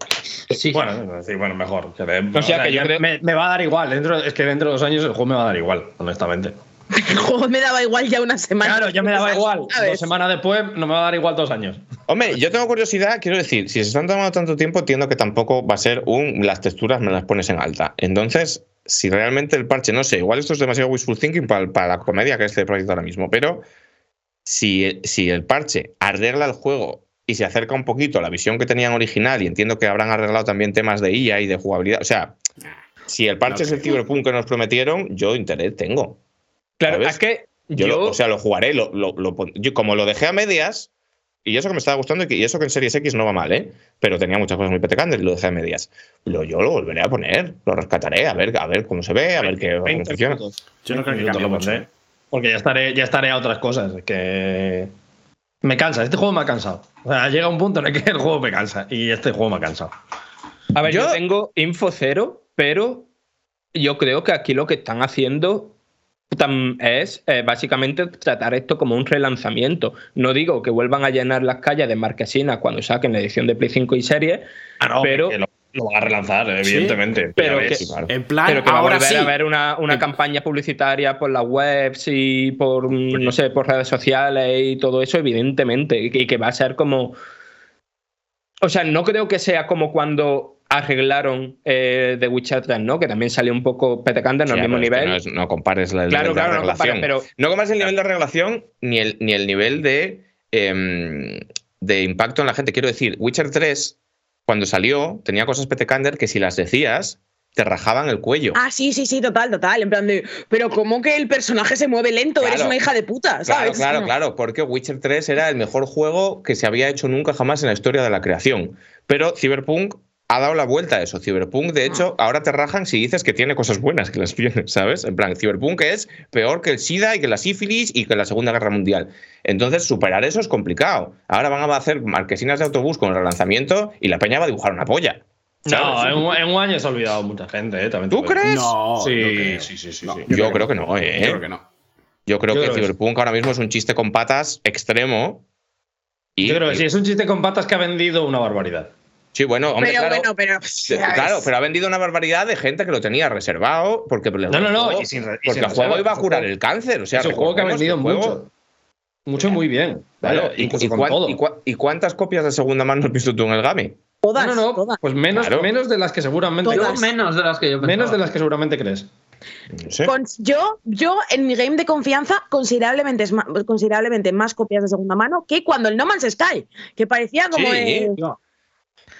Sí, Bueno, sí, bueno, mejor. Que de- O sea, que yo me, creo- me- me va a dar igual. Dentro, es que dentro de dos años el juego me va a dar igual, honestamente. El juego me daba igual ya una semana. Claro, ya me daba igual. ¿Sabes? Dos semanas después no me va a dar igual dos años. Hombre, yo tengo curiosidad, quiero decir, si se están tomando tanto tiempo, entiendo que tampoco va a ser un las texturas me las pones en alta. Entonces, si realmente el parche, no sé, igual esto es demasiado wishful thinking para, para la comedia que es este proyecto ahora mismo, pero si, si el parche arregla el juego y se acerca un poquito a la visión que tenían original, y entiendo que habrán arreglado también temas de IA y de jugabilidad, o sea, si el parche es el Cyberpunk que nos prometieron, yo interés tengo. Claro, ¿Sabes? es que Yo, yo. lo- o sea, lo jugaré, lo, lo- yo como lo dejé a medias, y eso que me estaba gustando, y, que- y eso que en Series X no va mal, ¿eh? Pero tenía muchas cosas muy petecantes y lo dejé a medias. Lo, yo lo volveré a poner, lo rescataré, a ver, a ver cómo se ve, a ver qué, cómo 20 funciona. Yo no creo que 20 cambie minutos mucho. lo pondré, Porque ya estaré, ya estaré a otras cosas. es Que me cansa. Este juego me ha cansado. O sea, llega un punto en el que el juego me cansa. Y este juego me ha cansado. A ver, yo, Yo- tengo info cero, pero yo creo que aquí lo que están haciendo es eh, básicamente tratar esto como un relanzamiento. No digo que vuelvan a llenar las calles de marquesinas cuando saquen la edición de Play 5 y serie, Ah, no, Pero- que lo, lo van a relanzar, evidentemente. pero que- claro. En plan, pero que va a volver sí. a haber una, una campaña publicitaria por las webs y por, mm, no sé, por redes sociales y todo eso, evidentemente, y que, va a ser como... O sea, no creo que sea como cuando arreglaron eh, The Witcher 3, ¿no? Que también salió un poco petecante, no Sí, al mismo es que nivel. No, es- no compares la, el Claro, nivel de claro, no reglación. compares, pero- No compares el nivel de reglación ni el, ni el nivel de, em, de impacto en la gente. Quiero decir, Witcher 3, cuando salió, tenía cosas petecander que si las decías, te rajaban el cuello. Ah, sí, sí, sí, total, total. En plan de, pero ¿cómo que el personaje se mueve lento? Eres Claro. una hija de puta, Claro, ¿sabes? claro, No. claro, porque Witcher 3 era el mejor juego que se había hecho nunca jamás en la historia de la creación. Pero Cyberpunk ha dado la vuelta a eso. Cyberpunk, de hecho, ahora te rajan si dices que tiene cosas buenas, que las tiene, ¿sabes? En plan, Cyberpunk es peor que el SIDA y que la sífilis y que la Segunda Guerra Mundial. Entonces, superar eso es complicado. Ahora van a hacer marquesinas de autobús con el relanzamiento y la peña va a dibujar una polla. No, ¿sabes? en, un- en un año se ha olvidado mucha gente, ¿eh? También ¿Tú crees? No, Sí, no creo. sí, sí, sí, No, sí. Yo, creo que no, ¿eh? Yo creo que no. Yo creo Yo que creo. Cyberpunk ahora mismo es un chiste con patas extremo. Y, Yo creo que y- sí, es un chiste con patas que ha vendido una barbaridad. Sí, bueno, hombre, pero claro. bueno, pero. Claro, pero ha vendido una barbaridad de gente que lo tenía reservado porque le No, no, no, juego- y sin re- y porque el juego iba a curar el cáncer, o sea, es un juego que ha vendido el juego- mucho. Mucho muy bien. Claro, Vale, y, incluso y con cuán- todo. y cuántas copias de segunda mano has visto tú en el Game? Todas, no, no, no, todas. pues menos, Claro. menos de las que seguramente Todas. Yo menos de las que yo pensaba. menos de las que seguramente crees. No sé. Con- yo, yo, en mi game de confianza, considerablemente, más copias de segunda mano que cuando el No Man's Sky, que parecía como. Sí. eh,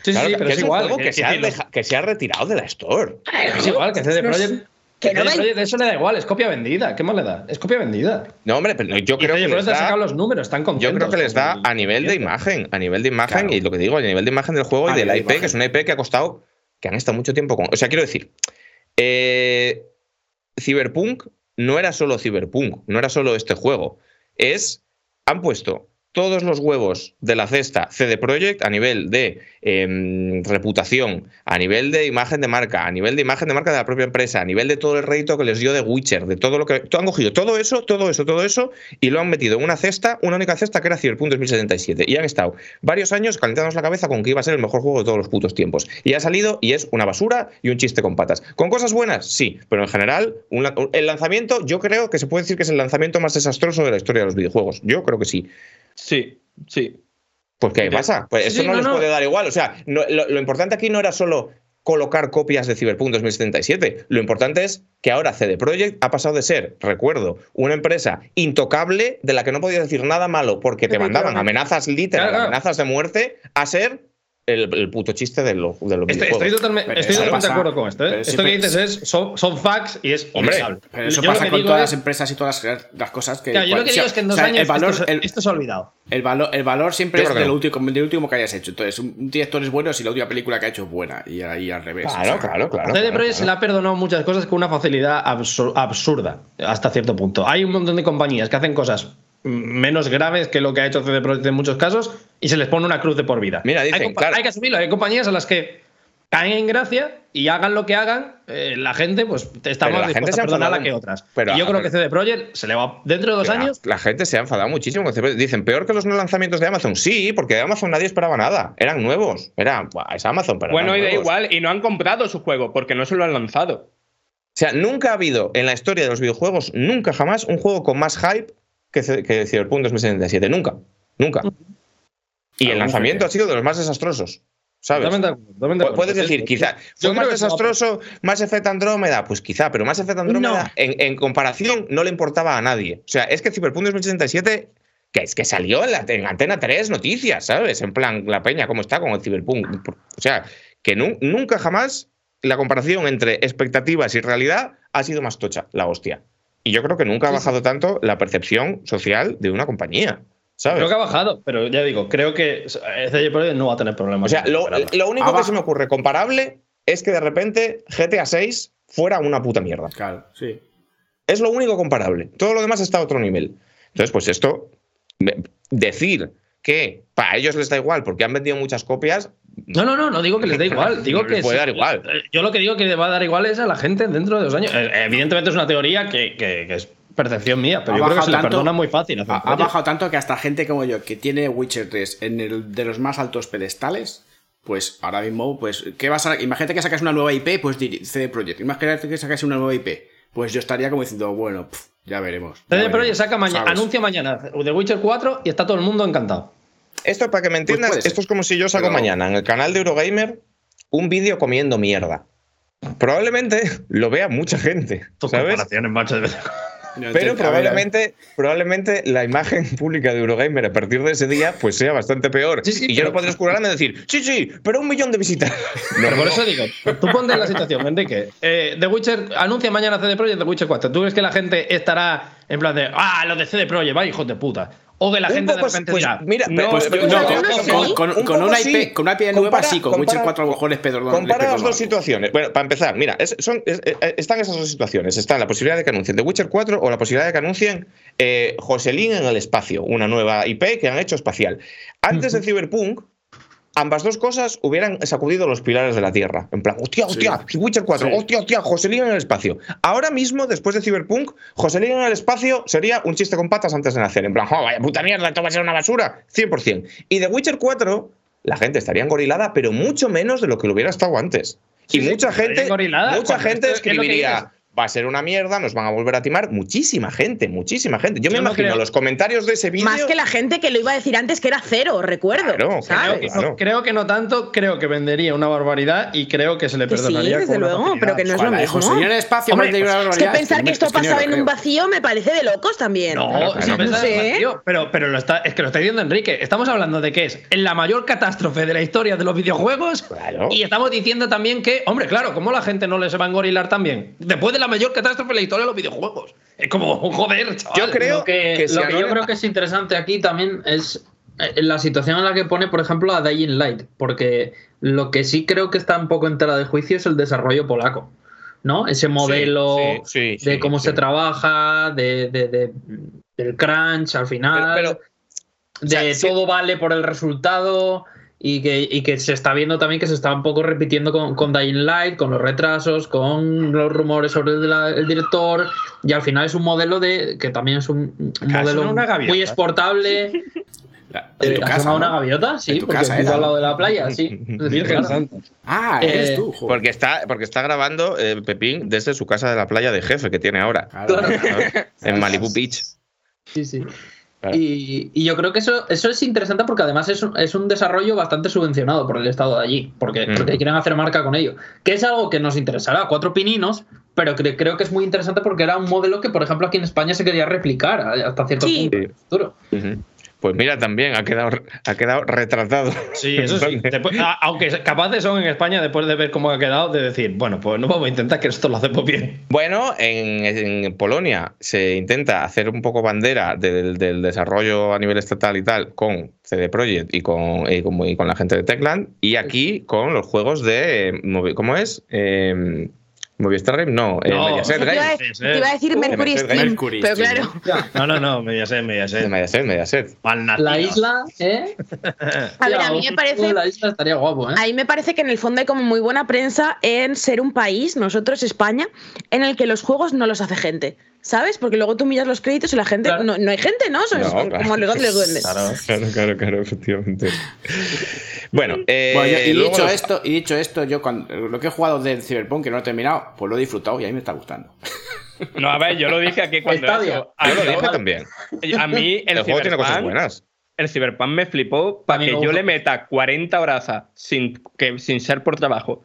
Sí, Claro, sí, pero es igual. que- se ha sí, los- deja- que se ha retirado de la Store. Es igual, que CD Projekt. que no eso le da igual, es copia vendida. ¿Qué más le da? Es copia vendida. No, hombre, pero yo Y creo que les da, los números, están yo contentos. creo que les da a nivel de imagen, a nivel de imagen Claro. y lo que digo, a nivel de imagen del juego A y del de IP, que es una IP que ha costado, que han estado mucho tiempo con. O sea, quiero decir, eh, Cyberpunk no era solo Cyberpunk, no era solo este juego. Es, han puesto todos los huevos de la cesta CD Projekt a nivel de em, reputación, a nivel de imagen de marca, a nivel de imagen de marca de la propia empresa, a nivel de todo el rédito que les dio de Witcher, de todo lo que. Han cogido todo eso, todo eso, todo eso, y lo han metido en una cesta, una única cesta que era Cyberpunk 2077. Y han estado varios años calentándonos la cabeza con que iba a ser el mejor juego de todos los putos tiempos. Y ha salido y es una basura y un chiste con patas. ¿Con cosas buenas? Sí, pero en general, el lanzamiento, yo creo que se puede decir que es el lanzamiento más desastroso de la historia de los videojuegos. Yo creo que sí. Sí, sí. Pues ¿qué pasa? Pues eso sí, no, no, les puede dar igual. O sea, no- lo, lo importante aquí no era solo colocar copias de Cyberpunk 2077. Lo importante es que ahora CD Projekt ha pasado de ser, recuerdo, una empresa intocable de la que no podías decir nada malo porque te mandaban amenazas Claro, claro. amenazas de muerte, a ser el, el puto chiste de los, de los Estoy, videojuegos. estoy totalmente, Pero estoy totalmente de acuerdo con esto. ¿eh? Esto que dices es, son, son facts y es Hombre. Pero eso Yo lo pasa con todas es- las empresas y todas las, las cosas que. Claro, yo lo que o digo sea, es que en o dos sea, años el valor, esto, se- el, esto se ha olvidado. el valor, el valor siempre es creo que de lo, no. último, lo último que hayas hecho. Entonces, un, un director es bueno si la última película que ha hecho es buena. Y ahí al revés. Claro, o sea, claro, claro. CD claro, Projekt se le ha perdonado muchas cosas con una facilidad absur- absurda, hasta cierto punto. Hay un montón de compañías que hacen cosas menos graves que lo que ha hecho CD Projekt en muchos casos y se les pone una cruz de por vida. Mira, dicen, hay, claro. hay que asumirlo. Hay compañías a las que caen en gracia y hagan lo que hagan, eh, la gente pues está Pero más gente dispuesta se a perdonarla que otras. pero, y yo creo que CD Projekt se le va dentro de dos Pero años. La gente se ha enfadado muchísimo. con CD. Dicen, peor que los no lanzamientos de Amazon. Sí, porque de Amazon nadie esperaba nada. Eran nuevos. Era, "Buah, es Amazon, pero. Bueno, y da nuevos". igual, y no han comprado su juego porque no se lo han lanzado. O sea, nunca ha habido en la historia de los videojuegos, nunca jamás, un juego con más hype que, que Cyberpunk 2077. Nunca. Nunca. Y el lanzamiento ha sido de los más desastrosos. ¿Sabes? De Pu- acuerdo. Puedes decir, quizá. yo ¿Fue más desastroso Más Effect Andrómeda? Pues quizá, pero Más Effect Andrómeda No. en, en comparación no le importaba a nadie. O sea, es que Cyberpunk 2077 que es que salió en, la, en Antena 3 noticias, ¿sabes? En plan, la peña, ¿cómo está con el Cyberpunk? O sea, que nu- nunca jamás la comparación entre expectativas y realidad ha sido más tocha, la hostia. Y yo creo que nunca ha bajado tanto la percepción social de una compañía, ¿sabes? Creo que ha bajado, pero ya digo, creo que CD Projekt no va a tener problemas. O sea, lo, único Abajo. que se me ocurre comparable es que de repente GTA 6 fuera una puta mierda. Claro, sí. Es lo único comparable. Todo lo demás está a otro nivel. Entonces, pues esto, decir que para ellos les da igual porque han vendido muchas copias, No, no, no, no digo que les dé igual. Digo No que les puede sí. dar igual. Eh, Yo lo que digo que le va a dar igual es a la gente dentro de dos años. Eh, Evidentemente es una teoría que, que- que es percepción mía, pero Ha yo creo que bajado se le tanto- perdona muy fácil. hacer Ha, bajado tanto que hasta gente como yo, que tiene Witcher 3 en el de los más altos pedestales, pues ahora mismo, pues, ¿qué vas a, imagínate que sacas una nueva IP, pues CD Projekt. Imagínate que sacas una nueva IP. Pues yo estaría como diciendo, bueno, ya veremos. ya CD Projekt saca mañana, anuncia mañana The Witcher 4 y está todo el mundo encantado. Esto, para que me entiendas, puede ser. esto es como si yo saco Pero- mañana en el canal de Eurogamer un vídeo comiendo mierda. Probablemente lo vea mucha gente, ¿sabes? de Pero probablemente, probablemente la imagen pública de Eurogamer a partir de ese día pues sea bastante peor. Sí, sí, y yo no podré escurarme y decir, sí, sí, pero un millón de visitas. Pero por eso digo, tú ponte en la situación, Enrique. Eh, The Witcher anuncia mañana CD Projekt The Witcher 4. ¿Tú crees que la gente estará en plan de, ah, lo de CD Projekt, va, hijos de puta? O que la Un gente de repente pues, dirá, mira, no, Pues, con, yo- sí. con- con- un con poco una sí. IP, con una IP nueva Compara- sí, con Witcher compara- 4 a lo mejor les perdono. les Compara las dos situaciones. Bueno, para empezar, mira, es- son, es- eh, están esas dos situaciones. Está la posibilidad de que anuncien The Witcher 4 o la posibilidad de que anuncien eh, Joselín en el espacio, una nueva IP que han hecho espacial. Antes de Cyberpunk, ambas dos cosas hubieran sacudido los pilares de la Tierra. En plan, hostia, hostia, The Witcher 4, Sí. hostia, hostia, Joselín en el espacio. Ahora mismo, después de Cyberpunk, Joselín en el espacio sería un chiste con patas antes de nacer. En plan, oh, vaya puta mierda, esto va a ser una basura. 100%. Y The Witcher 4, la gente estaría engorilada, pero mucho menos de lo que lo hubiera estado antes. Sí, y sí, mucha gente, mucha gente escribiría. Va a ser una mierda, nos van a volver a timar. Muchísima gente, muchísima gente. Yo, me Yo no imagino creo- los comentarios de ese vídeo. Más que la gente que lo iba a decir antes que era cero, recuerdo. Claro, ¿sabes? Creo, Claro. creo que no tanto, creo que vendería una barbaridad y creo que se le Que sí, perdonaría. desde luego, pero que no es lo mismo. En el espacio Hombre, vende una Es que pensar que esto es que pasaba en un vacío me parece de locos también. No, Claro, sí, claro. pensaba No en sé. vacío, pero, pero lo está, es que lo está diciendo Enrique. Estamos hablando de que es la mayor catástrofe de la historia de los videojuegos. Claro. Y estamos diciendo también que, hombre, claro, ¿cómo la gente no les va a engorilar también? Después de la mayor catástrofe de la historia de los videojuegos. Es como, joder, chaval. Yo creo lo que, lo que yo creo que es interesante aquí también es eh, la situación en la que pone, por ejemplo, a Dying Light, porque lo que sí creo que está un poco en tela de juicio es el desarrollo polaco, ¿no? Ese modelo sí, sí, de cómo se trabaja, de, de- de- del crunch al final. Pero- pero de sea, todo vale por el resultado y que, y que se está viendo también que se está un poco repitiendo con, con Dying Light, con los retrasos, con los rumores sobre el, de la- el director y al final es un modelo de que también es un, modelo muy exportable. La- En tu Eh, ¿ha casa. una gaviota? Sí, En tu porque casa, al lado de la playa, sí. Virgen. Santa. Ah, eres Eh, tú, joder. Porque está, porque está grabando eh, Pepín desde su casa de la playa de jefe que tiene ahora. En Malibu Beach. Sí, sí. Claro. Y, y yo creo que eso, eso es interesante porque además es un, es un desarrollo bastante subvencionado por el Estado de allí, porque, Mm. porque quieren hacer marca con ello. Que es algo que nos interesará a cuatro pininos, pero cre- creo que es muy interesante porque era un modelo que, por ejemplo, aquí en España se quería replicar hasta cierto Sí. punto en el futuro. Pues mira, también ha quedado, ha quedado retratado. Sí, eso sí. Después- a- aunque capaces son en España, después de ver cómo ha quedado, de decir, bueno, pues no vamos a intentar que esto lo hacemos bien. Bueno, en, en Polonia se intenta hacer un poco bandera del, del desarrollo a nivel estatal y tal con CD Projekt y con, y con, y con la gente de Techland y aquí con los juegos de eh, ¿cómo es? Eh, Movistar Game, no, eh, No. Mediaset Te iba, a, Game. decir- te iba a decir Uh, Mercury Steam, Mercury pero claro, No, no, no, Mediaset, Mediaset. Mediaset, Mediaset. La isla, ¿eh? a ver, a mí me parece La isla estaría guapo, ¿eh? Ahí me parece que en el fondo hay como muy buena prensa en ser un país, nosotros España, en el que los juegos no los hace gente. ¿Sabes? Porque luego tú miras los créditos y la gente. Claro. No, no hay gente, ¿no? Son No, claro. como los duendes. Claro. Claro, claro, claro, efectivamente. Bueno, eh, Bueno, yo- y, luego dicho esto, y dicho esto, yo cuando, lo que he jugado del Cyberpunk, que no he terminado, pues lo he disfrutado y a mí me está gustando. No, a ver, yo lo dije aquí cuando. Eso. A Yo lo dije también. A mí el, El juego tiene cosas Cyberpunk- buenas. El Cyberpunk me flipó para que yo gusta. le meta 40 horas sin, que, sin ser por trabajo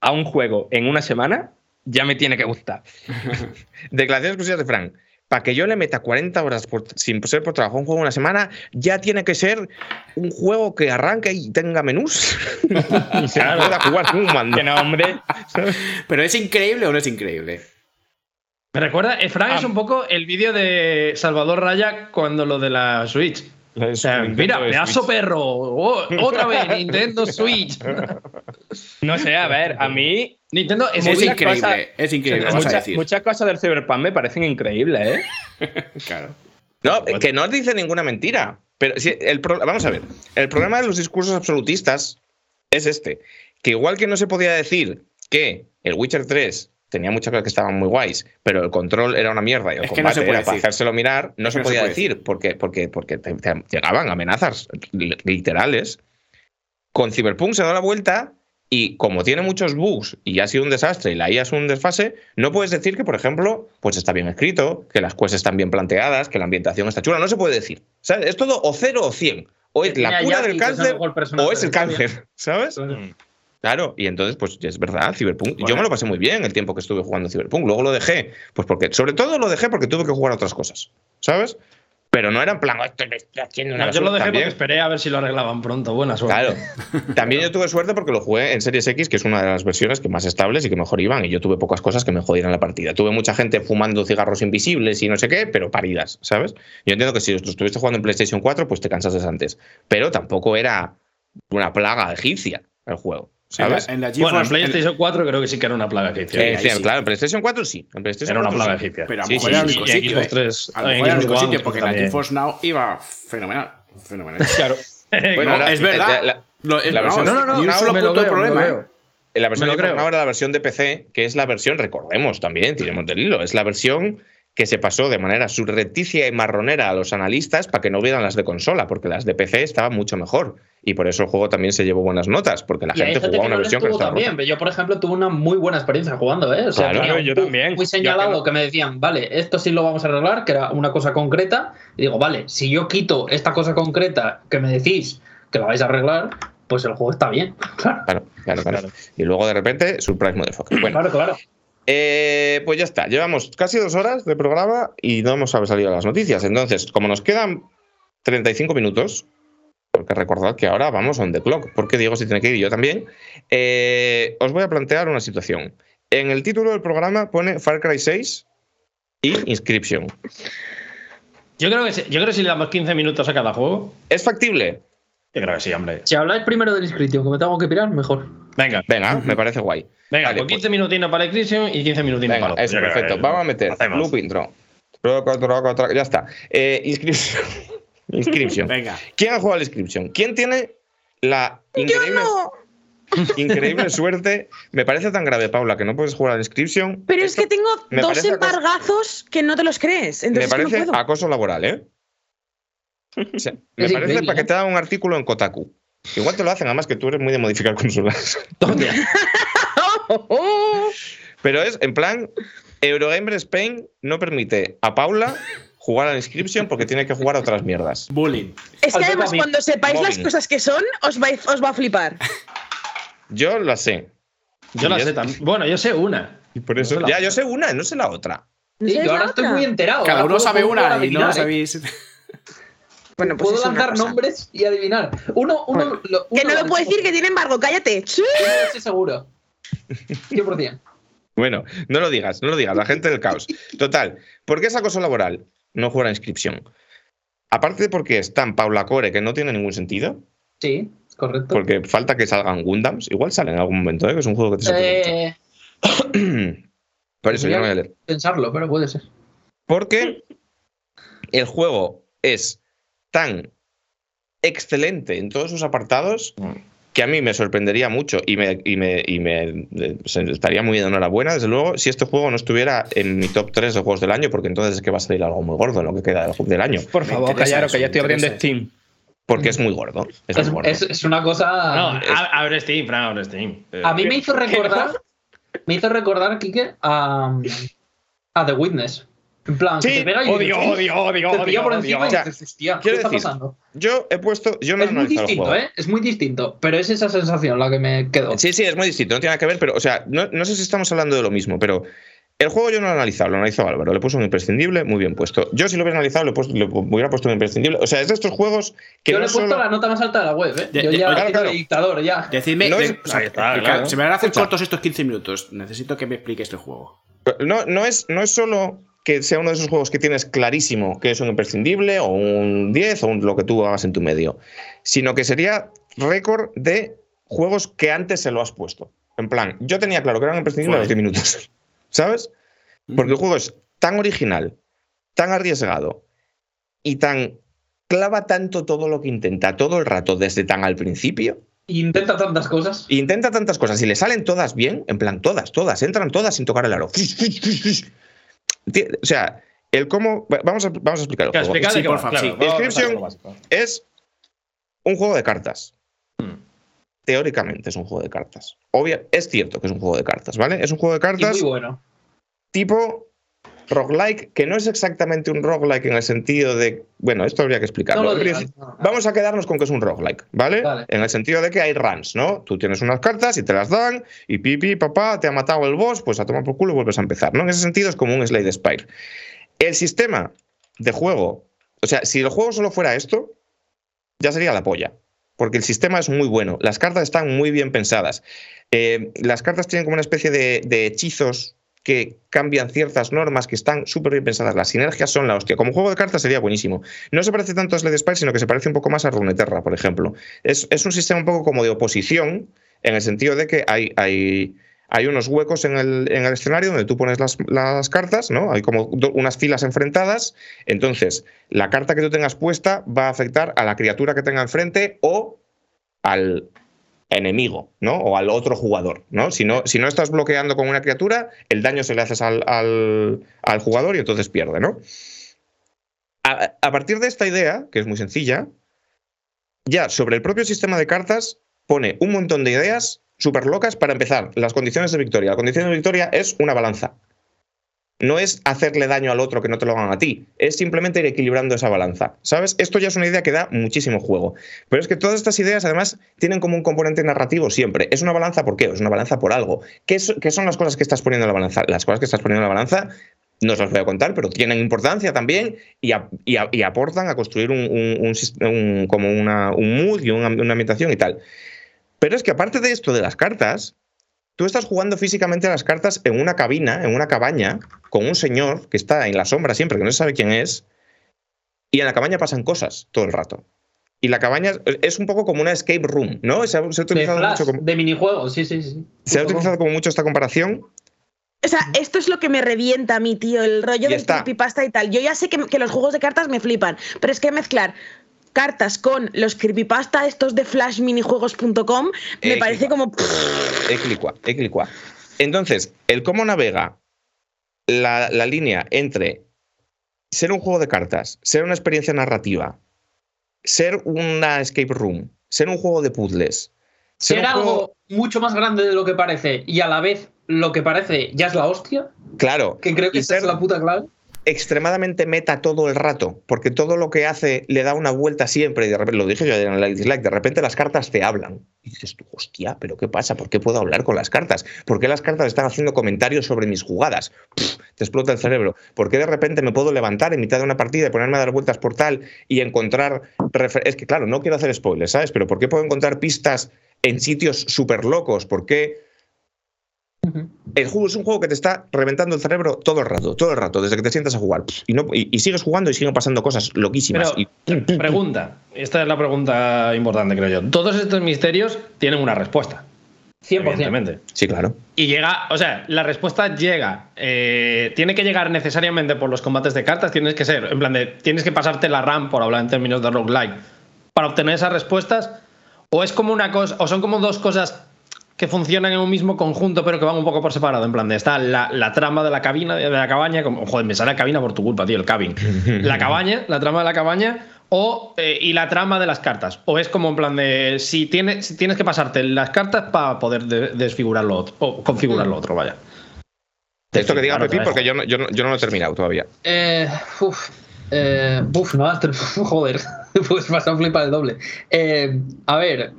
a un juego en una semana, ya me tiene que gustar. Declaraciones exclusivas de Frank. Para que yo le meta 40 horas por- sin ser por trabajo un juego una semana, ya tiene que ser un juego que arranque y tenga menús. y se pueda jugar un mando. Que no, hombre. Pero es increíble o no es increíble. Me recuerda, eh, Frank es Ah. un poco el vídeo de Salvador Raya cuando lo de la Switch. O sea, mira, pedazo perro. Oh, otra vez, Nintendo Switch. No sé, a ver, a mí Nintendo es, Es increíble, es increíble, vas a muchas, decir. muchas cosas del Cyberpunk me parecen increíbles, ¿eh? Claro. No, que no dice ninguna mentira. Pero si el pro- vamos a ver. El problema de los discursos absolutistas es este. Que igual que no se podía decir que el Witcher 3 tenía muchas cosas que estaban muy guays, pero el control era una mierda y el Es que no se puede era para hacérselo mirar, no Es se que no se podía puede decir, porque, porque, porque te- te llegaban amenazas li- literales. Con Cyberpunk se da la vuelta y como tiene muchos bugs y ha sido un desastre y la IA es un desfase, no puedes decir que, por ejemplo, pues está bien escrito, que las quests están bien planteadas, que la ambientación está chula. No se puede decir. ¿sabes? Es todo o cero o cien. O es la cura del cáncer o es el cáncer, ¿sabes? Claro. Claro, y entonces, pues es verdad, Cyberpunk. Yo Bueno. me lo pasé muy bien el tiempo que estuve jugando Cyberpunk. Luego lo dejé, pues porque, sobre todo lo dejé porque tuve que jugar a otras cosas, ¿sabes? Pero no era en plan, "Oh, esto lo estoy haciendo una No, yo lo basura". dejé También- porque esperé a ver si lo arreglaban pronto. Buena suerte. Claro. También yo tuve suerte porque lo jugué en Series X, que es una de las versiones que más estables y que mejor iban, y yo tuve pocas cosas que me jodieran la partida. Tuve mucha gente fumando cigarros invisibles y no sé qué, pero paridas, ¿sabes? Yo entiendo que si lo estuviste jugando en PlayStation 4, pues te cansaste antes. Pero tampoco era una plaga egipcia el juego, En la, ¿sabes? en la Bueno, en PlayStation 4 creo que sí que era una plaga que Eh, sí, sí. Claro, en PlayStation 4 sí. En PlayStation Era una 4 plaga sí. egipcia. Pero a lo Sí, mejor sí, era el sí, único sitio. Xbox ¿eh? 3, A lo en mejor era el Xbox único sitio, porque la. GeForce Now iba fenomenal. Fenomenal. Claro. Bueno, No, es verdad. la- la- Lo- es- la versión- No, no, no, ni un no, solo punto de me lo problema. ¿eh? La versión de creo. ahora la versión de PC, que es la versión, recordemos también, tiremos del hilo, es la versión que se pasó de manera surrepticia y marronera a los analistas para que no vieran las de consola, porque las de PC estaban mucho mejor. Y por eso el juego también se llevó buenas notas, porque la Y gente jugaba una versión que no estaba también, rota. yo, por ejemplo, tuve una muy buena experiencia jugando, ¿eh? O sea, Claro, un yo también. muy Yo señalado que que, me decían, vale, esto sí lo vamos a arreglar, que era una cosa concreta. Y digo, vale, si yo quito esta cosa concreta que me decís que la vais a arreglar, pues el juego está bien. Claro, Claro, claro, claro. Y luego de repente, Surprise Motherfucker. Bueno, claro, claro. eh, pues ya está. Llevamos casi dos horas de programa y no hemos salido las noticias. Entonces, como nos quedan 35 minutos, porque recordad que ahora vamos on the clock, porque Diego se tiene que ir y yo también, eh, os voy a plantear una situación. En el título del programa pone Far Cry 6 y Inscription. Yo creo que sí- yo creo que si le damos 15 minutos a cada juego, ¿Es factible? yo creo que sí, hombre. Si habláis primero del inscripción, que me tengo que pirar, mejor. Venga, Venga, me parece guay. venga, Vale, con pues- 15 minutinos para el Ecclesiam y 15 minutinos Venga, para otro. creo perfecto. que Vamos a meter hacemos. loop intro. Troco, troco, troco. Ya está. Eh, inscripción. Inscription. Venga. ¿Quién ha jugado al Inscription? ¿Quién tiene la increíble, No, increíble suerte? Me parece tan grave, Paula, que no puedes jugar al Inscription. pero es que tengo dos embargazos que no te los crees. Me Entonces parece no puedo. acoso laboral, ¿eh? O sea, me Es parece para que te haga un artículo en Kotaku. Igual te lo hacen, además que tú eres muy de modificar consolas. Pero es, en plan, Eurogamer Spain no permite a Paula jugar al Inscription porque tiene que jugar a otras mierdas. Bullying. Es que además, cuando sepáis las cosas que son, os, vais- os va a flipar. Yo la sé. Yo la Y sé también. Bueno, yo sé una. Y por eso, No sé la ya, otra. yo sé una, no sé la otra. ¿No Sí, yo ahora estoy muy enterado. Cada uno sabe una y no adivinar, ¿eh? sabéis. Bueno, pues Puedo lanzar nombres y adivinar. Uno, uno, lo, Que uno no lo puedo decir, que tiene embargo, cállate. ¡Chu! Estoy seguro. 100%. Bueno, no lo digas, no lo digas, la gente del caos. Total, ¿por qué es acoso laboral? No jugar a inscripción. Aparte de porque es tan Paula Core que no tiene ningún sentido, Sí, correcto. porque falta que salgan Gundams, igual sale en algún momento, ¿eh? que es un juego que te. Eh, Por eso yo no voy a leer. pensarlo, pero puede ser. Porque el juego es tan excelente en todos sus apartados que a mí me sorprendería mucho y me, y me, y me eh, estaría muy de enhorabuena, desde luego, si este juego no estuviera en mi top 3 de juegos del año, porque entonces es que va a salir algo muy gordo en lo que queda del, del año, Por favor, callaros, que ya estoy abriendo. Steam. porque es muy gordo. Es, Es, muy gordo. es- es una cosa. No, a- abre Steam, Fran, abre Steam. A mí me hizo recordar. Me hizo recordar, Kike, a, a The Witness. En plan, que Sí, te pega y Odio, dices, odio, odio, te odio, por odio. encima y O sea, dices, hostia, ¿qué está decir, pasando? Yo he puesto, yo no he Es muy distinto, juego. ¿eh? Es muy distinto, pero es esa sensación la que me quedó. Sí, sí, es muy distinto, no tiene nada que ver, pero, o sea, no, no sé si estamos hablando de lo mismo, pero el juego yo no lo he analizado, lo analizó Álvaro, le puso un imprescindible, muy bien puesto. Yo si lo hubiera analizado, le, puesto- le hubiera puesto un imprescindible. O sea, es de estos juegos que Yo no le he puesto solo- la nota más alta de la web, ¿eh? De- Yo de- ya claro, claro. de dictador, ya. Decidme. No de- es- o sea, está, claro. Se me van a hacer cortos estos 15 minutos. Necesito que me expliques este juego. No, no, es, no es solo que sea uno de esos juegos que tienes clarísimo que es un imprescindible o un 10 o un- lo que tú hagas en tu medio, sino que sería récord de juegos que antes se lo has puesto. En plan, yo tenía claro que era un imprescindible a los 10 minutos, ¿sabes? Porque el juego es tan original, tan arriesgado y tan clava tanto todo lo que intenta todo el rato desde tan al principio. Intenta tantas cosas. Intenta tantas cosas y le salen todas bien, en plan todas, todas, entran todas sin tocar el aro. O sea, el cómo. Vamos a, vamos a explicar el Claro, juego. explica de Sí, qué porfa, va, claro, sí. Inscription-. Es un juego de cartas. Hmm. Teóricamente es un juego de cartas. Obvio, es cierto que es un juego de cartas, ¿vale? Es un juego de Y cartas muy bueno. tipo roguelike, que no es exactamente un roguelike en el sentido de. Bueno, esto habría que explicarlo. No digas, no. Vamos a quedarnos con que es un roguelike, ¿vale? Vale. En el sentido de que hay runs, ¿no? Tú tienes unas cartas y te las dan, y pipi, papá, te ha matado el boss, pues a tomar por culo y vuelves a empezar, ¿no? En ese sentido es como un Slade Spire. El sistema de juego, o sea, si el juego solo fuera esto, ya sería la polla. Porque el sistema es muy bueno. Las cartas están muy bien pensadas. Eh, las cartas tienen como una especie de, de hechizos que cambian ciertas normas que están súper bien pensadas. Las sinergias son la hostia. Como juego de cartas sería buenísimo. No se parece tanto a Slade Spire, sino que se parece un poco más a Runeterra, por ejemplo. Es, es un sistema un poco como de oposición, en el sentido de que hay, hay, hay unos huecos en el, en el escenario donde tú pones las, las cartas, ¿no? Hay como unas filas enfrentadas. Entonces, la carta que tú tengas puesta va a afectar a la criatura que tenga enfrente o al enemigo, ¿no? O al otro jugador, ¿no? Si no, si no estás bloqueando con una criatura, el daño se le haces al, al- jugador y entonces pierde, ¿no? A, a partir de esta idea, que es muy sencilla, ya sobre el propio sistema de cartas pone un montón de ideas súper locas para empezar. Las condiciones de victoria. La condición de victoria es una balanza. No es hacerle daño al otro que no te lo hagan a ti, es simplemente ir equilibrando esa balanza. ¿Sabes? Esto ya es una idea que da muchísimo juego. Pero es que todas estas ideas, además, tienen como un componente narrativo siempre. ¿Es una balanza por qué? Es una balanza por algo. ¿Qué, son las cosas que estás poniendo en la balanza? Las cosas que estás poniendo en la balanza no os las voy a contar, pero tienen importancia también y, aportan a construir un, como una, un mood y una ambientación y tal. Pero es que aparte de esto de las cartas, tú estás jugando físicamente a las cartas en una cabina, en una cabaña, con un señor que está en la sombra siempre, que no se sabe quién es, y en la cabaña pasan cosas todo el rato. Y la cabaña es un poco como una escape room, ¿no? Se ha, se ha De utilizado flash, mucho como, de minijuegos, sí, sí, sí. se ha utilizado como mucho esta comparación. O sea, esto es lo que me revienta a mí, tío, el rollo Y del creepypasta y tal. Yo ya sé que, que los juegos de cartas me flipan, pero es que mezclar cartas con los creepypasta estos de flashminijuegos.com, me Eh, parece como. Equilicua, equilicua. Entonces, el cómo navega la, la línea entre ser un juego de cartas, ser una experiencia narrativa, ser una escape room, ser un juego de puzzles, ser, Ser un juego- algo mucho más grande de lo que parece y a la vez lo que parece ya es la hostia, claro, que creo que esa es la puta clave. Extremadamente meta todo el rato, porque todo lo que hace le da una vuelta siempre, y de repente, lo dije yo en el dislike, de repente las cartas te hablan. Y dices tú, hostia, ¿pero qué pasa? ¿Por qué puedo hablar con las cartas? ¿Por qué las cartas están haciendo comentarios sobre mis jugadas? Te explota el cerebro. ¿Por qué de repente me puedo levantar en mitad de una partida y ponerme a dar vueltas por tal y encontrar... Es que claro, no quiero hacer spoilers, ¿sabes? Pero ¿por qué puedo encontrar pistas en sitios súper locos? ¿Por qué... El juego es un juego que te está reventando el cerebro todo el rato, todo el rato, desde que te sientas a jugar. Y, no, y, y sigues jugando y siguen pasando cosas loquísimas. Pero, Y- pregunta, esta es la pregunta importante, creo yo. Todos estos misterios tienen una respuesta. 100%. Evidentemente. sí, claro. Y llega, o sea, la respuesta llega. eh, tiene que llegar necesariamente por los combates de cartas, tienes que ser, en plan de, tienes que pasarte la RAM, por hablar en términos de roguelike, para obtener esas respuestas. O es como una cosa, o son como dos cosas que funcionan en un mismo conjunto, pero que van un poco por separado. En plan de, está la, la trama de la cabina, de la cabaña, como, joder, me sale la cabina por tu culpa, tío, el cabin. La cabaña, la trama de la cabaña, o, eh, y la trama de las cartas. O es como en plan de, si tienes, si tienes que pasarte las cartas para poder de- desfigurar lo otro, o configurar lo otro, vaya. Esto que diga Claro, Pepín, porque yo no, yo, no, yo no lo he terminado todavía. Eh, uf, eh, uf, no, joder, pues vas a flipar el doble. Eh, a ver,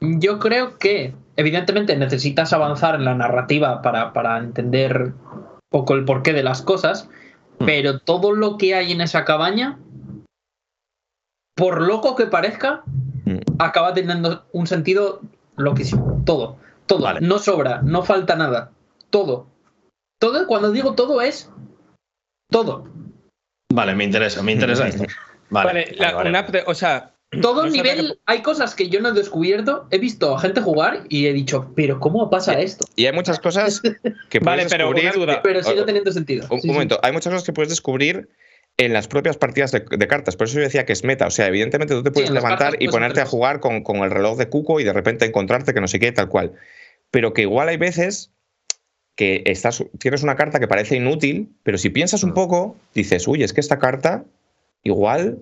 yo creo que evidentemente necesitas avanzar en la narrativa para, para entender un poco el porqué de las cosas, pero todo lo que hay en esa cabaña, por loco que parezca, Mm. acaba teniendo un sentido loquísimo. Todo, todo. Vale. No sobra, no falta nada. Todo. Todo, cuando digo todo es todo. Vale, me interesa, me interesa esto. Vale, Vale, la- vale, vale. una o sea, Todo No nivel, hay cosas que yo no he descubierto, he visto a gente jugar y he dicho, pero ¿cómo pasa esto? Y hay muchas cosas que puedes Vale, pero descubrir. duda. Pero sigue teniendo sentido. Un, Sí, un sí. momento, hay muchas cosas que puedes descubrir en las propias partidas de, de cartas. Por eso yo decía que es meta. O sea, evidentemente tú te puedes levantar cartas y ponerte a jugar con, con el reloj de cuco y de repente encontrarte que no sé qué, tal cual. Pero que igual hay veces que estás, tienes una carta que parece inútil, pero si piensas un poco, dices, uy, es que esta carta igual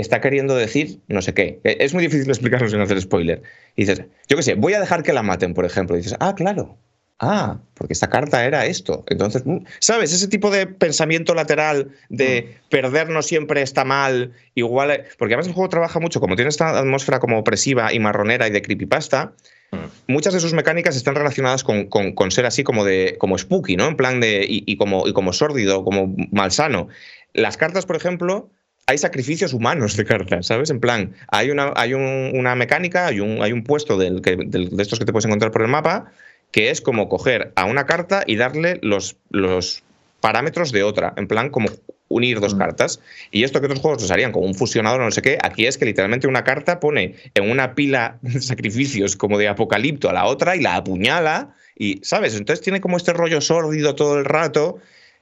está queriendo decir no sé qué. E- Es muy difícil explicarlo sin hacer spoiler. Y dices, yo qué sé, voy a dejar que la maten, por ejemplo. Y dices, ah, claro. Ah, porque esta carta era esto. Entonces, mm, ¿sabes? Ese tipo de pensamiento lateral de perder no siempre está mal, igual. eh, Porque además el juego trabaja mucho, como tiene esta atmósfera como opresiva y marronera y de creepypasta, muchas de sus mecánicas están relacionadas con, con- con ser así como de como spooky, ¿no? En plan de. y, y como, y como sórdido, como malsano. Las cartas, por ejemplo, hay sacrificios humanos de cartas, ¿sabes? En plan, hay una, hay un- una mecánica, hay un, hay un puesto del que- del- de estos que te puedes encontrar por el mapa, que es como coger a una carta y darle los, los parámetros de otra, en plan como unir dos cartas. Y esto que otros juegos los harían como un fusionador o no sé qué, aquí es que literalmente una carta pone en una pila de sacrificios como de apocalipto a la otra y la apuñala y, ¿sabes? Entonces tiene como este rollo sórdido todo el rato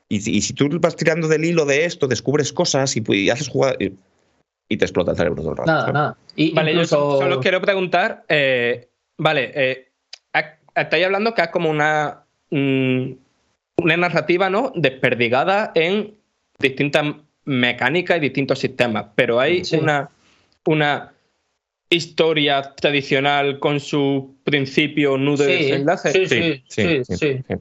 y, si- y si tú vas tirando del hilo de esto, descubres cosas y, y haces jugadas y, y te explota el cerebro todo el rato. Nada, ¿sabes? nada. Y Vale, incluso- yo solo quiero preguntar, eh, vale, eh, estáis hablando que es como una, mm, una narrativa, ¿no? Desperdigada en distintas mecánicas y distintos sistemas, pero hay Sí. una, una historia tradicional con su principio, nudo y Sí, desenlace. sí, sí, sí, sí. sí.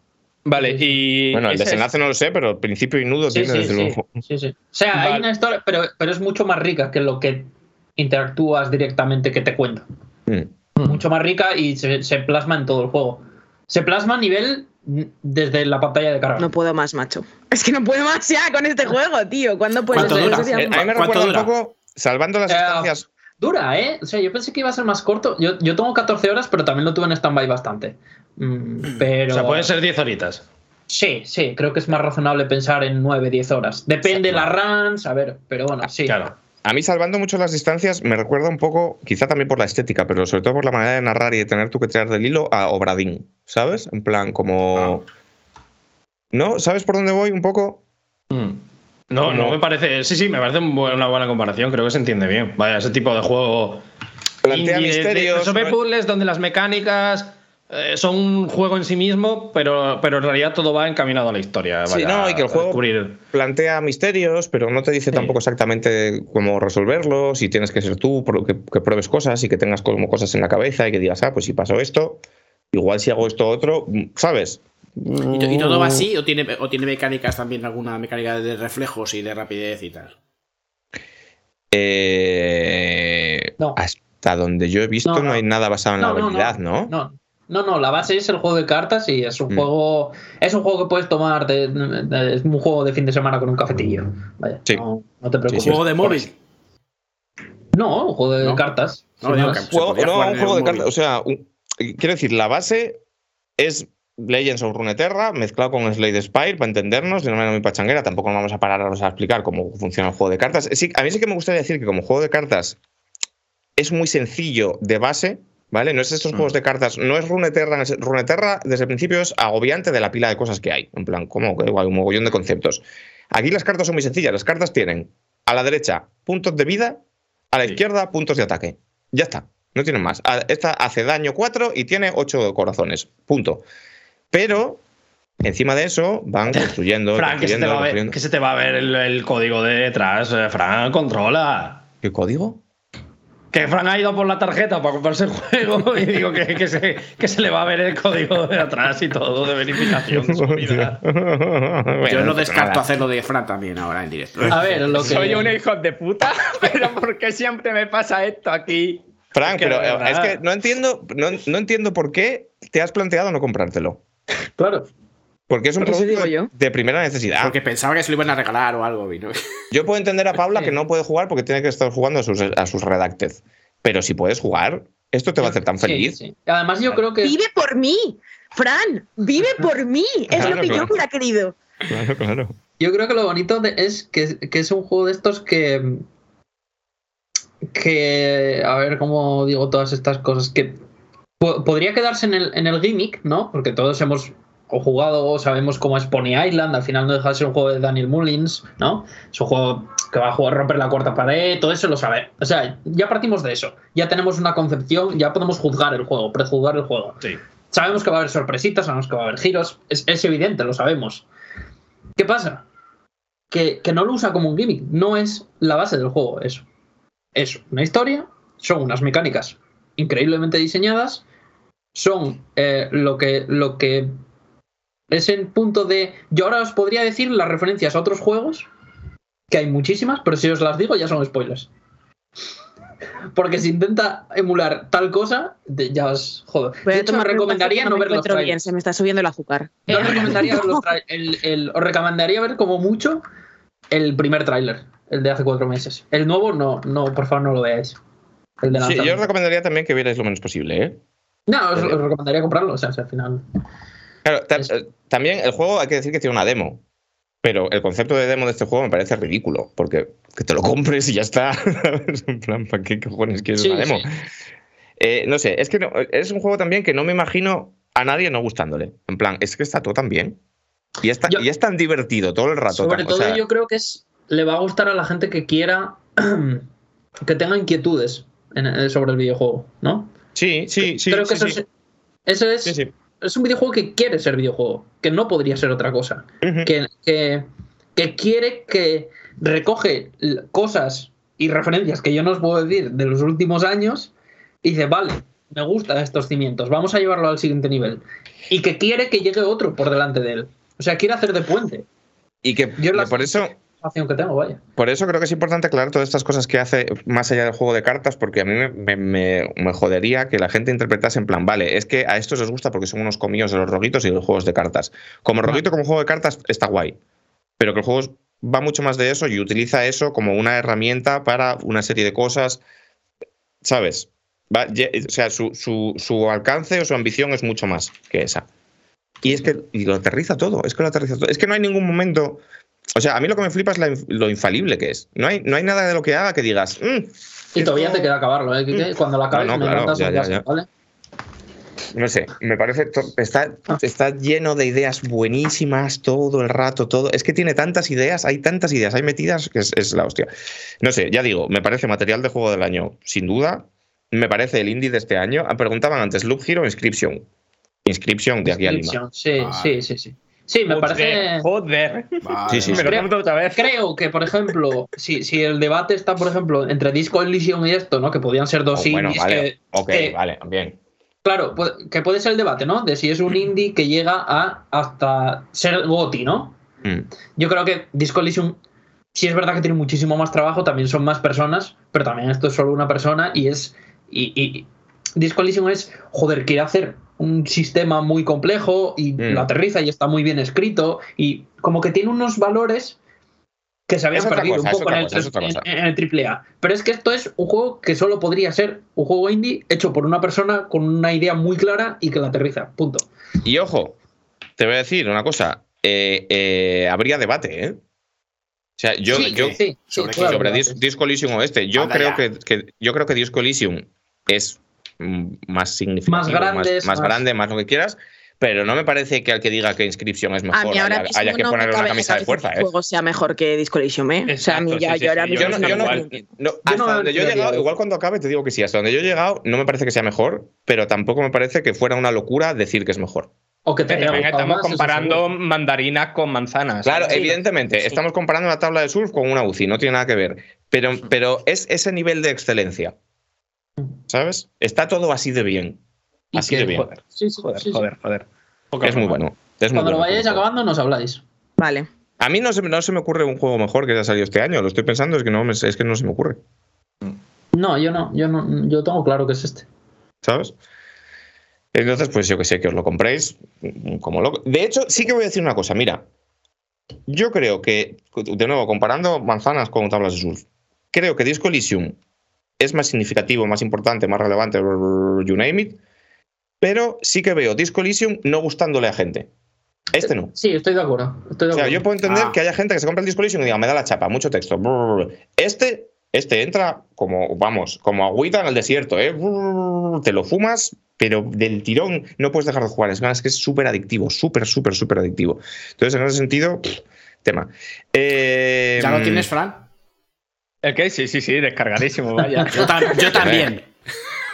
Vale, y Bueno, el ese es- desenlace no lo sé, pero el principio y nudo Sí, tiene sí, desde sí, luego. sí, sí. O sea, hay una historia, pero, pero es mucho más rica que lo que interactúas directamente que te cuenta. Mm. Mucho más rica y se, se plasma en todo el juego. Se plasma a nivel desde la pantalla de carga. No puedo más, macho. Es que no puedo más ya con este juego, tío. ¿Cuándo puedes ¿Cuánto hacer dura? Eh, a mí me ¿Cuánto recuerda un dura? poco, salvando las Eh, distancias. Dura, ¿eh? O sea, yo pensé que iba a ser más corto. Yo, yo tengo 14 horas, pero también lo tuve en stand-by bastante. Mm, pero... O sea, pueden ser 10 horitas. Sí, sí, creo que es más razonable pensar en 9, 10 horas. Depende de la runs, a ver, pero bueno, sí. Claro. A mí, salvando mucho las distancias, me recuerda un poco, quizá también por la estética, pero sobre todo por la manera de narrar y de tener tú que tirar del hilo a Obradín, ¿sabes? En plan, como. ¿No? ¿Sabes por dónde voy un poco? Mm. No, Como- no me parece. Sí, sí, me parece una buena comparación. Creo que se entiende bien. Vaya, ese tipo de juego. Plantea indie de- de- misterios, puzzles donde las mecánicas eh, son un juego en sí mismo, pero, pero en realidad todo va encaminado a la historia. Sí, no, y que el a juego descubrir. plantea misterios, pero no te dice tampoco exactamente cómo resolverlos y tienes que ser tú que, que pruebes cosas y que tengas como cosas en la cabeza y que digas, ah, pues si pasó esto, igual si hago esto otro, ¿sabes? ¿Y, to- y todo va así o tiene, o tiene mecánicas también, alguna mecánica de reflejos y de rapidez y tal? Eh, No. Hasta donde yo he visto No, no, no. hay nada basado en la habilidad, ¿no? No, no, no, la base es el juego de cartas y es un Mm. juego. Es un juego que puedes tomar. de- de- es un juego de fin de semana con un cafetillo. Vaya, Sí. no, no te ¿Un preocupes. juego de móvil? No, un juego de No. cartas. No, Juego- no, un juego de cartas. O sea, un- quiero decir, la base es Legends of Runeterra mezclado con Slade Spire para entendernos de una manera muy pachanguera. Tampoco nos vamos a parar a explicar cómo funciona el juego de cartas. Sí, a mí sí que me gustaría decir que como juego de cartas es muy sencillo de base, ¿vale? No es estos juegos de cartas, no es Runeterra. Runeterra desde el principio es agobiante de la pila de cosas que hay. En plan, como que hay un mogollón de conceptos. Aquí las cartas son muy sencillas. Las cartas tienen a la derecha puntos de vida, a la Sí. izquierda puntos de ataque. Ya está. No tienen más. Esta hace daño 4 y tiene 8 corazones. Punto. Pero encima de eso van construyendo. Fran, que se, te construyendo, va a ver, construyendo. que se te va a ver el, el código de detrás. eh, Fran, controla. ¿Qué código? Que Fran ha ido por la tarjeta para comprarse el juego y digo que, que se, que se le va a ver el código de atrás y todo de verificación de su vida. Bueno, Yo no pasa descarto nada. hacerlo de Fran también ahora en directo. A ver, lo que. Soy un hijo de puta, pero ¿por qué siempre me pasa esto aquí? Frank, Es que pero es que no entiendo, no, no entiendo por qué te has planteado no comprártelo. Claro. Porque es un Eso producto de primera necesidad. Porque pensaba que se lo iban a regalar o algo. no- Yo puedo entender a Paula que no puede jugar porque tiene que estar jugando a sus, a sus Redacted. Pero si puedes jugar, esto te va a hacer tan feliz. sí. Además, yo creo que. Vive por mí, Fran, vive por mí. Es Claro, lo que claro. yo hubiera querido. Claro, claro. Yo creo que lo bonito de- es que, que es un juego de estos que. Que. A ver cómo digo todas estas cosas. Que podría quedarse en el, en el gimmick, ¿no? Porque todos hemos o jugado o sabemos cómo es Pony Island. Al final no deja de ser un juego de Daniel Mullins, ¿no? Es un juego que va a jugar romper la cuarta pared, todo eso lo sabe. O sea, ya partimos de eso. Ya tenemos una concepción, ya podemos juzgar el juego, prejuzgar el juego. Sí. Sabemos que va a haber sorpresitas, sabemos que va a haber giros. Es, es evidente, lo sabemos. ¿Qué pasa? Que, que no lo usa como un gimmick. No es la base del juego eso. Es una historia, son unas mecánicas increíblemente diseñadas, son eh, lo, que, lo que es el punto de... Yo ahora os podría decir las referencias a otros juegos, que hay muchísimas, pero si os las digo ya son spoilers. Porque si intenta emular tal cosa, ya os jodo. De hecho, me recomendaría no me ver los encuentro bien, trailers. se me está subiendo el azúcar. No os recomendaría ver los tra- el, el- os recomendaría ver como mucho el primer tráiler, el de hace cuatro meses. El nuevo no, no, por favor no lo veáis. El de Sí, yo os recomendaría también que vierais lo menos posible, ¿eh? No, os, os recomendaría comprarlo, o sea, si al final. Claro, Es- eh, también el juego hay que decir que tiene una demo. Pero el concepto de demo de este juego me parece ridículo. Porque que te lo compres y ya está. en plan, ¿para qué cojones quieres Sí, una demo? sí. Eh, no sé, es que no- es un juego también que no me imagino a nadie no gustándole. En plan, es que está todo tan bien. Y, está, Yo- y es tan divertido todo el rato. Sobre tan- o todo sea, yo creo que es le va a gustar a la gente que quiera que tenga inquietudes en- eh, sobre el videojuego, ¿no? Sí, sí, sí. creo que sí, eso, sí. es, eso es, Sí, sí. es un videojuego que quiere ser videojuego, que no podría ser otra cosa. Que, que, que quiere que recoge cosas y referencias que yo no os puedo decir de los últimos años y dice, vale, me gustan estos cimientos, vamos a llevarlo al siguiente nivel. Y que quiere que llegue otro por delante de él. O sea, quiere hacer de puente. Y que, Yo la que por eso que tengo, vaya. Por eso creo que es importante aclarar todas estas cosas que hace más allá del juego de cartas, porque a mí me, me- me- me jodería que la gente interpretase en plan, vale, es que a estos les gusta porque son unos comillos de los roguitos y de los juegos de cartas. Como roguito, como juego de cartas, está guay. Pero que el juego va mucho más de eso y utiliza eso como una herramienta para una serie de cosas, ¿sabes? Va- o sea, su, su- su alcance o su ambición es mucho más que esa. Y es que y lo aterriza todo, es que lo aterriza todo. Es que no hay ningún momento. O sea, a mí lo que me flipa es la lo infalible que es. No hay, no hay nada de lo que haga que digas. "Mm, Y todavía esto- te queda acabarlo, ¿eh? Quique? Cuando la acabes No, no, me claro, ya, un ya. ¿vale? no sé, me parece. Está, está lleno de ideas buenísimas todo el rato, todo. Es que tiene tantas ideas, hay tantas ideas, hay metidas que es, es la hostia. No sé, ya digo, me parece material de juego del año, sin duda. Me parece el indie de este año. Ah, Preguntaban antes, Loop Hero o Inscription. Inscription de aquí a Lima. Inscription, Sí, sí, sí, sí. Sí, me parece. Joder. Vale, Sí, sí, Me vale. lo Creo- pregunto otra vez. Creo que, por ejemplo, si, si el debate está, por ejemplo, entre Disco Elysium y esto, ¿no? Que podían ser dos Oh, bueno, indies vale. que. ok, que- vale, bien. Claro, que puede ser el debate, ¿no? De si es un indie que llega a hasta ser GOTI, ¿no? Mm. Yo creo que Disco Elysium, sí es verdad que tiene muchísimo más trabajo, también son más personas, pero también esto es solo una persona y es. Y, y Disco Elysium es, joder, quiere hacer un sistema muy complejo y Mm. lo aterriza y está muy bien escrito y como que tiene unos valores que se habían perdido cosa, un poco en, el, cosa, en- el AAA. Pero es que esto es un juego que solo podría ser un juego indie hecho por una persona con una idea muy clara y que la aterriza. Punto. Y ojo, te voy a decir una cosa. eh, eh, habría debate, ¿eh? O sea, yo, sí, yo sí, sí, sobre claro, sobre claro. Dis- Disco Elysium o este, yo Anda creo que, que- yo creo que Disco Elysium es más significativo, Más grandes, más, más- grande, más lo que quieras, pero no me parece que al que diga que Inscription es A mejor mí ahora haya, que no ponerle una camisa de fuerza, que ¿eh? el juego sea mejor que Disco Elysium, ¿eh? o sea, a mí ya, sí, sí, yo ahora sí, mismo Yo no, yo Yo hasta no donde yo he llegado, igual cuando acabe te digo que sí, hasta donde yo he llegado no me parece que sea mejor, pero tampoco me parece que fuera una locura decir que es mejor. O que te estamos más, comparando seguro. mandarinas con manzanas. Claro, Sí. evidentemente, Sí. estamos comparando una tabla de surf con una UCI, no tiene nada que ver. Pero, pero es ese nivel de excelencia. ¿Sabes? Está todo así de bien. Así de bien. Joder, Sí, sí, joder, sí, sí. joder, joder. Es muy bueno. Es muy Cuando lo bueno vayáis acabando, nos habláis. Vale. A mí no se, me- no se me ocurre un juego mejor que haya salido este año. Lo estoy pensando, es que no, es que no se me ocurre. No, yo no, yo no, yo tengo claro que es este. ¿Sabes? Entonces, pues yo que sé, que os lo compréis mm, como loco. De hecho, sí que voy a decir una cosa. Mira, yo creo que, de nuevo, comparando manzanas con tablas de surf, creo que Disco Elysium es más significativo, más importante, más relevante, you name it, pero sí que veo Disco Elysium no gustándole a gente. Este no. Sí, estoy de acuerdo. Estoy de O sea, yo puedo entender Ah. que haya gente que se compra el Disco Elysium y diga, me da la chapa, mucho texto. Este, este entra como, vamos, como agüita en el desierto, ¿eh? Te lo fumas, pero del tirón no puedes dejar de jugar. Es más, que es súper adictivo, súper, súper, súper adictivo. Entonces, en ese sentido, pff, tema. Eh, ¿Ya lo tienes, Fran? ¿El qué? Sí, sí, sí, descargadísimo, vaya. Yo, tam- yo también.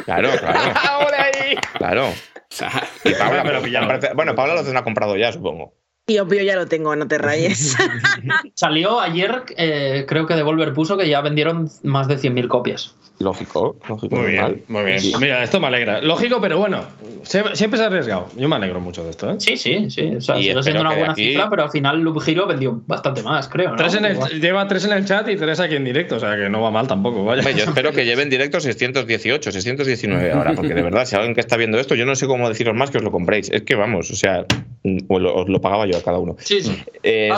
Claro, claro, ¡Ole ahí! claro. O sea, Y Paula, Me lo pero- bueno, Paula lo tendrá comprado ya, supongo. Tío, yo ya lo tengo, no te rayes. Salió ayer, eh, creo que Devolver puso que ya vendieron más de 100.000 copias. Lógico, lógico. Muy normal. bien, muy bien. Mira, esto me alegra. Lógico, pero bueno, siempre se ha arriesgado. Yo me alegro mucho de esto, ¿eh? Sí, sí, sí. O sea, Y sigue siendo una buena aquí- cifra, pero al final Loop Hero vendió bastante más, creo. ¿no? Tres en el, lleva tres en el chat y tres aquí en directo, o sea que no va mal tampoco, vaya. Yo espero que lleven directo 618, 619 ahora, porque de verdad, si alguien que está viendo esto, yo no sé cómo deciros más que os lo compréis. Es que vamos, o sea, os lo, os lo pagaba yo a cada uno. Sí, sí. Eh.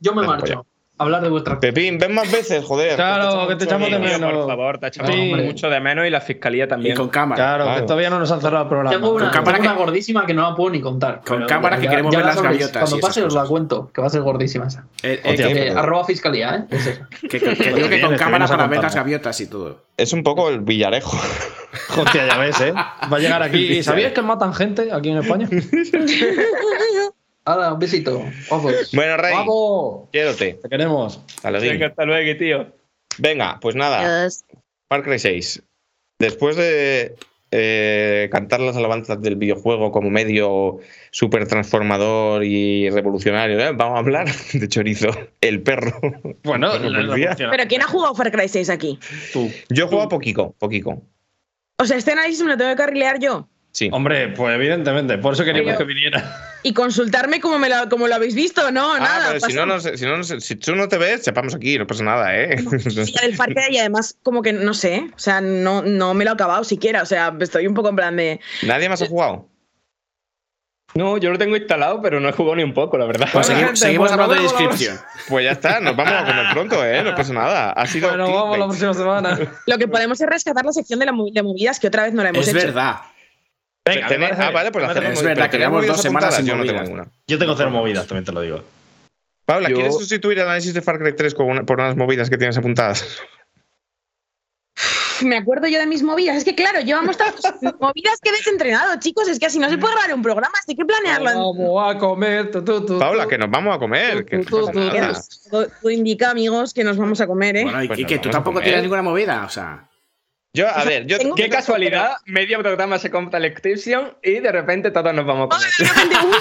Yo me Esa marcho. polla. Hablar de vuestra. Pepín, ven más veces, joder. Claro, que te echamos de menos. por favor, te echamos Sí. mucho de menos y la fiscalía y también. con cámara. Claro, Claro. que todavía no nos han cerrado el programa. Tengo una, Con cámara tengo una que- gordísima que no la puedo ni contar. Con pero cámara que queremos ya ver la las gaviotas Cuando y pase os la cuento, que va a ser gordísima esa. Eh, eh, Hostia, que, pero- arroba fiscalía, ¿eh? Es eso. que- que- que digo que con cámara para ver las gaviotas y todo. Es un poco el villarejo. Hostia, ya ves, ¿eh? Va a llegar aquí. ¿Sabías que matan gente aquí en España? Hala, un besito. Bueno, Rey, ¡Vamos! quiérote. Te queremos. Aleguín. Venga, hasta luego, tío. Venga, pues nada, Adiós. Far Cry 6. Después de eh, cantar las alabanzas del videojuego como medio súper transformador y revolucionario, ¿eh? vamos a hablar de Chorizo, el perro. Bueno, El perro la-. Pero ¿quién ha jugado Far Cry 6 aquí? tú. Yo he jugado poquico, poquico. O sea, este análisis me lo tengo que carrilear yo. Sí. Hombre, pues evidentemente, por eso queríamos que viniera. Y consultarme como, me lo, como lo habéis visto, ¿no? Ah, nada. pero si no, si, no, tú no te ves, chapamos aquí, no pasa nada, ¿eh? Ya del Far Cry y además como que no sé, o sea, no, no me lo he acabado siquiera, o sea, estoy un poco en plan de... ¿Nadie más ha jugado? No, yo lo tengo instalado, pero no he jugado ni un poco, la verdad. Pues gente, seguimos pues hablando de inscripción. Pues ya está, nos vamos a comer pronto, ¿eh? No pasa nada. Ha sido. Bueno, vamos la próxima semana. Lo que podemos es rescatar la sección de, la de movidas que otra vez no la hemos Es hecho. verdad. Venga, parece ah, vale, pues la hacemos. Es verdad, que ¿tenéis llevamos dos semanas sin Yo no tengo ninguna. Yo tengo cero movidas, también te lo digo. Paula, Yo- ¿quieres sustituir el análisis de Far Cry 3 con una- por unas movidas que tienes apuntadas? Me acuerdo yo de mis movidas. Es que, claro, llevamos tantas movidas que he desentrenado, chicos. Es que así no se puede grabar un programa, así hay que planearlo. Vamos a comer. tu, tu, tu, Paula, que nos vamos a comer. Que no indica, amigos, que nos vamos a comer, ¿eh? Bueno, y, Pues que tú tampoco tienes ninguna movida, o sea. Yo, a ver, yo. Tengo- Qué casualidad, medio programa se compra el Inscription y de repente todos nos vamos a comer. De repente, uy,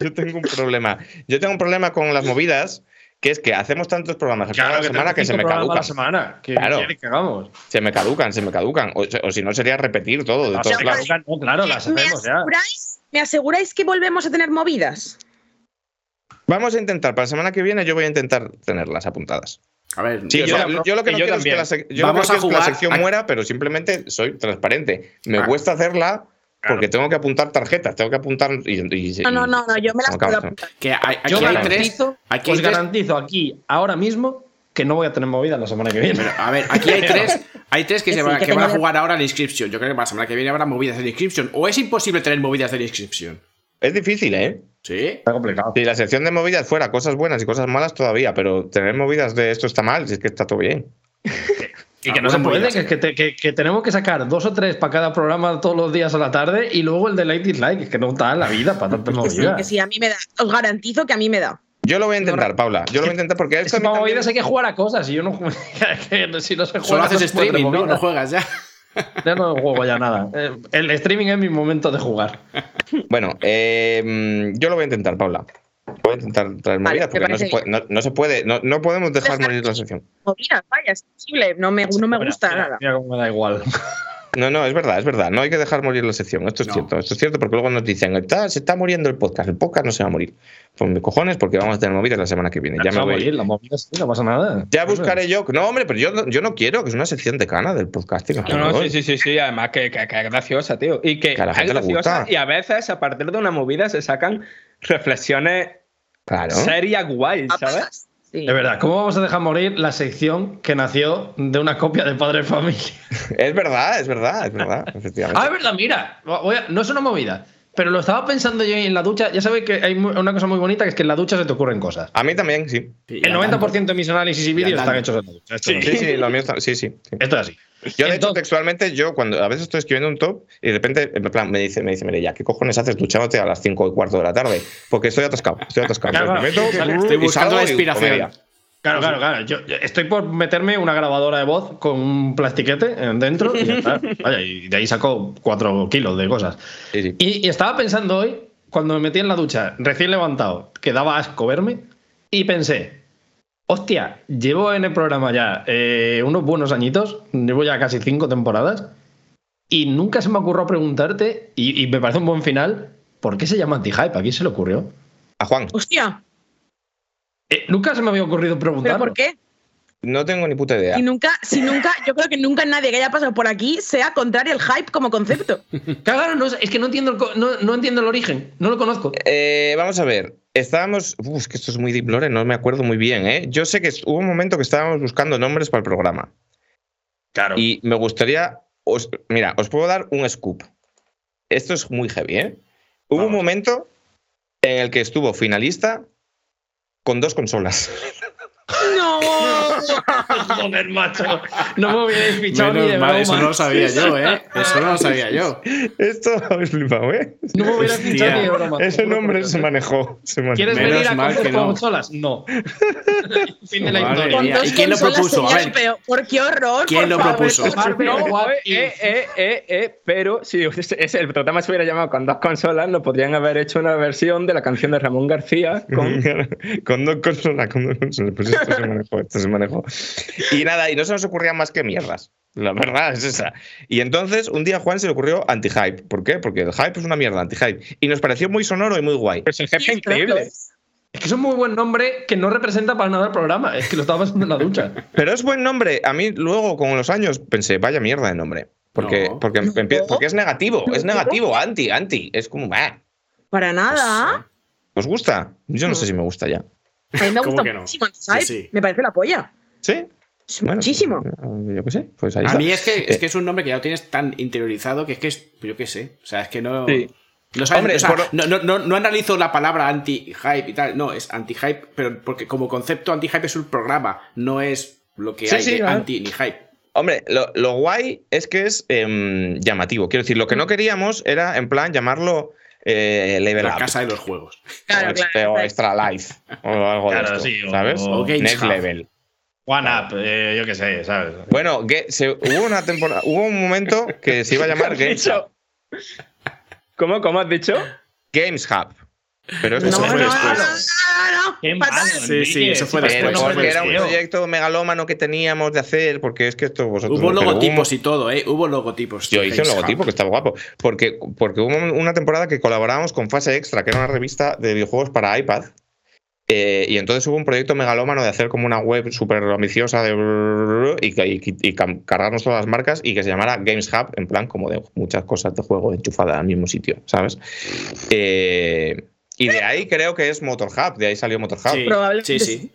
Yo tengo un problema. Yo tengo un problema con las movidas, que es que hacemos tantos programas a Claro, la que semana que se me la caducan. semana. ¿Qué Claro. quieres que hagamos? Se me caducan, se me caducan. O, o si no, sería repetir todo de No, todos se lados. caducan, no, claro, las ¿me, ya. aseguráis, ¿Me aseguráis que volvemos a tener movidas? Vamos a intentar, para la semana que viene, yo voy a intentar tenerlas apuntadas. A ver, Sí, o yo sea, yo lo que no yo quiero es que la, sec- yo Vamos no a es que la jugar sección a- muera, pero simplemente soy transparente. Me Ah. cuesta hacerla porque tengo que apuntar tarjetas, tengo que apuntar y, y- No, no, no, no, yo me las puedo apuntar. que hay- aquí Yo hay tres. garantizo, Aquí os hay tres. garantizo aquí, ahora mismo, que no voy a tener movida la semana que viene. Pero, a ver, aquí hay tres, hay tres que, Que se sí, van, que que van a jugar ahora la inscripción. Yo creo que para la semana que viene habrá movidas de la inscripción. O es imposible tener movidas de la inscripción. Es difícil, ¿eh? ¿Sí? Está complicado. Si la sección de movidas fuera cosas buenas y cosas malas todavía, pero tener movidas de esto está mal, si es que está todo bien. Y que no se puede, que, que te- que- que tenemos que sacar dos o tres para cada programa todos los días a la tarde y luego el de Light Dislike, que no está en la vida para tantas Que sí, movidas. que sí, a mí me da. Os garantizo que a mí me da. Yo lo voy a intentar, Paula. Yo lo voy a intentar porque Es esto que para también- movidas hay que jugar a cosas y yo no que si no se juega Solo haces streaming, ¿no? movidas. No juegas ya. Ya no juego ya nada. Eh, El streaming es mi momento de jugar. Bueno, eh, yo lo voy a intentar, Paula. Voy a intentar traer Vale, porque no se, puede, no, no se puede, no, no podemos dejar morir la sección. Movidas, vaya, es posible. No me, no me Mira, gusta mira, nada. Mira cómo me da igual. No, no, es verdad, es verdad. No hay que dejar morir la sección. Esto es No. cierto, esto es cierto porque luego nos dicen, "Está- se está muriendo el podcast. El podcast no se va a morir. Pues mis cojones porque vamos a tener movidas la semana que viene. Ya me va a voy. morir, la movida sí, no pasa nada. Ya buscaré yo. No, hombre, pero yo, no- yo no quiero, que es una sección de cana del podcasting. No, no, sí, sí, sí, sí, además que, que- que es graciosa, tío. Y que, Que a la es gente le graciosa gusta. y a veces a partir de una movida se sacan reflexiones Claro. serias guay, ¿sabes? Sí. De verdad, ¿cómo vamos a dejar morir la sección que nació de una copia de Padre Familia? Es verdad, es verdad, es verdad, efectivamente. Ah, es verdad, mira, voy a- no es una movida, pero lo estaba pensando yo en la ducha. Ya sabéis que hay una cosa muy bonita que es que en la ducha se te ocurren cosas. A mí también, sí. Sí, El ya 90% de mis análisis y vídeos están hechos en la ducha. Sí, no- sí, lo mío está- sí, sí. sí. esto es así. Yo, de hecho, textualmente, yo cuando a veces estoy escribiendo un top y de repente, en plan, me dice, me dice, mire, ya, ¿qué cojones haces duchándote a las 5 y cuarto de la tarde? Porque estoy atascado, estoy atascado. Claro, Entonces me meto, Estoy y buscando salgo la y inspiración. Claro, claro, claro. Yo, estoy por meterme una grabadora de voz con un plastiquete eh, dentro y ya está. Vaya, y de ahí saco 4 kilos de cosas. Sí, sí. Y, y estaba pensando hoy, cuando me metí en la ducha, recién levantado, que daba asco verme, y pensé, hostia, llevo en el programa ya eh, unos buenos añitos, llevo ya casi cinco temporadas, y nunca se me ocurrió preguntarte, y, y me parece un buen final, ¿por qué se llama anti-hype? ¿A quién se le ocurrió? A Juan, Hostia, Eh, nunca se me había ocurrido ¿pero preguntar. por qué? no tengo ni puta idea. Y nunca, si nunca, yo creo que nunca nadie que haya pasado por aquí sea contrario al hype como concepto. Claro, no, es que no entiendo, el, no, no entiendo el origen, no lo conozco. Eh, vamos a ver, estábamos. Uf, es que esto es muy deep lore, no me acuerdo muy bien, ¿eh? Yo sé que hubo un momento que estábamos buscando nombres para el programa. Claro. Y me gustaría. os- mira, os puedo dar un scoop. Esto es muy heavy, ¿eh? Hubo un momento en el que estuvo finalista con dos consolas. ¡No! Joder, macho. No me hubierais fichado ni de mal, broma. eso no lo sabía yo, ¿eh? Eso no lo sabía yo. Esto habéis flipado, ¿eh? No me hubierais Hostia. fichado ni de broma. Ese nombre se manejó. se manejó. ¿Quieres Menos venir a mal coger que no. consolas? No. fin de la Madre historia. Con mía. dos ¿Y quién lo consolas propuso? A ver. peor. ¿Por qué horror? ¿Quién por lo favor. propuso? No, eh, eh, eh, eh, pero si ese- el programa se hubiera llamado con dos consolas, nos podrían haber hecho una versión de la canción de Ramón García con con dos consolas, con dos consolas. Pues esto se manejó, esto se manejó. Y nada, y no se nos ocurrían más que mierdas. La verdad es esa. Y entonces, un día a Juan se le ocurrió anti-hype. ¿Por qué? Porque el hype es una mierda, anti-hype. Y nos pareció muy sonoro y muy guay. pues el jefe Sí, increíble. Es que es un muy buen nombre que no representa para nada el programa. Es que lo estaba pasando en la ducha. Pero es buen nombre. A mí luego, con los años, pensé, vaya mierda de nombre. Porque, No. porque, No. porque es negativo, es No. negativo, anti, anti. Es como, bah, Para nada. ¿os gusta? Yo no sé si me gusta ya. A mí me ¿Cómo gusta no? muchísimo anti-hype. Sí, sí. Me parece la polla. ¿Sí? Es Bueno, muchísimo. eh, Yo qué sé, pues ahí A está. mí es que, es que es un nombre que ya lo tienes tan interiorizado que es que es, yo qué sé, o sea, es que no... Sí. No, sabes, Hombre, o sea, por- no, no, no, no analizo la palabra anti-hype y tal, no, es anti-hype, pero porque como concepto anti-hype es un programa, no es lo que Sí, hay sí, de claro. anti ni hype. Hombre, lo, lo guay es que es em, llamativo. Quiero decir, lo que no queríamos era, en plan, llamarlo eh, Level La Up. casa de los juegos. Claro, o, claro, o. Extra Life. O algo Claro, de esto, sí, o- ¿sabes? o Games Next Hub. Level. One Up, eh, yo qué sé, ¿sabes? Bueno, que se- hubo una temporada, hubo un momento que se iba a llamar Games Hub. ¿Cómo, ¿Cómo has dicho? Games Hub. Pero No, esto no, fue no, no, después. no, malo, Sí, sí, eso fue Pero después, no porque fue era un proyecto megalómano que teníamos de hacer, porque es que esto vosotros. Hubo logotipos y todo, ¿eh? Hubo logotipos. Yo hice un logotipo que estaba guapo. Porque, porque hubo una temporada que colaborábamos con Fase Extra, que era una revista de videojuegos para iPad. eh, y entonces hubo un proyecto megalómano de hacer como una web súper ambiciosa de brrr, y, y- y cargarnos todas las marcas y que se llamara Games Hub, en plan como de muchas cosas de juego enchufadas al mismo sitio, ¿sabes? Eh, y de ahí creo que es Motor Hub, de ahí salió Motor Hub. Sí, Probablemente sí, sí.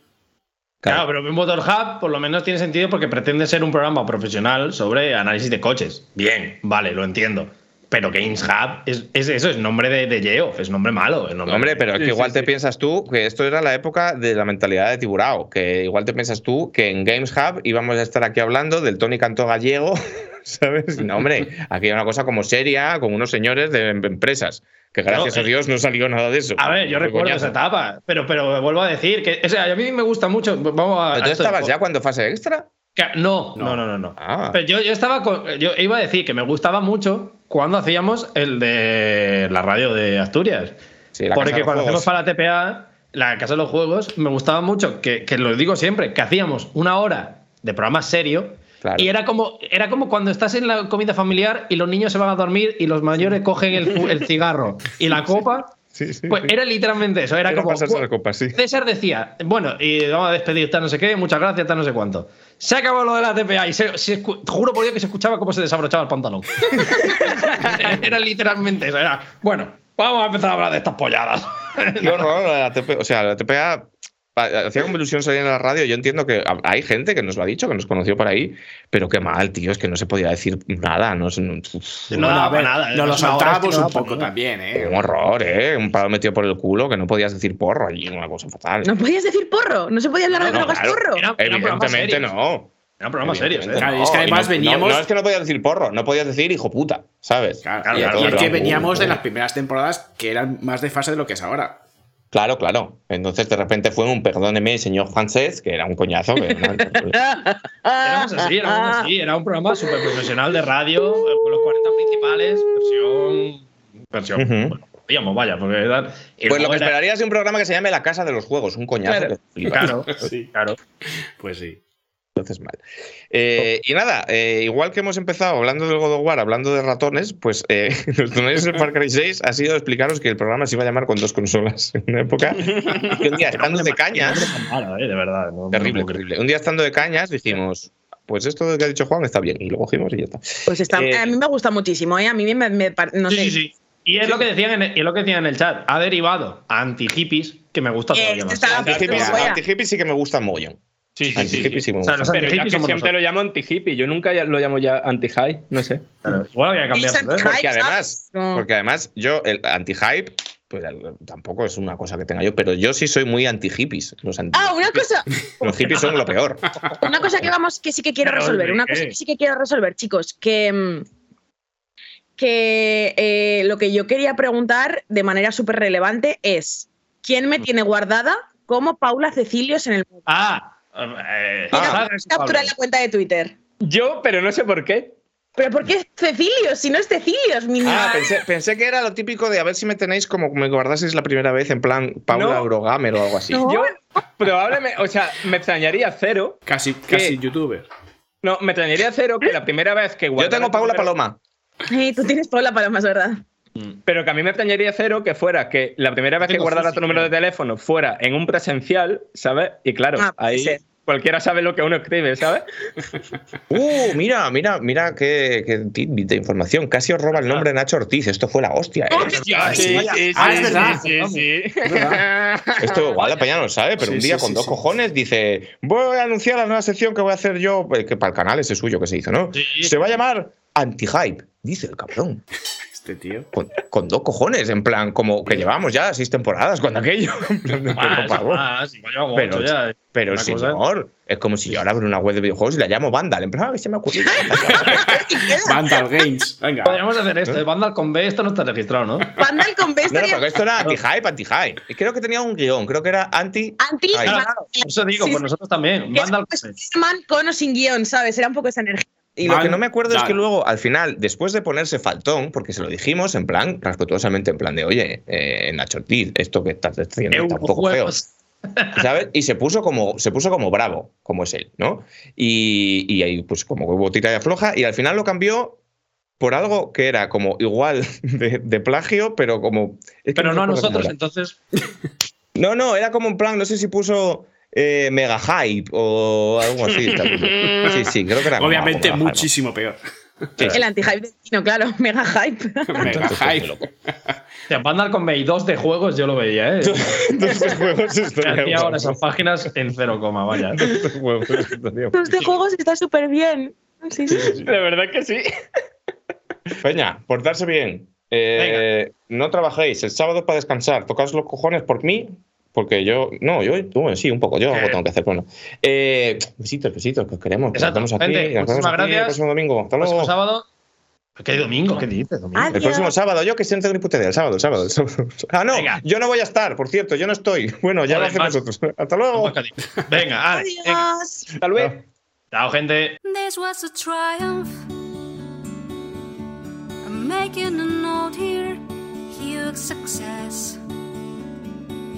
Claro, pero Motor Hub por lo menos tiene sentido porque pretende ser un programa profesional sobre análisis de coches. Bien, vale, lo entiendo. Pero Games Hub, es, es- eso es nombre de, de Geoff, es nombre malo. es nombre Hombre, pero es que Sí, igual sí, te sí. piensas tú que esto era la época de la mentalidad de Tiburao, que igual te piensas tú que en Games Hub íbamos a estar aquí hablando del Tony Cantó gallego, ¿sabes? No, hombre, aquí hay una cosa como seria, con unos señores de em- empresas, que gracias No, a Dios no salió nada de eso. A ver, yo recuerdo coñazo. esa etapa, pero, pero vuelvo a decir que o sea, a mí me gusta mucho. Vamos a. ¿Pero tú estabas ya cuando fase extra? que- No, no, no, no. no. Ah. Pero yo, yo estaba con- yo iba a decir que me gustaba mucho cuando hacíamos el de la radio de Asturias. Sí, la Porque cuando Juegos. hacemos para la TPA, la Casa de los Juegos, me gustaba mucho, que, que lo digo siempre, que hacíamos una hora de programa serio. Claro. Y era como, era como cuando estás en la comida familiar y los niños se van a dormir y los mayores cogen el, el cigarro y la copa. Sí, sí, Pues sí. era literalmente eso. Era, Era como. la copa. César decía, bueno, y vamos a despedir, tal no sé qué, muchas gracias, tal no sé cuánto. Se acabó lo de la TPA y se, juro por Dios que se escuchaba cómo se desabrochaba el pantalón. era literalmente eso. Era, bueno, vamos a empezar a hablar de estas polladas. Qué horror, la TPA. O sea, la TPA pa- hacía como ilusión salir en la radio. Yo entiendo que ha- hay gente que nos lo ha dicho, que nos conoció por ahí, pero qué mal, tío, es que no se podía decir nada. No, un, No daba para nada, Nos lo saltábamos no un poco también, ¿eh? un horror, ¿eh? Un palo metido por el culo que no podías decir porro allí, una cosa fatal. No podías decir porro, no se podía hablar de No, drogas claro. porro. Era- Evidentemente no. Eran programas serios, ¿eh? Claro, es que no, además no- veníamos- No, no es que no podías decir porro, no podías decir hijo puta, ¿sabes? Claro, Claro, y, claro, y es claro. que veníamos de las primeras temporadas que eran más de fase de lo que es ahora. Claro, claro. Entonces de repente fue un perdóneme, señor Francés, que era un coñazo. no- Éramos así, éramos así. Era un programa súper profesional de radio, con los 40 principales, versión. Versión. Ujú. Bueno, podíamos, vaya, porque. Y Pues lo que era- esperarías de un programa que se llame La Casa de los Juegos, un coñazo. Claro. Claro, claro. Pues sí. Entonces mal. Eh, y nada, eh, igual que hemos empezado hablando del God of War, hablando de ratones, pues eh, nuestro análisis del Far Cry 6 ha sido explicaros que el programa se iba a llamar con dos consolas en una época. que un día estando de cañas, eh, de verdad. no- terrible, no terrible. Un día estando de cañas dijimos, pues esto que ha dicho Juan está bien, y lo cogimos y ya está. Pues está, Eh, a mí me gusta muchísimo, ¿eh? A mí me, me no Sí, sé. sí, sí. Y es lo que decían en el, y es lo que decían en el chat. Ha derivado a anti-hippies, que me gusta Eh, todavía más. Anti-hippies anti sí que me gusta mogollón. Sí, sí, sí, Anti-hippies sí me O sea, gusta. los Pero ya que siempre lo llamo anti-hippie, yo nunca lo llamo ya anti-high, no sé. Igual había que Es cambiarlo, ¿eh? anti-hype, Porque además, No. porque además yo, el anti-hype, pues tampoco es una cosa que tenga yo, pero yo sí soy muy anti-hippies. Los, anti Ah, una cosa, los hippies son lo peor. una cosa que vamos, que sí que quiero Pero, resolver. Una cosa que sí que quiero resolver, chicos, que, mm, que eh, lo que yo quería preguntar de manera súper relevante es: ¿quién me tiene guardada como Paula Cecilios en el? Ah, eh, Mira, ah, captura la cuenta de Twitter. Yo, pero no sé por qué. ¿Pero por qué Cecilios? Si no es Cecilios, mi Ah, pensé, pensé que era lo típico de a ver si me tenéis como me guardaseis la primera vez en plan Paula No. Eurogamer o algo así. No. Yo, probablemente, o sea, me extrañaría cero. Casi, casi youtuber. No, me extrañaría cero que la primera vez que Yo tengo Paula Paloma. Ay, tú tienes Paula Palomas, ¿verdad? Pero que a mí me extrañaría cero que fuera que la primera vez que guardara tu número de teléfono fuera en un presencial, ¿sabes? Y claro, Ah, puede ahí. Cualquiera sabe lo que uno escribe, ¿sabes? Uh, mira, mira, mira qué, qué de información. Casi os roba el nombre de Nacho Ortiz. Esto fue la hostia, ¿eh? Ah, sí, sí, es sí, sí. Esto igual la peña no lo sabe, pero un día con dos cojones dice: Voy a anunciar la nueva sección que voy a hacer yo, eh, que para el canal ese suyo que se hizo, ¿no? Se va a llamar Anti-Hype, dice el cabrón. Este tío. Con, con dos cojones, en plan, como que llevamos ya seis temporadas con aquello. Más, favor. más, Pero, ocho ya. pero cosa- es como si yo ahora abro una web de videojuegos y la llamo Vandal. En plan, ah, que se me ha ocurrido. Vandal Games. Venga. Podríamos hacer esto. El Vandal con B, esto no está registrado, ¿no? Vandal con B No, no, estaría porque esto era anti-hype, anti-hype. Creo que tenía un guion, creo que era anti. anti. Claro, eso digo, Sí, pues sí. nosotros también. Vandal con B. Con o sin guion, ¿sabes? Era un poco esa energía. Y lo que no me acuerdo es que luego, al final, después de ponerse faltón, porque se lo dijimos en plan, respetuosamente, en plan de, oye, eh, Nacho Ortiz, esto que estás haciendo está un poco feo. ¿Sabes? Y se puso como, se puso como bravo, como es él, ¿no? Y, y ahí, pues, como hubo tira y afloja, y al final lo cambió por algo que era como igual de, de plagio, pero como. es que Pero no a recuerdo cómo nosotros, entonces. No, no, era como en plan, no sé si puso eh, mega hype o algo así. Sí, sí, creo que era Obviamente mega hype. muchísimo peor. Sí, El anti-hype de Kino, claro, mega hype. Mega muy hype. O sea, Vandal con B y dos de juegos yo lo veía, ¿eh? Dos juegos Me estaría ahora esas páginas en cero coma, vaya. Dos juegos estaría guapo. Este juego está súper bien. Sí, sí. De verdad que sí. Peña, portarse bien. Eh, no trabajéis. El sábado para descansar. Tocaos los cojones por mí. Porque yo. No, yo. tú, bueno, sí, un poco. Yo algo tengo que hacer. Bueno. Eh, besitos, besitos, que os queremos. que Exacto. Nos vemos aquí. Gente, nos vemos muchísimas aquí el gracias. próximo domingo. Hasta luego. Próximo sábado. ¿Qué domingo? ¿Qué dices? Domingo. Ah, El próximo sábado, yo que ni puta idea, el sábado, el sábado, el sábado. Ah, no, Venga. yo no voy a estar, por cierto, yo no estoy. Bueno, ya lo hacemos nosotros. Hasta luego. Venga, ale, venga. Adiós. Tal vez. Chao, gente. This was a triumph. I'm making a note here, huge success.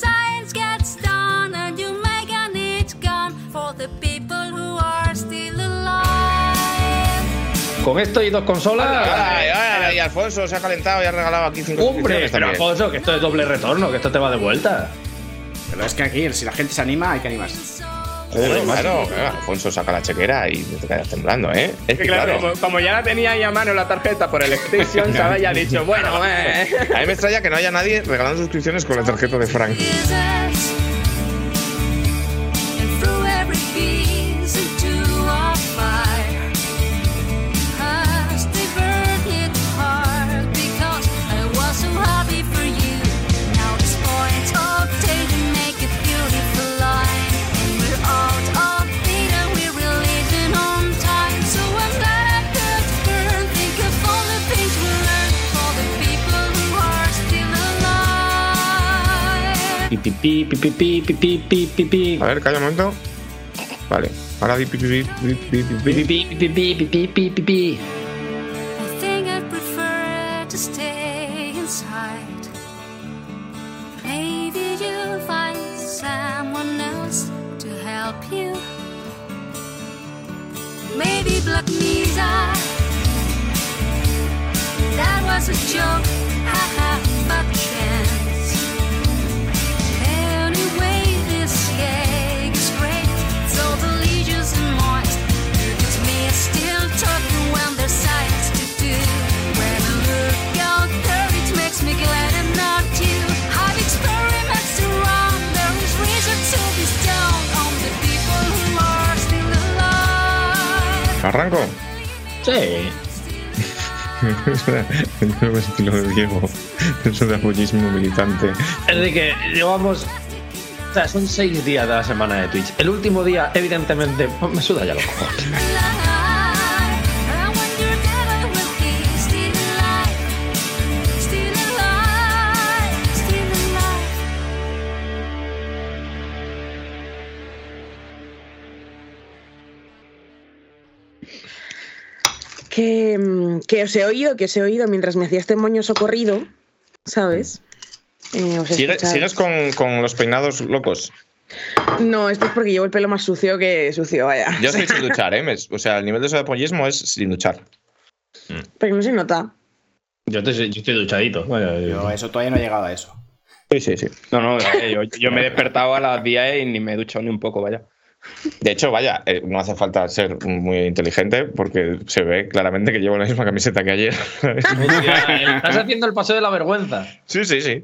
science gets done, and you make an it gone for the people who are still alive. Con esto y dos consolas. Ay, ay, ay, Alfonso se ha calentado y ha regalado aquí cinco Hombre, pero. Alfonso, que esto es doble retorno, que esto te va de vuelta. Pero es que aquí, si la gente se anima, hay que animarse. Joder, claro, claro, Alfonso saca la chequera y te quedas temblando, ¿eh? Es que Claro, claro, Como, como ya la tenía ahí a mano la tarjeta por el extension, ¿sabes? Ya ha dicho, bueno, eh. a mí me extraña que no haya nadie regalando suscripciones con la tarjeta de Frank. Pi, pi, pi, pi, pi, pi, pi, pi, pi, pi. A ver, calla un momento. Vale, ahora di pi, pi, pi, pi, pi, pi, Pi, pi. pi, pi, pi, pi, pi, pi, pi, pi. I think I'd prefer to stay inside. Maybe you'll find someone else to help you. Maybe Black Mesa. That was a joke, ¿Arranco? Sí. El nuevo estilo de Diego. Eso de apoyismo militante. Es de que llevamos. O sea, son seis días de la semana de Twitch. El último día, evidentemente, me suda ya los cojones. Que, que os he oído, que os he oído mientras me hacía este moño socorrido, ¿sabes? Eh, os he ¿Sigue- escuchado. ¿Sigues con, con los peinados locos? No, esto es porque llevo el pelo más sucio que sucio, vaya. Yo estoy sin duchar, ¿eh? Me- O sea, el nivel de ese apoyismo es sin duchar. Pero no se nota. Yo, te- yo estoy duchadito. Vaya, Yo eso todavía no he llegado a eso. Sí, sí, sí. No, no, yo, yo me he despertado a las 10 y ni me he duchado ni un poco, vaya. De hecho, vaya, eh, no hace falta ser muy inteligente porque se ve claramente que llevo la misma camiseta que ayer. Hostia, estás haciendo el paseo de la vergüenza. sí, sí, sí.